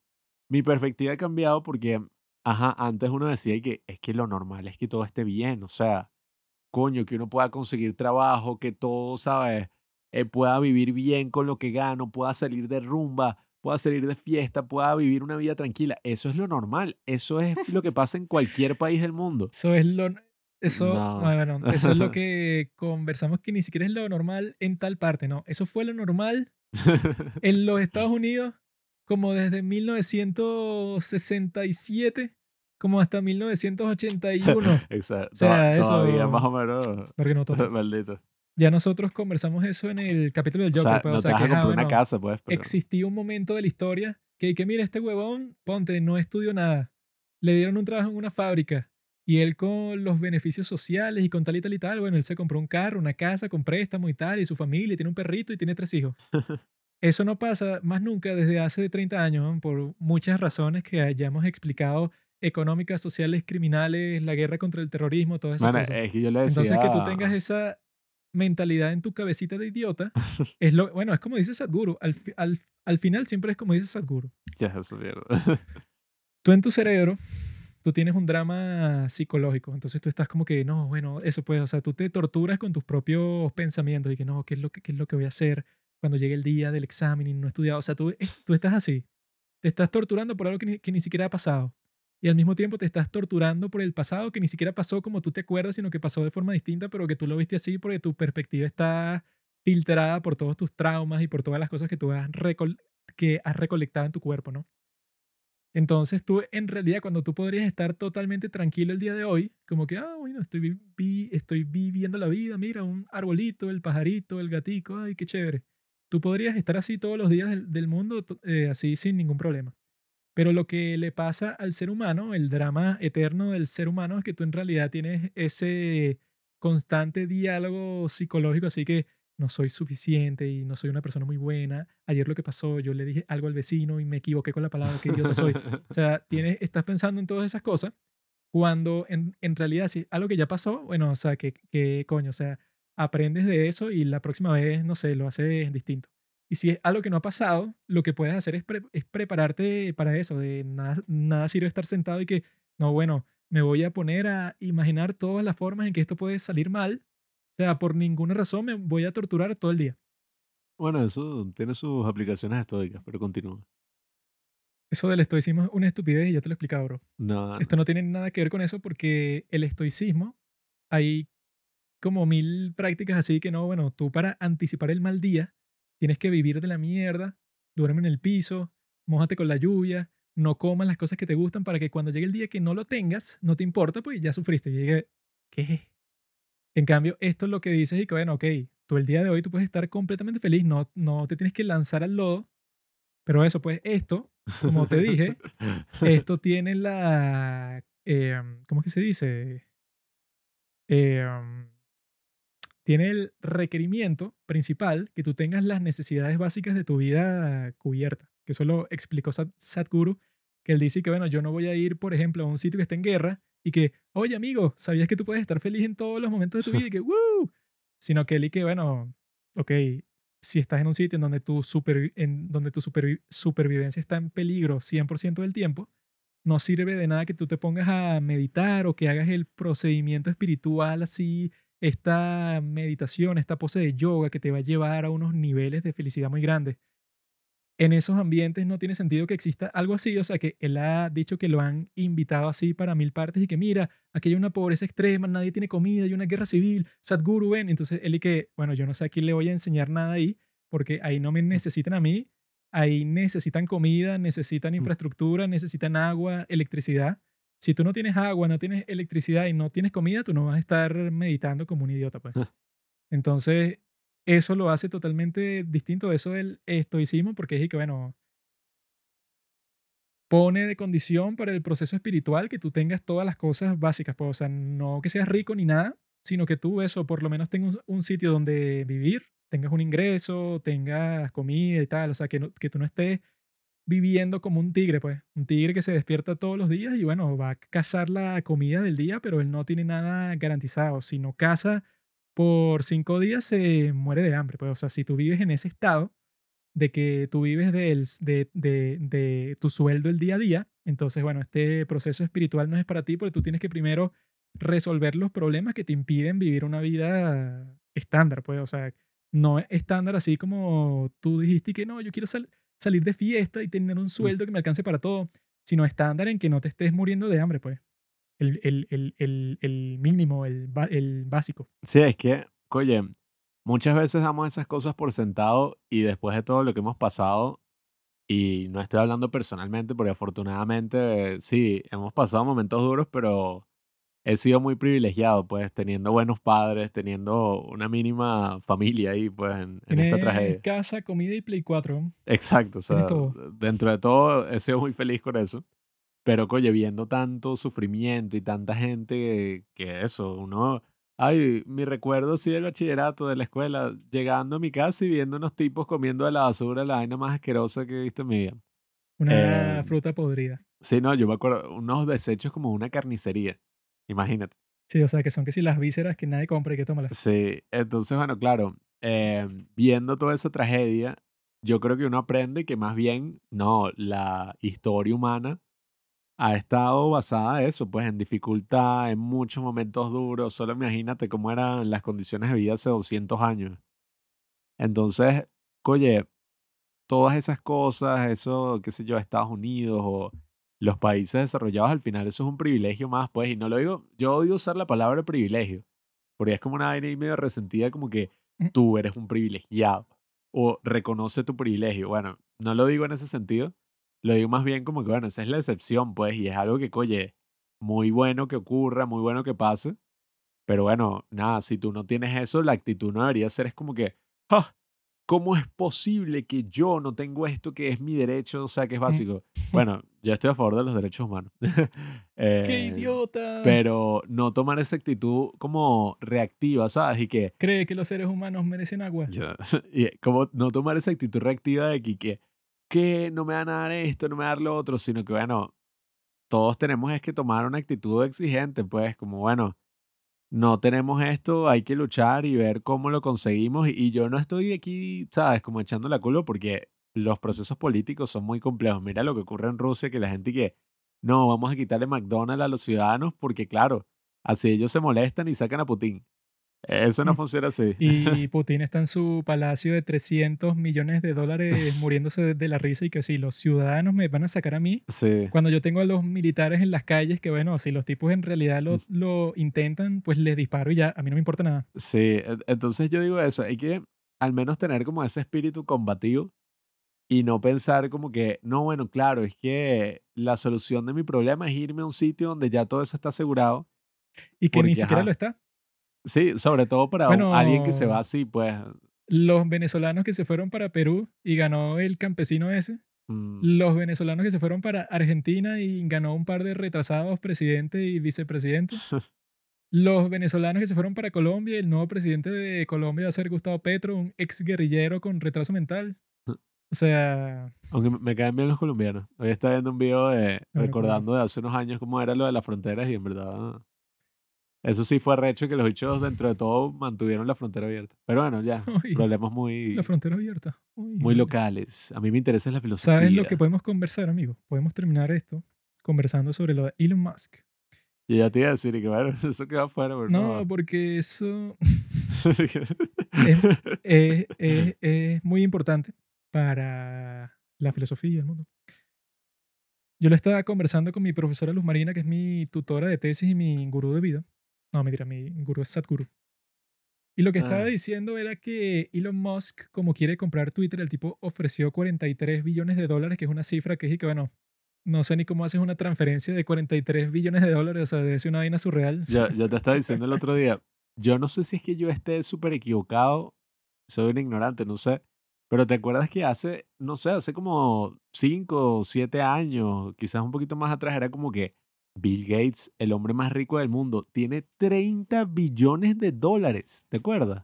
mi perspectiva ha cambiado porque, ajá, antes uno decía que es que lo normal es que todo esté bien, o sea, coño, que uno pueda conseguir trabajo, que todo, ¿sabes? Eh, pueda vivir bien con lo que gano, pueda salir de rumba, pueda salir de fiesta, pueda vivir una vida tranquila. Eso es lo normal, eso es lo que pasa en cualquier país del mundo. Eso es lo. Eso, No. bueno, eso es lo que conversamos que ni siquiera es lo normal en tal parte, ¿no? Eso fue lo normal en los Estados Unidos como desde 1967 como hasta 1981. Exacto. O sea, to- Todavía eso- más o menos. Porque no. Maldito. ya nosotros conversamos eso en el capítulo del O Joker. sea, pues, no o sea, te vas que, a ah, comprar una bueno, casa, pues, pero... existía un momento de la historia que, que mira, este huevón, ponte, no estudió nada. Le dieron un trabajo en una fábrica y él con los beneficios sociales y con tal y tal y tal, bueno, él se compró un carro, una casa con préstamo y tal, y su familia, y tiene un perrito y tiene tres hijos. Eso no pasa más nunca desde hace 30 años, por muchas razones que ya hemos explicado, económicas, sociales, criminales, la guerra contra el terrorismo, todas esas Bueno, es que yo le decía... Entonces, que tú tengas esa mentalidad en tu cabecita de idiota, es lo, bueno, es como dice Sadhguru, al, al, al final siempre es como dice Sadhguru. Ya, eso mierda. Tú en tu cerebro, tú tienes un drama psicológico, entonces tú estás como que, no, bueno, eso pues, o sea, tú te torturas con tus propios pensamientos y que no, ¿qué es lo que, qué es lo que voy a hacer cuando llegue el día del examen y no he estudiado? O sea, tú, eh, tú estás así, te estás torturando por algo que ni, que ni siquiera ha pasado. Y al mismo tiempo te estás torturando por el pasado que ni siquiera pasó como tú te acuerdas, sino que pasó de forma distinta, pero que tú lo viste así porque tu perspectiva está filtrada por todos tus traumas y por todas las cosas que tú has, que has recolectado en tu cuerpo, ¿no? Entonces tú, en realidad, cuando tú podrías estar totalmente tranquilo el día de hoy, como que, ah, bueno, estoy, vi- estoy viviendo la vida, mira, un arbolito, el pajarito, el gatico, ay, qué chévere. Tú podrías estar así todos los días del, del mundo, eh, así sin ningún problema. Pero lo que le pasa al ser humano, el drama eterno del ser humano, es que tú en realidad tienes ese constante diálogo psicológico, así que no soy suficiente y no soy una persona muy buena. Ayer lo que pasó, yo le dije algo al vecino y me equivoqué con la palabra, qué idiota soy. O sea, tienes, estás pensando en todas esas cosas cuando en, en realidad si algo que ya pasó, bueno, o sea, que, que coño, o sea, aprendes de eso y la próxima vez, no sé, lo haces distinto. Y si es algo que no ha pasado, lo que puedes hacer es, pre- es prepararte para eso. De nada, nada sirve estar sentado y que, no, bueno, me voy a poner a imaginar todas las formas en que esto puede salir mal. O sea, por ninguna razón me voy a torturar todo el día. Bueno, eso tiene sus aplicaciones estoicas, pero continúa. Eso del estoicismo es una estupidez y ya te lo he explicado, bro. No, Esto no tiene nada que ver con eso porque el estoicismo, hay como mil prácticas así que no, bueno, tú para anticipar el mal día tienes que vivir de la mierda, duerme en el piso, mójate con la lluvia, no comas las cosas que te gustan para que cuando llegue el día que no lo tengas, no te importa, pues ya sufriste. Y llegue, ¿qué? En cambio, esto es lo que dices y que, bueno, ok, tú el día de hoy tú puedes estar completamente feliz, no, no te tienes que lanzar al lodo, pero eso, pues esto, como te dije, esto tiene la. eh, ¿Cómo es que se dice? Eh, tiene el requerimiento principal que tú tengas las necesidades básicas de tu vida cubiertas. Que eso lo explicó Sat- Sadhguru, que él dice que, bueno, yo no voy a ir, por ejemplo, a un sitio que esté en guerra y que, oye, amigo, ¿sabías que tú puedes estar feliz en todos los momentos de tu vida? Y que, ¡woo! Sino que él y que, bueno, ok, si estás en un sitio en donde tu, supervi- en donde tu supervi- supervivencia está en peligro 100% del tiempo, no sirve de nada que tú te pongas a meditar o que hagas el procedimiento espiritual así, esta meditación, esta pose de yoga que te va a llevar a unos niveles de felicidad muy grandes. En esos ambientes no tiene sentido que exista algo así, o sea que él ha dicho que lo han invitado así para mil partes y que mira, aquí hay una pobreza extrema, nadie tiene comida, hay una guerra civil, Sadhguru, ven, entonces él y que, bueno, yo no sé a quién le voy a enseñar nada ahí, porque ahí no me necesitan a mí, ahí necesitan comida, necesitan infraestructura, necesitan agua, electricidad. Si tú no tienes agua, no tienes electricidad y no tienes comida, tú no vas a estar meditando como un idiota, pues. Entonces, eso lo hace totalmente distinto de eso del estoicismo, porque es que, bueno, pone de condición para el proceso espiritual que tú tengas todas las cosas básicas, pues, o sea, no que seas rico ni nada, sino que tú eso, por lo menos tengas un, un sitio donde vivir, tengas un ingreso, tengas comida y tal, o sea, que, no- que tú no estés viviendo como un tigre, pues, un tigre que se despierta todos los días y bueno, va a cazar la comida del día, pero él no tiene nada garantizado, si no caza por cinco días se muere de hambre, pues, o sea, si tú vives en ese estado, de que tú vives del s- de, de, de tu sueldo el día a día, entonces, bueno, este proceso espiritual no es para ti porque tú tienes que primero resolver los problemas que te impiden vivir una vida estándar, pues, o sea, no es estándar así como tú dijiste que no, yo quiero sal- salir de fiesta y tener un sueldo que me alcance para todo, sino estándar en que no te estés muriendo de hambre, pues, el, el, el, el, mínimo, el básico. Sí, es que, oye, muchas veces damos esas cosas por sentado y después de todo lo que hemos pasado, y no estoy hablando personalmente porque afortunadamente sí, hemos pasado momentos duros, pero he sido muy privilegiado, pues teniendo buenos padres, teniendo una mínima familia ahí, pues en, en esta tragedia. casa, comida y Play 4. Exacto, o sea, dentro de todo he sido muy feliz con eso. Pero, oye, viendo tanto sufrimiento y tanta gente que, que eso, uno, ay, mi recuerdo sí del bachillerato, de la escuela, llegando a mi casa y viendo unos tipos comiendo de la basura, la vaina más asquerosa que he visto en mi vida. Una Eh, fruta podrida. sí, no, yo me acuerdo, unos desechos como una carnicería, imagínate. Sí, o sea, que son que si las vísceras que nadie compra y que tómalas. Sí, entonces, bueno, claro, eh, viendo toda esa tragedia, yo creo que uno aprende que más bien, no, la historia humana ha estado basada en eso, pues en dificultad, en muchos momentos duros. Solo imagínate cómo eran las condiciones de vida hace 200 años. Entonces, oye, todas esas cosas, eso, qué sé yo, Estados Unidos o los países desarrollados, al final eso es un privilegio más, pues, y no lo digo, yo odio usar la palabra privilegio, porque es como una vaina medio resentida, como que Mm. tú eres un privilegiado o reconoce tu privilegio. Bueno, no lo digo en ese sentido, lo digo más bien como que, bueno, esa es la excepción, pues, y es algo que, oye, muy bueno que ocurra, muy bueno que pase, pero bueno, nada, si tú no tienes eso, la actitud no debería ser, es como que, "Ah, ¿cómo es posible que yo no tengo esto que es mi derecho, o sea, que es Mm. básico? Bueno, yo estoy a favor de los derechos humanos. ¡Qué Eh, idiota! pero no tomar esa actitud como reactiva, ¿sabes? Y que, Cree que los seres humanos merecen agua. y como no tomar esa actitud reactiva de que, que, que no me van a dar esto, no me van a dar lo otro, sino que, bueno, todos tenemos es que tomar una actitud exigente, pues, como, bueno, no tenemos esto, hay que luchar y ver cómo lo conseguimos. Y, yo no estoy aquí, ¿sabes? Como echando la culo porque los procesos políticos son muy complejos. Mira lo que ocurre en Rusia, que la gente que, no, vamos a quitarle McDonald's a los ciudadanos porque, claro, así ellos se molestan y sacan a Putin. Eso no Mm. funciona así. Y Putin está en su palacio de 300 millones de dólares muriéndose de, la risa y que si los ciudadanos me van a sacar a mí, Sí. cuando yo tengo a los militares en las calles, que bueno, si los tipos en realidad lo, lo intentan, pues les disparo y ya, a mí no me importa nada. Sí, entonces yo digo eso, hay que al menos tener como ese espíritu combativo y no pensar como que, no, bueno, claro, es que la solución de mi problema es irme a un sitio donde ya todo eso está asegurado. Y que ni Porque, siquiera ajá. lo está. Sí, sobre todo para un- alguien que se va Bueno, así, pues, los venezolanos que se fueron para Perú y ganó el campesino ese, mm, los venezolanos que se fueron para Argentina y ganó un par de retrasados presidente y vicepresidente, los venezolanos que se fueron para Colombia el nuevo presidente de Colombia va a ser Gustavo Petro, un ex guerrillero con retraso mental. O sea, aunque me- caen bien los colombianos. Hoy estaba viendo un video de, recordando de hace unos años cómo era lo de las fronteras y en verdad, eso sí fue recho que los bichos dentro de todo mantuvieron la frontera abierta. Pero bueno, ya, Uy, problemas muy, la frontera abierta. Uy, muy uy. locales. A mí me interesa la filosofía. ¿Sabes lo que podemos conversar, amigo? Podemos terminar esto conversando sobre lo de Elon Musk. Y ya te iba a decir y que bueno, eso queda afuera, pero No, no. porque eso es, es- es- es muy importante para la filosofía y el mundo. Yo lo estaba conversando con mi profesora Luz Marina, que es mi tutora de tesis y mi gurú de vida. No, mentira, mi gurú es Sadhguru. Y lo que estaba Ah. diciendo era que Elon Musk, como quiere comprar Twitter, el tipo ofreció 43 billones de dólares, que es una cifra que es y que, bueno, no sé ni cómo haces una transferencia de 43 billones de dólares, o sea, debe ser una vaina surreal. Ya, ya te estaba diciendo el otro día. Yo no sé si es que yo esté súper equivocado, soy un ignorante, no sé. Pero te acuerdas que hace, no sé, hace como 5 o 7 años, quizás un poquito más atrás, era como que Bill Gates, el hombre más rico del mundo, tiene 30 billones de dólares. ¿Te acuerdas?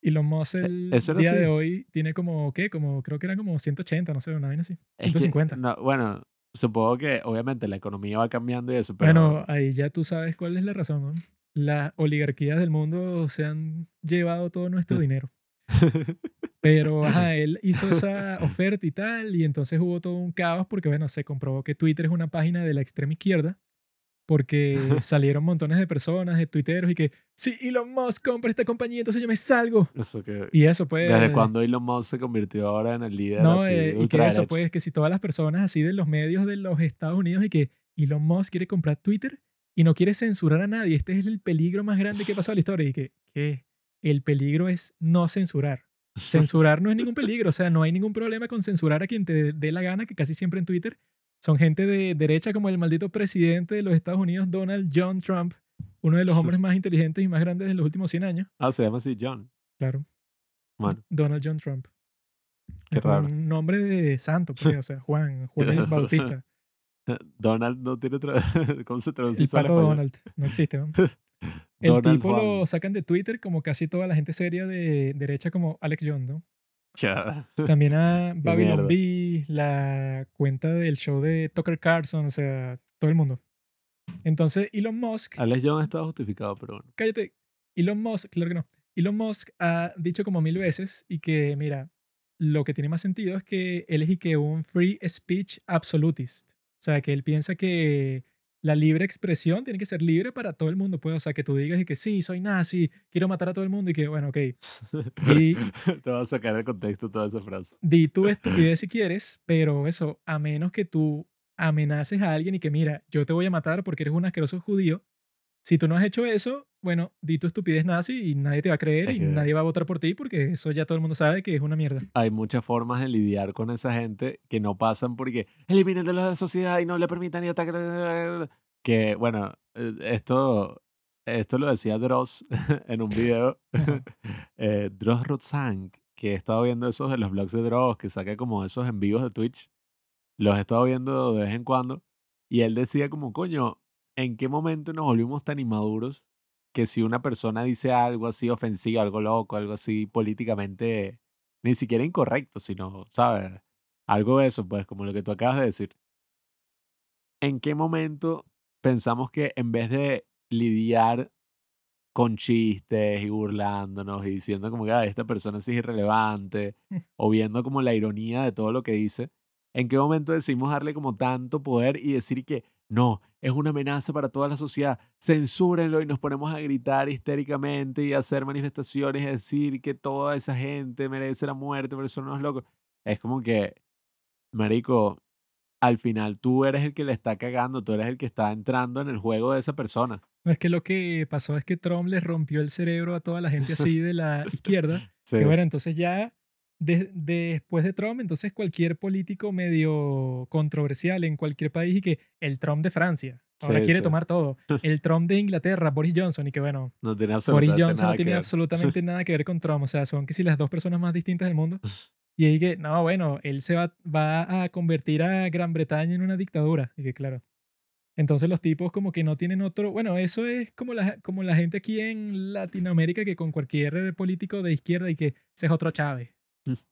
Elon Musk E- el día de así. hoy tiene como, ¿qué? Como, creo que eran como 180, no sé, una vaina así. Es que, 150. no, bueno, supongo que obviamente la economía va cambiando y eso, Bueno, pero ahí ya tú sabes cuál es la razón, ¿no? Las oligarquías del mundo se han llevado todo nuestro dinero. Pero, ajá, él hizo esa oferta y tal, y entonces hubo todo un caos porque, bueno, se comprobó que Twitter es una página de la extrema izquierda, porque salieron montones de personas, de tuiteros, y que, si Elon Musk compra esta compañía, entonces yo me salgo. eso que... Y eso, pues... ¿Desde cuándo Elon Musk se convirtió ahora en el líder No, así, eh, y que eso, pues, que si todas las personas así de los medios de los Estados Unidos y que Elon Musk quiere comprar Twitter y no quiere censurar a nadie, este es el peligro más grande que ha pasado en la historia. Y que, que el peligro es no censurar. Censurar no es ningún peligro, o sea, no hay ningún problema con censurar a quien te dé la gana, que casi siempre en Twitter son gente de derecha como el maldito presidente de los Estados Unidos, Donald John Trump, uno de los hombres más inteligentes y más grandes de los últimos 100 años. Ah, se llama así John. Claro, Bueno, Donald John Trump. qué Es raro. un nombre de santo, pues, o sea, Juan, Juan el Bautista. Donald no tiene otra... ¿Cómo se traduce El pato? Donald, no existe. ¿no? El Donald tipo Juan. lo sacan de Twitter como casi toda la gente seria de derecha como Alex Jones, ¿no? Ya. También a Babylon. B, la cuenta del show de Tucker Carlson, o sea, todo el mundo. Entonces, Elon Musk, Alex John está justificado, pero bueno. cállate, Elon Musk, claro que no. Elon Musk ha dicho como mil veces y que, mira, lo que tiene más sentido es que él es y que un free speech absolutist. O sea, que él piensa que la libre expresión tiene que ser libre para todo el mundo. Pues, o sea, que tú digas y que sí, soy nazi, quiero matar a todo el mundo y que, bueno, ok, Y- Te vas a sacar de contexto toda esa frase. di tu estupidez si quieres, pero eso, a menos que tú amenaces a alguien y que, mira, yo te voy a matar porque eres un asqueroso judío. Si tú no has hecho eso, bueno, di tu estupidez nazi y nadie te va a creer Es y que- nadie va a votar por ti porque eso ya todo el mundo sabe que es una mierda. Hay muchas formas de lidiar con esa gente que no pasan porque eliminen de la sociedad y no le permitan ni atacar. Que bueno, eh, esto, esto lo decía Dross en un video. Eh, Dross Rotzank, que he estado viendo esos de los blogs de Dross, que saca como esos en vivos de Twitch. Los he estado viendo de vez en cuando. Y él decía como, coño, ¿en qué momento nos volvimos tan inmaduros que si una persona dice algo así ofensivo, algo loco, algo así políticamente, ni siquiera incorrecto, sino, ¿sabes? Algo de eso, pues, como lo que tú acabas de decir. ¿En qué momento pensamos que en vez de lidiar con chistes y burlándonos y diciendo como que "Ay, esta persona sí es irrelevante o viendo como la ironía de todo lo que dice, ¿en qué momento decidimos darle como tanto poder y decir que no, es una amenaza para toda la sociedad, censúrenlo y nos ponemos a gritar histéricamente y a hacer manifestaciones y decir que toda esa gente merece la muerte, por eso no es loco? Es como que, marico, al final tú eres el que le está cagando, tú eres el que está entrando en el juego de esa persona. No, es que lo que pasó es que Trump le rompió el cerebro a toda la gente así de la izquierda. Sí. Que bueno, entonces ya de- después de Trump, entonces cualquier político medio controversial en cualquier país y que el Trump de Francia ahora Sí, quiere sí. tomar todo. El Trump de Inglaterra, Boris Johnson, y que bueno, No tiene Boris Johnson no tiene absolutamente nada que ver con Trump. O sea, son que si las dos personas más distintas del mundo. Y ahí que, no, bueno, él se va, va a convertir a Gran Bretaña en una dictadura. Y que claro. Entonces los tipos como que no tienen otro... Bueno, eso es como la, como la gente aquí en Latinoamérica que con cualquier político de izquierda y que ese es otro Chávez.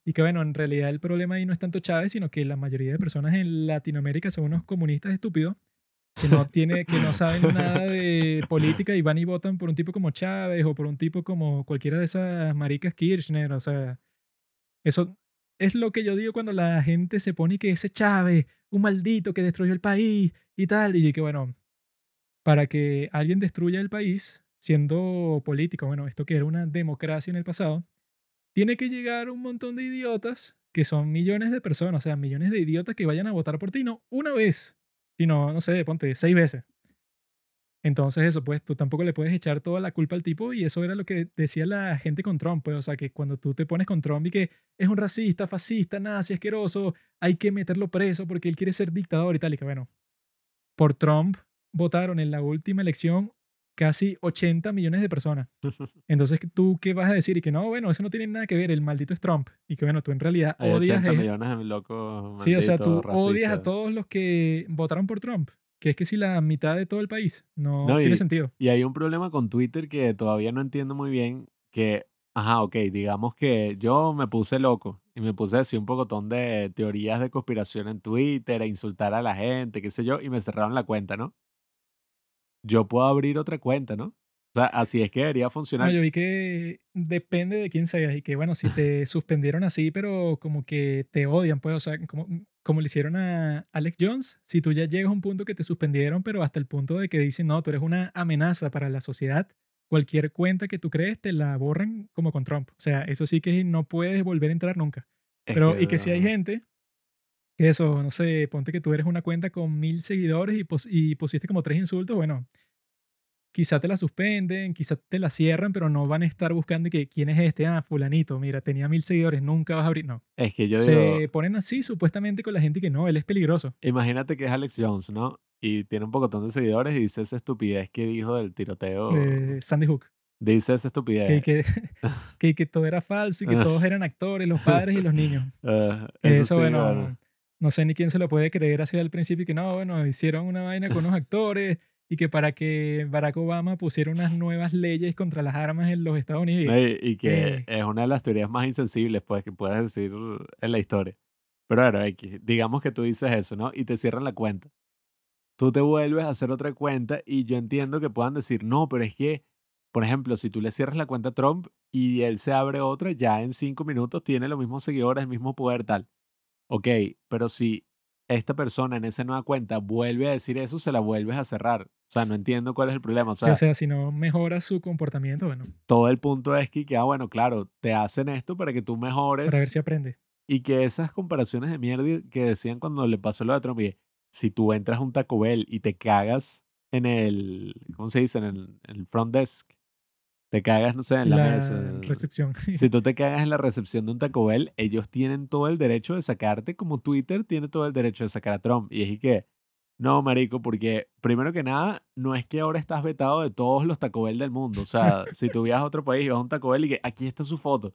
Y que bueno, en realidad el problema ahí no es tanto Chávez, sino que la mayoría de personas en Latinoamérica son unos comunistas estúpidos que no, tiene, que no saben nada de política y van y votan por un tipo como Chávez o por un tipo como cualquiera de esas maricas Kirchner. O sea, eso es lo que yo digo cuando la gente se pone que ese Chávez, un maldito que destruyó el país y tal. Y que bueno, para que alguien destruya el país siendo político, bueno, esto que era una democracia en el pasado, tiene que llegar un montón de idiotas que son millones de personas, o sea, millones de idiotas que vayan a votar por ti, no una vez, sino, no sé, ponte, seis veces. Entonces eso, pues tú tampoco le puedes echar toda la culpa al tipo y eso era lo que decía la gente con Trump, pues, o sea, que cuando tú te pones con Trump y que es un racista, fascista, nazi, asqueroso, hay que meterlo preso porque él quiere ser dictador y tal, y que bueno, por Trump votaron en la última elección casi 80 millones de personas. Entonces, ¿tú qué vas a decir? Y que no, bueno, eso no tiene nada que ver, el maldito es Trump. Y que bueno, tú en realidad Hay odias... 80 es- millones de locos Sí, o sea, tú odias a todos los que votaron por Trump. Que es que si la mitad de todo el país no, No, tiene y- sentido. Y hay un problema con Twitter que todavía no entiendo muy bien, que, ajá, ok, digamos que yo me puse loco y me puse a decir un pocotón de teorías de conspiración en Twitter, a insultar a la gente, qué sé yo, y me cerraron la cuenta, ¿no? Yo puedo abrir otra cuenta, ¿no? O sea, así es que debería No, funcionar. yo vi que depende de quién seas y que bueno, si te suspendieron así, pero como que te odian, pues, o sea, como, como le hicieron a Alex Jones, si tú ya llegas a un punto que te suspendieron, pero hasta el punto de que dicen, no, tú eres una amenaza para la sociedad, cualquier cuenta que tú crees te la borran como con Trump. O sea, eso sí que no puedes volver a entrar nunca. Es Pero, y que si hay gente que eso, no sé, ponte que tú eres una cuenta con mil seguidores y, pos- y pusiste como tres insultos, bueno, quizá te la suspenden, quizá te la cierran, pero no van a estar buscando que quién es este, ah, fulanito, mira, tenía mil seguidores, nunca vas a abrir, no. Es que yo digo, Se ponen así supuestamente con la gente que no, él es peligroso. imagínate que es Alex Jones, ¿no? Y tiene un pocotón de seguidores y dice esa estupidez que dijo del tiroteo. de Sandy Hook, Dice esa estupidez. que, que, que, que todo era falso y que todos eran actores, los padres y los niños. Que eso eso, sí, bueno, bueno. No sé ni quién se lo puede creer así al principio que no, bueno, hicieron una vaina con unos actores y que para que Barack Obama pusiera unas nuevas leyes contra las armas en los Estados Unidos. Y, y que eh. es una de las teorías más insensibles pues, que puedes decir en la historia. Pero bueno, X, digamos que tú dices eso, ¿no? Y te cierran la cuenta. Tú te vuelves a hacer otra cuenta y yo entiendo que puedan decir, no, pero es que, por ejemplo, si tú le cierras la cuenta a Trump y él se abre otra, ya en cinco minutos tiene los mismos seguidores, el mismo poder, tal. Ok, pero si esta persona en esa nueva cuenta vuelve a decir eso, se la vuelves a cerrar. O sea, no entiendo cuál es el problema. O Sí, sea, o sea, si no mejora su comportamiento, bueno, todo el punto es que, ah, bueno, claro, te hacen esto para que tú mejores para ver si aprende. y que esas comparaciones de mierda que decían cuando le pasó lo de Trump, y si tú entras a un Taco Bell y te cagas en el, ¿cómo se dice? En el, en el front desk, te cagas, no sé, en la, La mesa. recepción. Si tú te cagas en la recepción de un Taco Bell, ellos tienen todo el derecho de sacarte, como Twitter tiene todo el derecho de sacar a Trump. Y es que, no, marico, porque primero que nada, no es que ahora estás vetado de todos los Taco Bell del mundo. O sea, si tú viajas a otro país y vas a un Taco Bell y que aquí está su foto.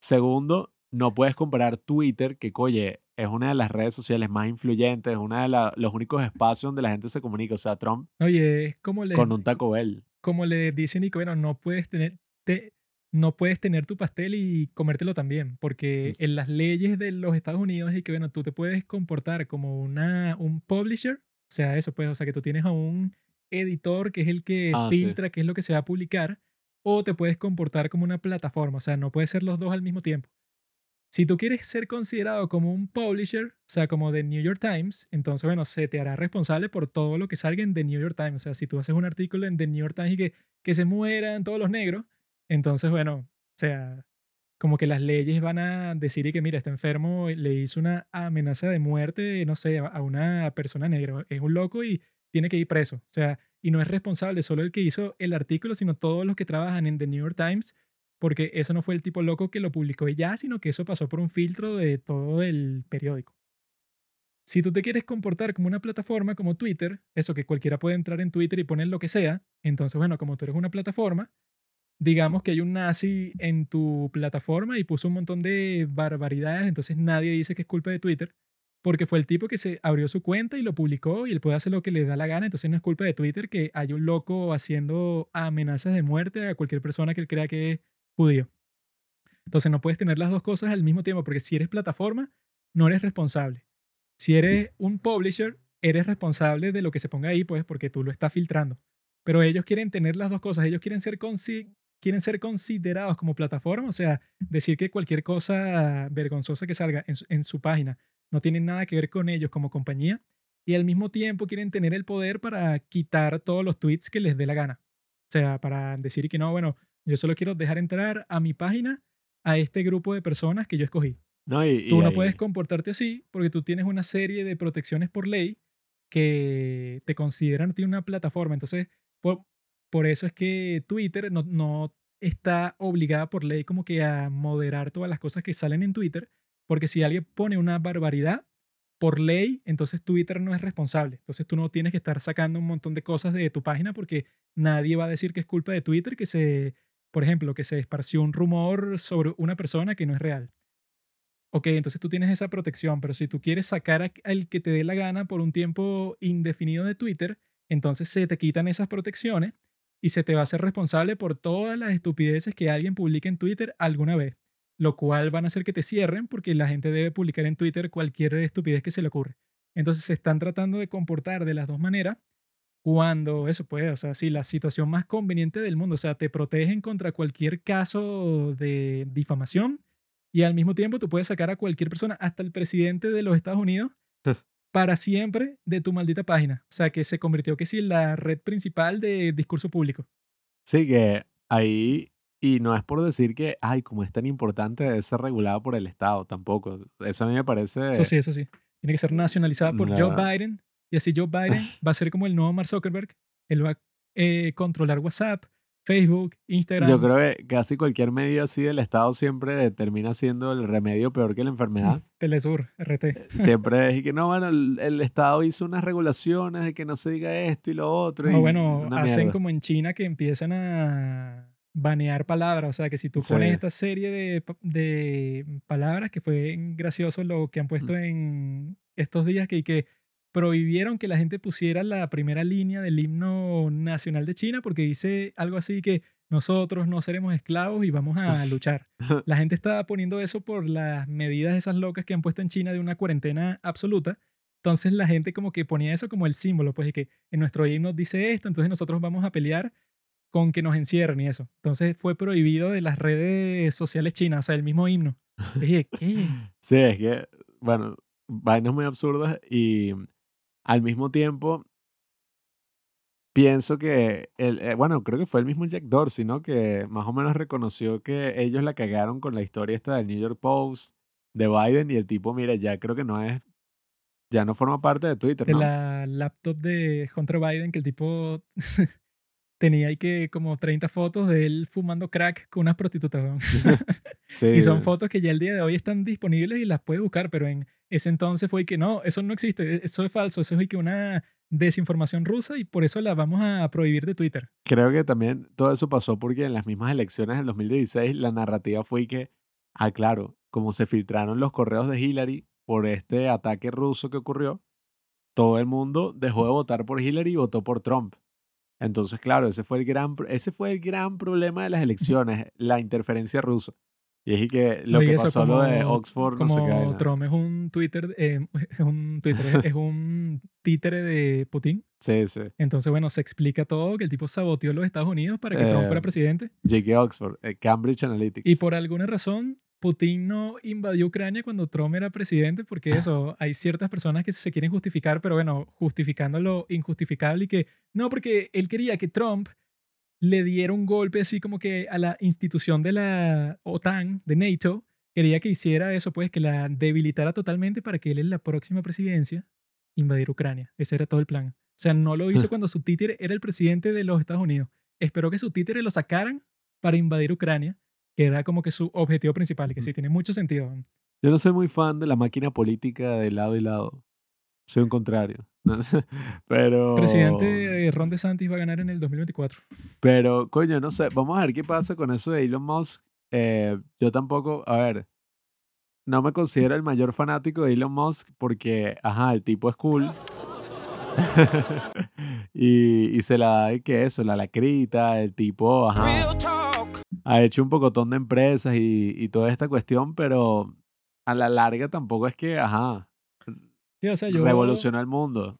Segundo, no puedes comparar Twitter, que, oye, es una de las redes sociales más influyentes, es uno de la- los únicos espacios donde la gente se comunica. O sea, Trump Oye, es como le, con un Taco Bell. Como le dicen y que, bueno, no puedes tener, te- no puedes tener tu pastel y comértelo también, porque en las leyes de los Estados Unidos y que, bueno, tú te puedes comportar como una, un publisher, o sea, eso pues, o sea, que tú tienes a un editor que es el que Ah, sí. filtra qué es lo que se va a publicar, o te puedes comportar como una plataforma, o sea, no puedes ser los dos al mismo tiempo. Si tú quieres ser considerado como un publisher, o sea, como de New York Times, entonces, bueno, se te hará responsable por todo lo que salga en The New York Times. O sea, si tú haces un artículo en The New York Times y que, que se mueran todos los negros, entonces, bueno, o sea, como que las leyes van a decir y que, mira, está enfermo, le hizo una amenaza de muerte, no sé, a una persona negra. Es un loco y tiene que ir preso. O sea, y no es responsable solo el que hizo el artículo, sino todos los que trabajan en The New York Times porque eso no fue el tipo loco que lo publicó ya, sino que eso pasó por un filtro de todo el periódico. Si tú te quieres comportar como una plataforma como Twitter, eso que cualquiera puede entrar en Twitter y poner lo que sea, entonces, bueno, como tú eres una plataforma, digamos que hay un nazi en tu plataforma y puso un montón de barbaridades, entonces nadie dice que es culpa de Twitter, porque fue el tipo que se abrió su cuenta y lo publicó y él puede hacer lo que le da la gana, entonces no es culpa de Twitter que haya un loco haciendo amenazas de muerte a cualquier persona que él crea que judío. Entonces no puedes tener las dos cosas al mismo tiempo, porque si eres plataforma, no eres responsable. Si eres un publisher, eres responsable de lo que se ponga ahí, pues porque tú lo estás filtrando. Pero ellos quieren tener las dos cosas, ellos quieren ser, quieren ser considerados como plataforma, o sea, decir que cualquier cosa vergonzosa que salga en su, en su página no tiene nada que ver con ellos como compañía, y al mismo tiempo quieren tener el poder para quitar todos los tweets que les dé la gana. O sea, para decir que no, bueno, yo solo quiero dejar entrar a mi página a este grupo de personas que yo escogí. No, y, Tú y no puedes comportarte así porque tú tienes una serie de protecciones por ley que te consideran a ti una plataforma. Entonces, por, por eso es que Twitter no, no está obligada por ley como que a moderar todas las cosas que salen en Twitter, porque si alguien pone una barbaridad por ley, entonces Twitter no es responsable. Entonces tú no tienes que estar sacando un montón de cosas de tu página porque nadie va a decir que es culpa de Twitter que se, por ejemplo, que se esparció un rumor sobre una persona que no es real. Ok, entonces tú tienes esa protección, pero si tú quieres sacar al que te dé la gana por un tiempo indefinido de Twitter, entonces se te quitan esas protecciones y se te va a hacer responsable por todas las estupideces que alguien publique en Twitter alguna vez, lo cual van a hacer que te cierren porque la gente debe publicar en Twitter cualquier estupidez que se le ocurre. Entonces se están tratando de comportar de las dos maneras cuando eso puede, o sea, sí, la situación más conveniente del mundo, o sea, te protegen contra cualquier caso de difamación y al mismo tiempo tú puedes sacar a cualquier persona, hasta el presidente de los Estados Unidos, para siempre de tu maldita página. O sea, que se convirtió que sí en la red principal de discurso público. Sí, que ahí, y no es por decir que, ay, como es tan importante, debe ser regulado por el Estado, tampoco. Eso a mí me parece... Eso sí, eso sí. Tiene que ser nacionalizada por Joe No. Biden y así Joe Biden va a ser como el nuevo Mark Zuckerberg. Él va a eh, controlar WhatsApp, Facebook, Instagram. Yo creo que casi cualquier medida así del Estado siempre termina siendo el remedio peor que la enfermedad. Telesur, RT. Siempre es y que no, bueno, el, el Estado hizo unas regulaciones de que no se diga esto y lo otro. No, y bueno, hacen mierda. como en China que empiezan a banear palabras. O sea, que si tú pones Sí. esta serie de, de palabras, que fue gracioso lo que han Mm. puesto en estos días, que, que prohibieron que la gente pusiera la primera línea del himno nacional de China porque dice algo así que nosotros no seremos esclavos y vamos a luchar. La gente está poniendo eso por las medidas esas locas que han puesto en China de una cuarentena absoluta. Entonces la gente como que ponía eso como el símbolo, pues de que en nuestro himno dice esto, entonces nosotros vamos a pelear con que nos encierren y eso. Entonces fue prohibido de las redes sociales chinas, o sea, el mismo himno. Dije, ¿qué? Sí, es que, bueno, vainas muy absurdas y al mismo tiempo pienso que, el, eh, bueno, creo que fue el mismo Jack Dorsey, ¿no? Que más o menos reconoció que ellos la cagaron con la historia esta del New York Post, de Biden y el tipo, mira, ya creo que no es, ya no forma parte de Twitter, De la laptop de Hunter Biden, que el tipo tenía ahí que como 30 fotos de él fumando crack con unas prostitutas. Sí, Y son fotos que ya el día de hoy están disponibles y las puedes buscar, pero en ese entonces fue que no, eso no existe, eso es falso, eso es que una desinformación rusa y por eso la vamos a prohibir de Twitter. Creo que también todo eso pasó porque en las mismas elecciones del 2016 la narrativa fue que, ah, claro, como se filtraron los correos de Hillary por este ataque ruso que ocurrió, todo el mundo dejó de votar por Hillary y votó por Trump. Entonces, claro, ese fue el gran, ese fue el gran problema de las elecciones, la interferencia rusa. Y es que lo Oye, que pasó lo de como- Oxford, no sé Como qué. Trump es un Twitter, eh, es un Twitter, es- un títere de Putin. Sí, sí. Entonces, bueno, se explica todo que el tipo saboteó los Estados Unidos para que Trump Eh, fuera presidente. J.K. Oxford, eh, Cambridge Analytics. Y por alguna razón, Putin no invadió Ucrania cuando Trump era presidente, porque eso, hay ciertas personas que se quieren justificar, pero bueno, justificando lo injustificable y que no, porque él quería que Trump le diera un golpe así como que a la institución de la OTAN, de NATO, quería que hiciera eso, pues que la debilitara totalmente para que él en la próxima presidencia invadiera Ucrania. Ese era todo el plan. O sea, no lo hizo cuando su títere era el presidente de los Estados Unidos. Esperó que su títere lo sacaran para invadir Ucrania, que era como que su objetivo principal, y que sí tiene mucho sentido. Yo no soy muy fan de la máquina política de lado y lado. Soy un contrario. Pero. Presidente eh, Ron DeSantis va a ganar en el 2024. Pero, coño, no sé. Vamos a ver qué pasa con eso de Elon Musk. Eh, yo tampoco, a ver, no me considero el mayor fanático de Elon Musk porque, ajá, el tipo es cool. y, y se la da de que eso, la lacrita, el tipo, ajá, ha hecho un pocotón de empresas y, y toda esta cuestión, pero a la larga tampoco es que, ajá, Sí, o sea, yo, revolucionó el mundo.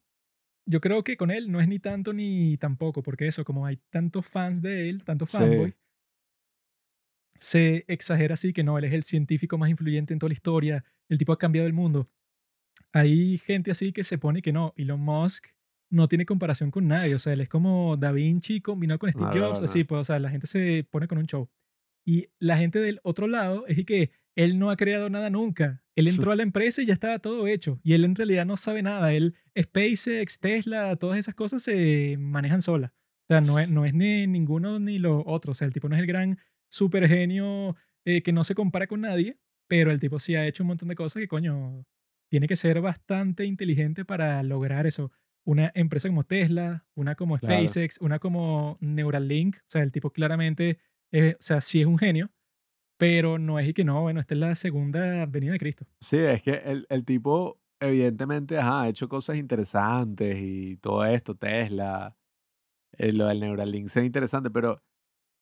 yo creo que con él no es ni tanto ni tampoco, porque eso, como hay tantos fans de él, tantos Sí. fanboy, se exagera así que no, él es el científico más influyente en toda la historia, el tipo ha cambiado el mundo. Hay gente así que se pone que no, Elon Musk no tiene comparación con nadie, o sea, él es como Da Vinci combinado con Steve No, Jobs, no. así, pues, o sea, la gente se pone con un show. Y la gente del otro lado es que él no ha creado nada nunca. Él entró a la empresa y ya estaba todo hecho. Y él en realidad no sabe nada. Él, SpaceX, Tesla, todas esas cosas se manejan solas. O sea, no es, no es ni ninguno ni lo otro. O sea, el tipo no es el gran super genio eh, que no se compara con nadie, pero el tipo sí ha hecho un montón de cosas que, coño, tiene que ser bastante inteligente para lograr eso. Una empresa como Tesla, una como Claro. SpaceX, una como Neuralink. O sea, el tipo claramente, eh, o sea, sí es un genio, pero no es y que no, bueno, esta es la segunda venida de Cristo. Sí, es que el, el tipo, evidentemente, ajá, ha hecho cosas interesantes y todo esto, Tesla, eh, lo del Neuralink es interesante, pero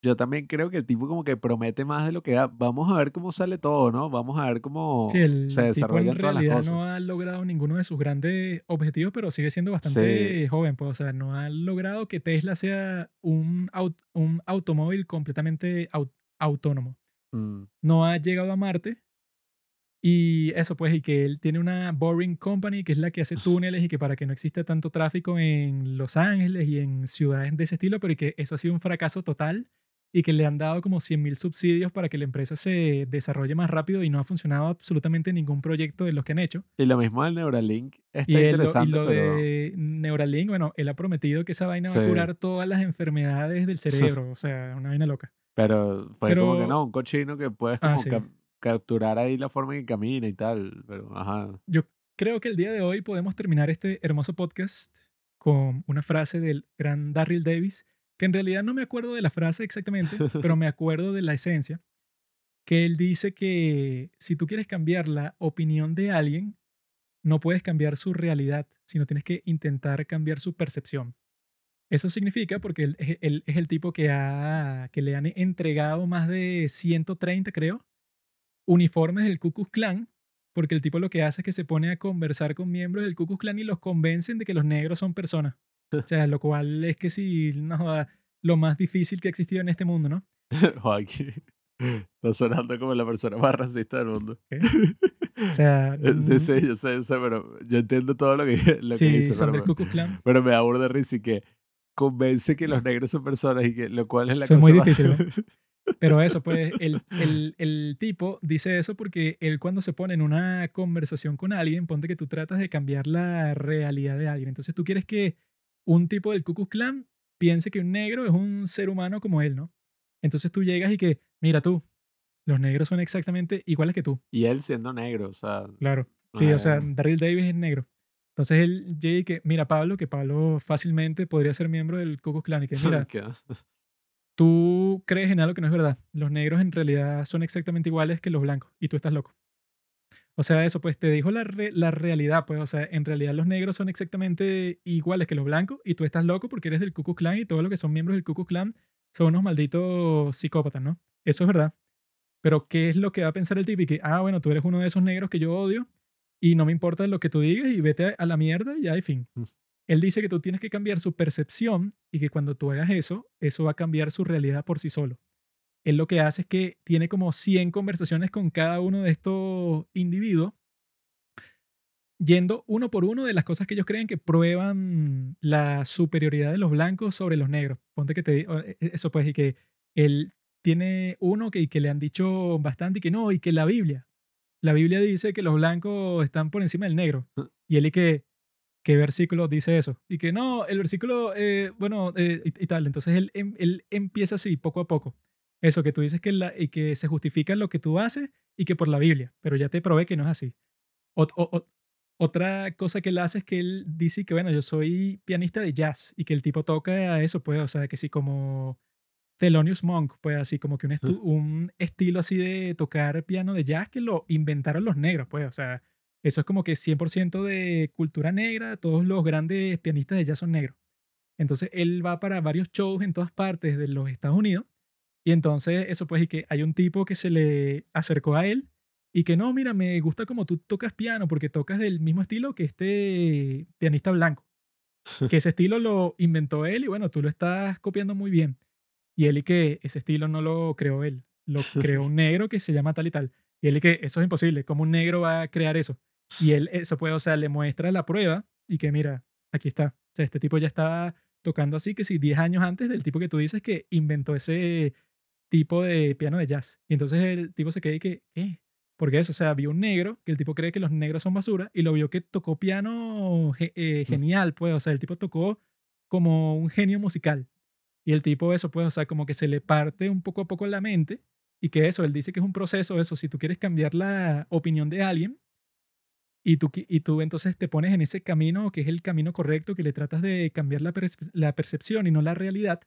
yo también creo que el tipo como que promete más de lo que da. Vamos a ver cómo sale todo, ¿no? Vamos a ver cómo Sí, el se tipo en todas las realidad cosas. no ha logrado ninguno de sus grandes objetivos, pero sigue siendo bastante joven. Pues, o sea, no ha logrado que Tesla sea un, aut- un automóvil completamente au- autónomo. Mm, No ha llegado a Marte. Y eso, pues, y que él tiene una Boring Company, que es la que hace túneles y que para que no exista tanto tráfico en Los Ángeles y en ciudades de ese estilo, pero y que eso ha sido un fracaso total y que le han dado como 100 mil subsidios para que la empresa se desarrolle más rápido y no ha funcionado absolutamente ningún proyecto de los que han hecho. Y lo mismo del Neuralink está Y, él lo- y interesante, lo pero de Neuralink, bueno, él ha prometido que esa vaina va a curar todas las enfermedades del cerebro, o sea, una vaina loca. Pero fue como que no, un cochino que puedes Ah, como sí. cap- capturar ahí la forma en que camina y tal, pero ajá. Yo creo que el día de hoy podemos terminar este hermoso podcast con una frase del gran Darryl Davis, que en realidad no me acuerdo de la frase exactamente, pero me acuerdo de la esencia, que él dice que si tú quieres cambiar la opinión de alguien, no puedes cambiar su realidad, sino tienes que intentar cambiar su percepción. Eso significa porque él, es- él es el tipo que, ha, que le han entregado más de 130, creo, uniformes del Ku Klux Klan, porque el tipo lo que hace es que se pone a conversar con miembros del Ku Klux Klan y los convencen de que los negros son personas. O sea, lo cual es que sí, no lo más difícil que ha existido en este mundo, ¿no? Joaquín, está sonando como la persona más racista del mundo. ¿Qué? O sea, Eh, Sí, mm, sí, yo sé, yo sé, pero yo entiendo todo lo que, lo que sí, dice, son pero, del me- Ku Klux Klan. pero me de risa y que convence que los negros son personas y que lo cual es la Eso es cosa muy más- difícil, Pero eso, pues, el, el, el tipo dice eso porque él cuando se pone en una conversación con alguien, ponte que tú tratas de cambiar la realidad de alguien. Entonces tú quieres que un tipo del Ku Klux Klan piense que un negro es un ser humano como él, ¿no? Entonces tú llegas y que, mira tú, los negros son exactamente iguales que tú. Y él siendo negro, o sea, Claro. Sí, o sea. Daryl Davis es negro. Entonces él llega y que, mira Pablo, que Pablo fácilmente podría ser miembro del Ku Klan y que, mira, que- tú crees en algo que no es verdad. Los negros en realidad son exactamente iguales que los blancos y tú estás loco. O sea, eso, pues te dijo la, re- la realidad, pues, o sea, en realidad los negros son exactamente iguales que los blancos y tú estás loco porque eres del Ku Klan y todos los que son miembros del Ku Klan son unos malditos psicópatas, ¿no? Eso es verdad. Pero ¿qué es lo que va a pensar el tipo? Y que, ah, bueno, tú eres uno de esos negros que yo odio y no me importa lo que tú digas y vete a, la mierda y ya, y fin. Mm. Él dice que tú tienes que cambiar su percepción y que cuando tú hagas eso, eso va a cambiar su realidad por sí solo. Él lo que hace es que tiene como 100 conversaciones con cada uno de estos individuos, yendo uno por uno de las cosas que ellos creen que prueban la superioridad de los blancos sobre los negros. Ponte que te e- e- eso pues, y que él tiene uno que, que le han dicho bastante y que no, y que la Biblia. La Biblia dice que los blancos están por encima del negro. Y él y que, ¿qué versículo dice eso? Y que no, el versículo, eh, bueno, eh, y, y tal. Entonces él, em- él empieza así, poco a poco. Eso, que tú dices que, la, y que se justifica lo que tú haces y que por la Biblia, pero ya te probé que no es así. Ot- o- o- otra cosa que él hace es que él dice que, bueno, yo soy pianista de jazz y que el tipo toca eso, pues, o sea, que sí, como Thelonious Monk, pues, así como que un, estu- un estilo así de tocar piano de jazz que lo inventaron los negros, pues, o sea, eso es como que 100% de cultura negra, todos los grandes pianistas de jazz son negros. Entonces él va para varios shows en todas partes de los Estados Unidos y entonces eso pues y que hay un tipo que se le acercó a él y que no, mira, me gusta como tú tocas piano porque tocas del mismo estilo que este pianista blanco. Que ese estilo lo inventó él y bueno, tú lo estás copiando muy bien. Y él y que ese estilo no lo creó él, lo creó un negro que se llama tal y tal. Y él y que eso es imposible, ¿cómo un negro va a crear eso? Y él eso puede, o sea, le muestra la prueba y que mira, aquí está. O sea, este tipo ya está tocando así que si 10 años antes del tipo que tú dices que inventó ese tipo de piano de jazz. Y entonces el tipo se queda y que, ¿qué? Porque eso, o sea, vio un negro, que el tipo cree que los negros son basura, y lo vio que tocó piano eh, genial, pues, o sea, el tipo tocó como un genio musical. Y el tipo eso, pues, o sea, como que se le parte un poco a poco la mente, y que eso, él dice que es un proceso, eso, si tú quieres cambiar la opinión de alguien, y tú, y tú entonces te pones en ese camino que es el camino correcto, que le tratas de cambiar la, la percepción y no la realidad,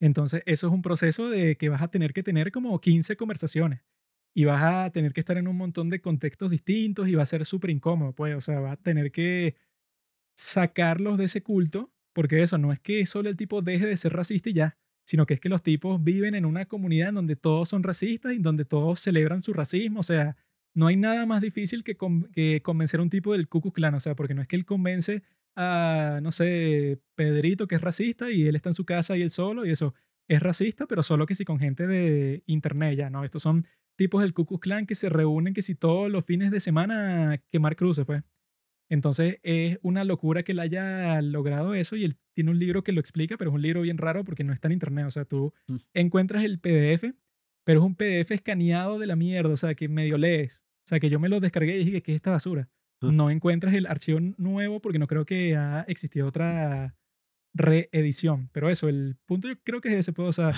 entonces, eso es un proceso de que vas a tener que tener como 15 conversaciones y vas a tener que estar en un montón de contextos distintos y va a ser súper incómodo, pues, o sea, vas a tener que sacarlos de ese culto, porque eso no es que solo el tipo deje de ser racista y ya, sino que es que los tipos viven en una comunidad en donde todos son racistas y donde todos celebran su racismo, o sea, no hay nada más difícil que, con- que convencer a un tipo del Ku Klux o sea, porque no es que él convence a, no sé, Pedrito que es racista y él está en su casa y él solo y eso es racista, pero solo que si con gente de internet ya, ¿no? Estos son tipos del Ku Klux que se reúnen que si todos los fines de semana a quemar cruces, pues. Entonces es una locura que él haya logrado eso y él tiene un libro que lo explica, pero es un libro bien raro porque no está en internet, o sea, tú Mm. encuentras el PDF, pero es un PDF escaneado de la mierda, o sea, que medio lees. O sea, que yo me lo descargué y dije, ¿qué es esta basura? Ah. No encuentras el archivo nuevo porque no creo que ha existido otra reedición. Pero eso, el punto yo creo que es ese, pues, o sea,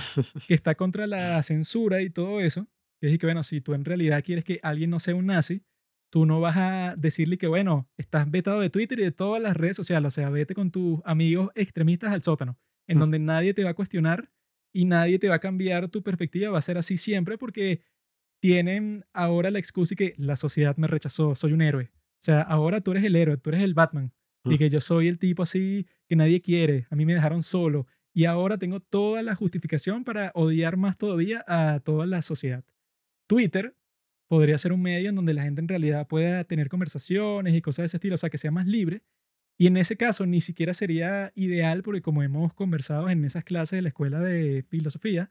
que está contra la censura y todo eso. Que es que, bueno, si tú en realidad quieres que alguien no sea un nazi, tú no vas a decirle que, bueno, estás vetado de Twitter y de todas las redes sociales. O sea, vete con tus amigos extremistas al sótano, en Mm. donde nadie te va a cuestionar y nadie te va a cambiar tu perspectiva. Va a ser así siempre porque tienen ahora la excusa y que la sociedad me rechazó, soy un héroe. O sea, ahora tú eres el héroe, tú eres el Batman. Y Mm. que yo soy el tipo así que nadie quiere, a mí me dejaron solo. Y ahora tengo toda la justificación para odiar más todavía a toda la sociedad. Twitter podría ser un medio en donde la gente en realidad pueda tener conversaciones y cosas de ese estilo, o sea, que sea más libre. Y en ese caso ni siquiera sería ideal porque como hemos conversado en esas clases de la escuela de filosofía,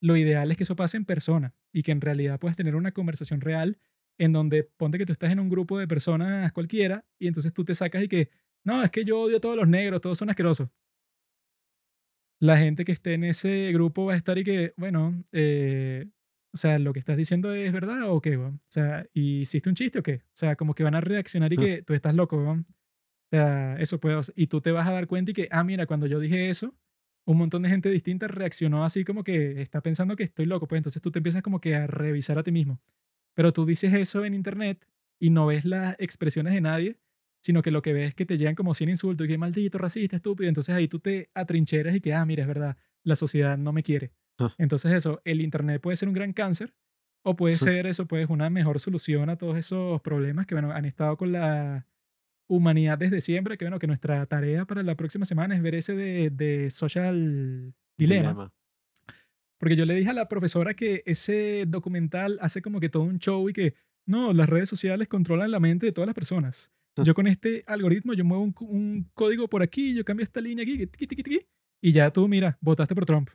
lo ideal es que eso pase en persona y que en realidad puedas tener una conversación real en donde ponte que tú estás en un grupo de personas cualquiera y entonces tú te sacas y que, no, es que yo odio a todos los negros, todos son asquerosos. La gente que esté en ese grupo va a estar y que, bueno, eh, o sea, lo que estás diciendo es verdad o qué, weón? O sea, ¿y hiciste un chiste o qué? O sea, como que van a reaccionar y Ah. que tú estás loco, weón. O sea, eso puede, o sea, y tú te vas a dar cuenta y que, ah, mira, cuando yo dije eso, un montón de gente distinta reaccionó así como que está pensando que estoy loco, pues entonces tú te empiezas como que a revisar a ti mismo. Pero tú dices eso en internet y no ves las expresiones de nadie, sino que lo que ves es que te llegan como 100 insultos y que maldito, racista, estúpido. Entonces ahí tú te atrincheras y que, ah, mira, es verdad, la sociedad no me quiere. Entonces eso, el internet puede ser un gran cáncer o puede ser eso, pues una mejor solución a todos esos problemas que, bueno, han estado con la humanidad desde siempre, que bueno, que nuestra tarea para la próxima semana es ver ese de, de social dilema. Dilema. Porque yo le dije a la profesora que ese documental hace como que todo un show y que no, las redes sociales controlan la mente de todas las personas. Yo con este algoritmo, yo muevo un, un código por aquí, yo cambio esta línea aquí, que tiqui, tiqui, tiqui, y ya tú, mira, votaste por Trump.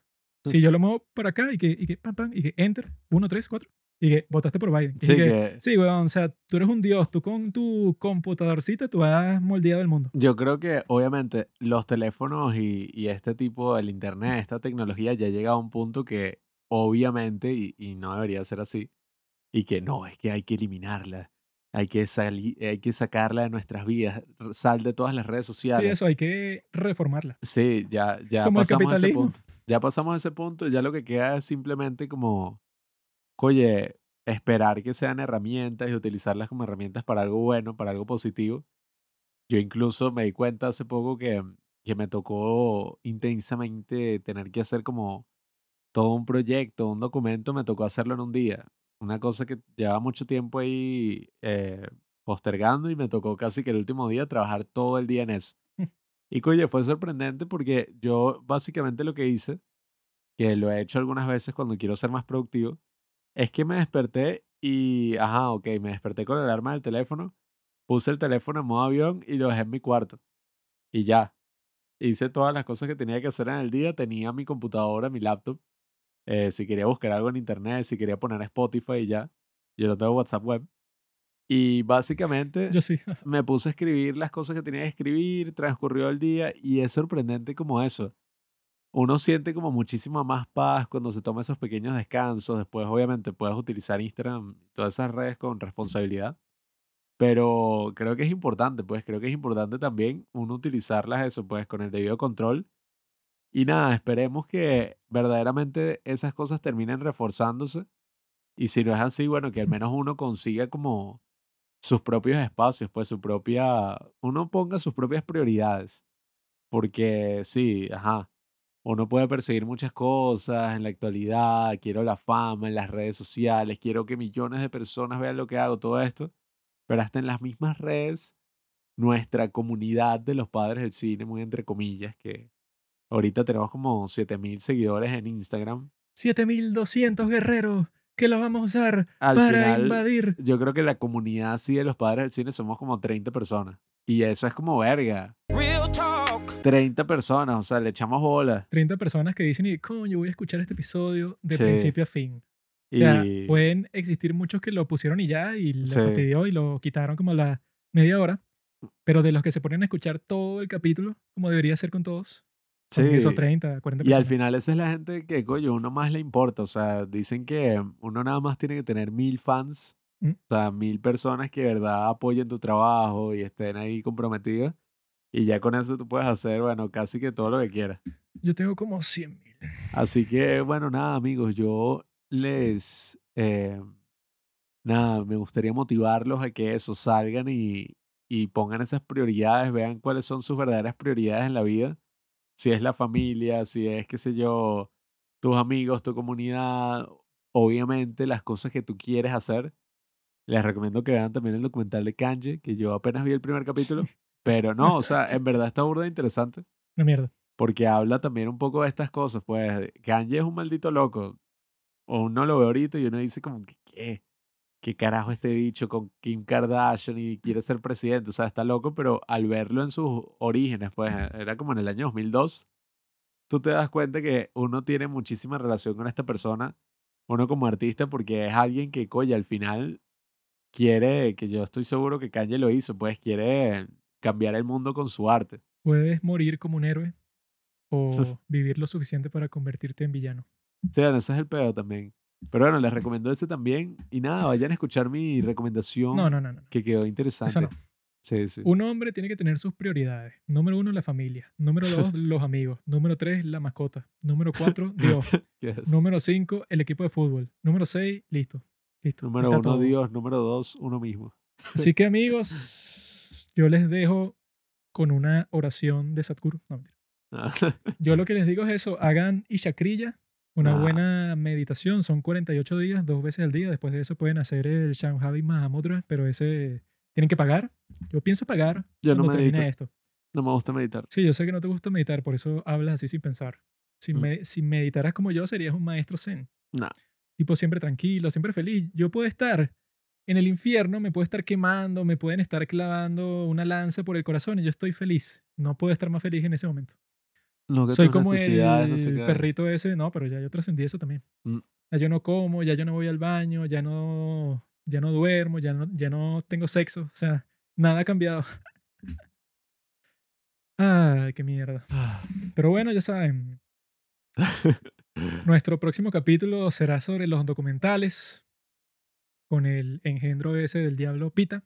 Si yo lo muevo por acá y que, y que pam, pam, y que enter, 1, 3, 4, y que votaste por Biden. Y Sí, que, que sí, weón, o sea, tú eres un dios, tú con tu computadorcita, tú has moldeado el mundo. yo creo que obviamente los teléfonos y, y este tipo, el internet, esta tecnología ya llega a un punto que obviamente, y, y no debería ser así, y que no, es que hay que eliminarla, hay que, hay que sacarla de nuestras vidas, sal de todas las redes Sí, sociales. eso, hay que reformarla. Sí, ya, ya Como el pasamos ese capitalismo. punto. Ya pasamos ese punto, ya lo que queda es simplemente como, oye, esperar que sean herramientas y utilizarlas como herramientas para algo bueno, para algo positivo. Yo incluso me di cuenta hace poco que, que me tocó intensamente tener que hacer como todo un proyecto, un documento, me tocó hacerlo en un día. Una cosa que llevaba mucho tiempo ahí eh, postergando y me tocó casi que el último día trabajar todo el día en eso. Y oye, fue sorprendente porque yo básicamente lo que hice, que lo he hecho algunas veces cuando quiero ser más productivo, es que me desperté y, ajá, ok, me desperté con la alarma del teléfono, puse el teléfono en modo avión y lo dejé en mi cuarto. Y ya, hice todas las cosas que tenía que hacer en el día, tenía mi computadora, mi laptop, eh, si quería buscar algo en internet, si quería poner Spotify y ya, yo no tengo WhatsApp web. Y básicamente Yo sí. me puse a escribir las cosas que tenía que escribir, transcurrió el día y es sorprendente como eso. Uno siente como muchísima más paz cuando se toma esos pequeños descansos. Después, obviamente, puedes utilizar Instagram y todas esas redes con responsabilidad. Pero creo que es importante, pues creo que es importante también uno utilizarlas eso, pues con el debido control. Y nada, esperemos que verdaderamente esas cosas terminen reforzándose. Y si no es así, bueno, que al menos uno consiga como sus propios espacios, pues su propia, uno ponga sus propias prioridades. Porque sí, ajá, uno puede perseguir muchas cosas en la actualidad, quiero la fama en las redes sociales, quiero que millones de personas vean lo que hago, todo esto, pero hasta en las mismas redes, nuestra comunidad de los padres del cine, muy entre comillas, que ahorita tenemos como 7000 seguidores en Instagram. 7200 guerreros que los vamos a usar Al para final, invadir. yo creo que la comunidad así de los padres del cine somos como 30 personas. Y eso es como verga. Real talk. 30 personas, o sea, le echamos bola. 30 personas que dicen, y, coño, voy a escuchar este episodio de Sí. principio a fin. O Y sea, pueden existir muchos que lo pusieron y ya, y les Sí. fastidió y lo quitaron como la media hora. Pero de los que se ponen a escuchar todo el capítulo, como debería ser con todos, Sí. esos 30, 40 Y al final esa es la gente que, coño, uno más le importa. O sea, dicen que uno nada más tiene que tener mil fans, Mm. o sea, mil personas que de verdad apoyen tu trabajo y estén ahí comprometidas. Y ya con eso tú puedes hacer, bueno, casi que todo lo que quieras. Yo tengo como 100 mil. Así que, bueno, nada, amigos, yo les, eh, nada, me gustaría motivarlos a que eso salgan y, y pongan esas prioridades, vean cuáles son sus verdaderas prioridades en la vida. Si es la familia, si es, qué sé yo, tus amigos, tu comunidad, obviamente las cosas que tú quieres hacer. Les recomiendo que vean también el documental de Kanye, que yo apenas vi el primer capítulo, pero no, o sea, en verdad está burda interesante Una mierda. porque habla también un poco de estas cosas, pues Kanye es un maldito loco. O uno lo ve ahorita y uno dice como que qué, qué carajo este bicho con Kim Kardashian y quiere ser presidente, o sea, está loco, pero al verlo en sus orígenes, pues eh, era como en el año 2002, tú te das cuenta que uno tiene muchísima relación con esta persona, uno como artista, porque es alguien que, coño, al final quiere, que yo estoy seguro que Kanye lo hizo, pues quiere cambiar el mundo con su arte. Puedes morir como un héroe o vivir lo suficiente para convertirte en villano. Sí, bueno, ese es el pedo también. Pero bueno, les recomiendo ese también. Y nada, vayan a escuchar mi recomendación No, no, no, no. que quedó interesante. Eso no. Sí, sí. Un hombre tiene que tener sus prioridades. Número uno, la familia. Número dos, los amigos. Número tres, la mascota. Número cuatro, Dios. Número cinco, el equipo de fútbol. Número seis, listo. Listo. Número está uno, todo. Dios. Número dos, uno mismo. Así que amigos, yo les dejo con una oración de. No, mentira. Yo lo que les digo es eso, hagan Ishakriyya, una Ah. buena meditación, son 48 días, dos veces al día, después de eso pueden hacer el Shamhavi Mahamudra, pero ese tienen que pagar. Yo pienso pagar Yo no cuando termine medito. esto. No me gusta meditar. Sí, yo sé que no te gusta meditar, por eso hablas así sin pensar. Si, Mm. me- si meditaras como yo, serías un maestro zen. No. Tipo, siempre tranquilo, siempre feliz. Yo puedo estar en el infierno, me puedo estar quemando, me pueden estar clavando una lanza por el corazón y yo estoy feliz. No puedo estar más feliz en ese momento. No, que Soy como el no perrito ese, no, pero ya yo trascendí eso también. Mm. Ya yo no como, ya yo no voy al baño, ya no, ya no duermo, ya no, ya no tengo sexo, o sea, nada ha cambiado. Ay, qué mierda. Pero bueno, ya saben, nuestro próximo capítulo será sobre los documentales con el engendro ese del diablo Pita.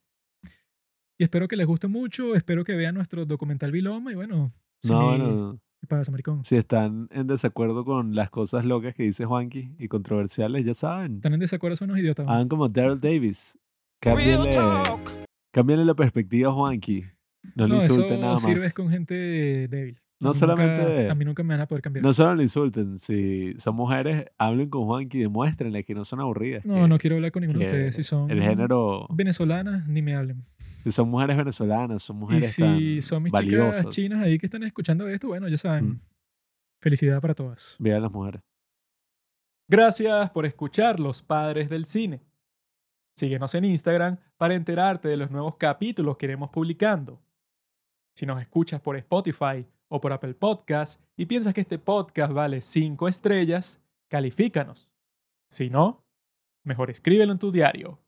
Y espero que les guste mucho, espero que vean nuestro documental Viloma y bueno, si No, bueno, ¿qué pasa, maricón? si están en desacuerdo con las cosas locas que dice Juanqui y controversiales, ya saben. ¿Están en desacuerdo? Son unos idiotas. ¿no? Hagan como Daryl Davis. Cámbiale, cámbiale la perspectiva a Juanqui. No, le No, insulten eso nada más. con gente débil. No solamente- Nunca, a mí nunca me van a poder cambiar. No solo le insulten, si son mujeres, hablen con Juanqui, demuéstrenle que no son aburridas. No, que- no quiero hablar con ninguno de ustedes. Si son El género, venezolanas, ni me hablen. Si son mujeres venezolanas, son Y mujeres si tan son mis valiosas. chicas chinas ahí que están escuchando esto, bueno, ya saben. Mm. Felicidad para todas. Vean las mujeres. Gracias por escuchar Los Padres del Cine. Síguenos en Instagram para enterarte de los nuevos capítulos que iremos publicando. Si nos escuchas por Spotify o por Apple Podcast y piensas que este podcast vale 5 estrellas, califícanos. Si no, mejor escríbelo en tu diario.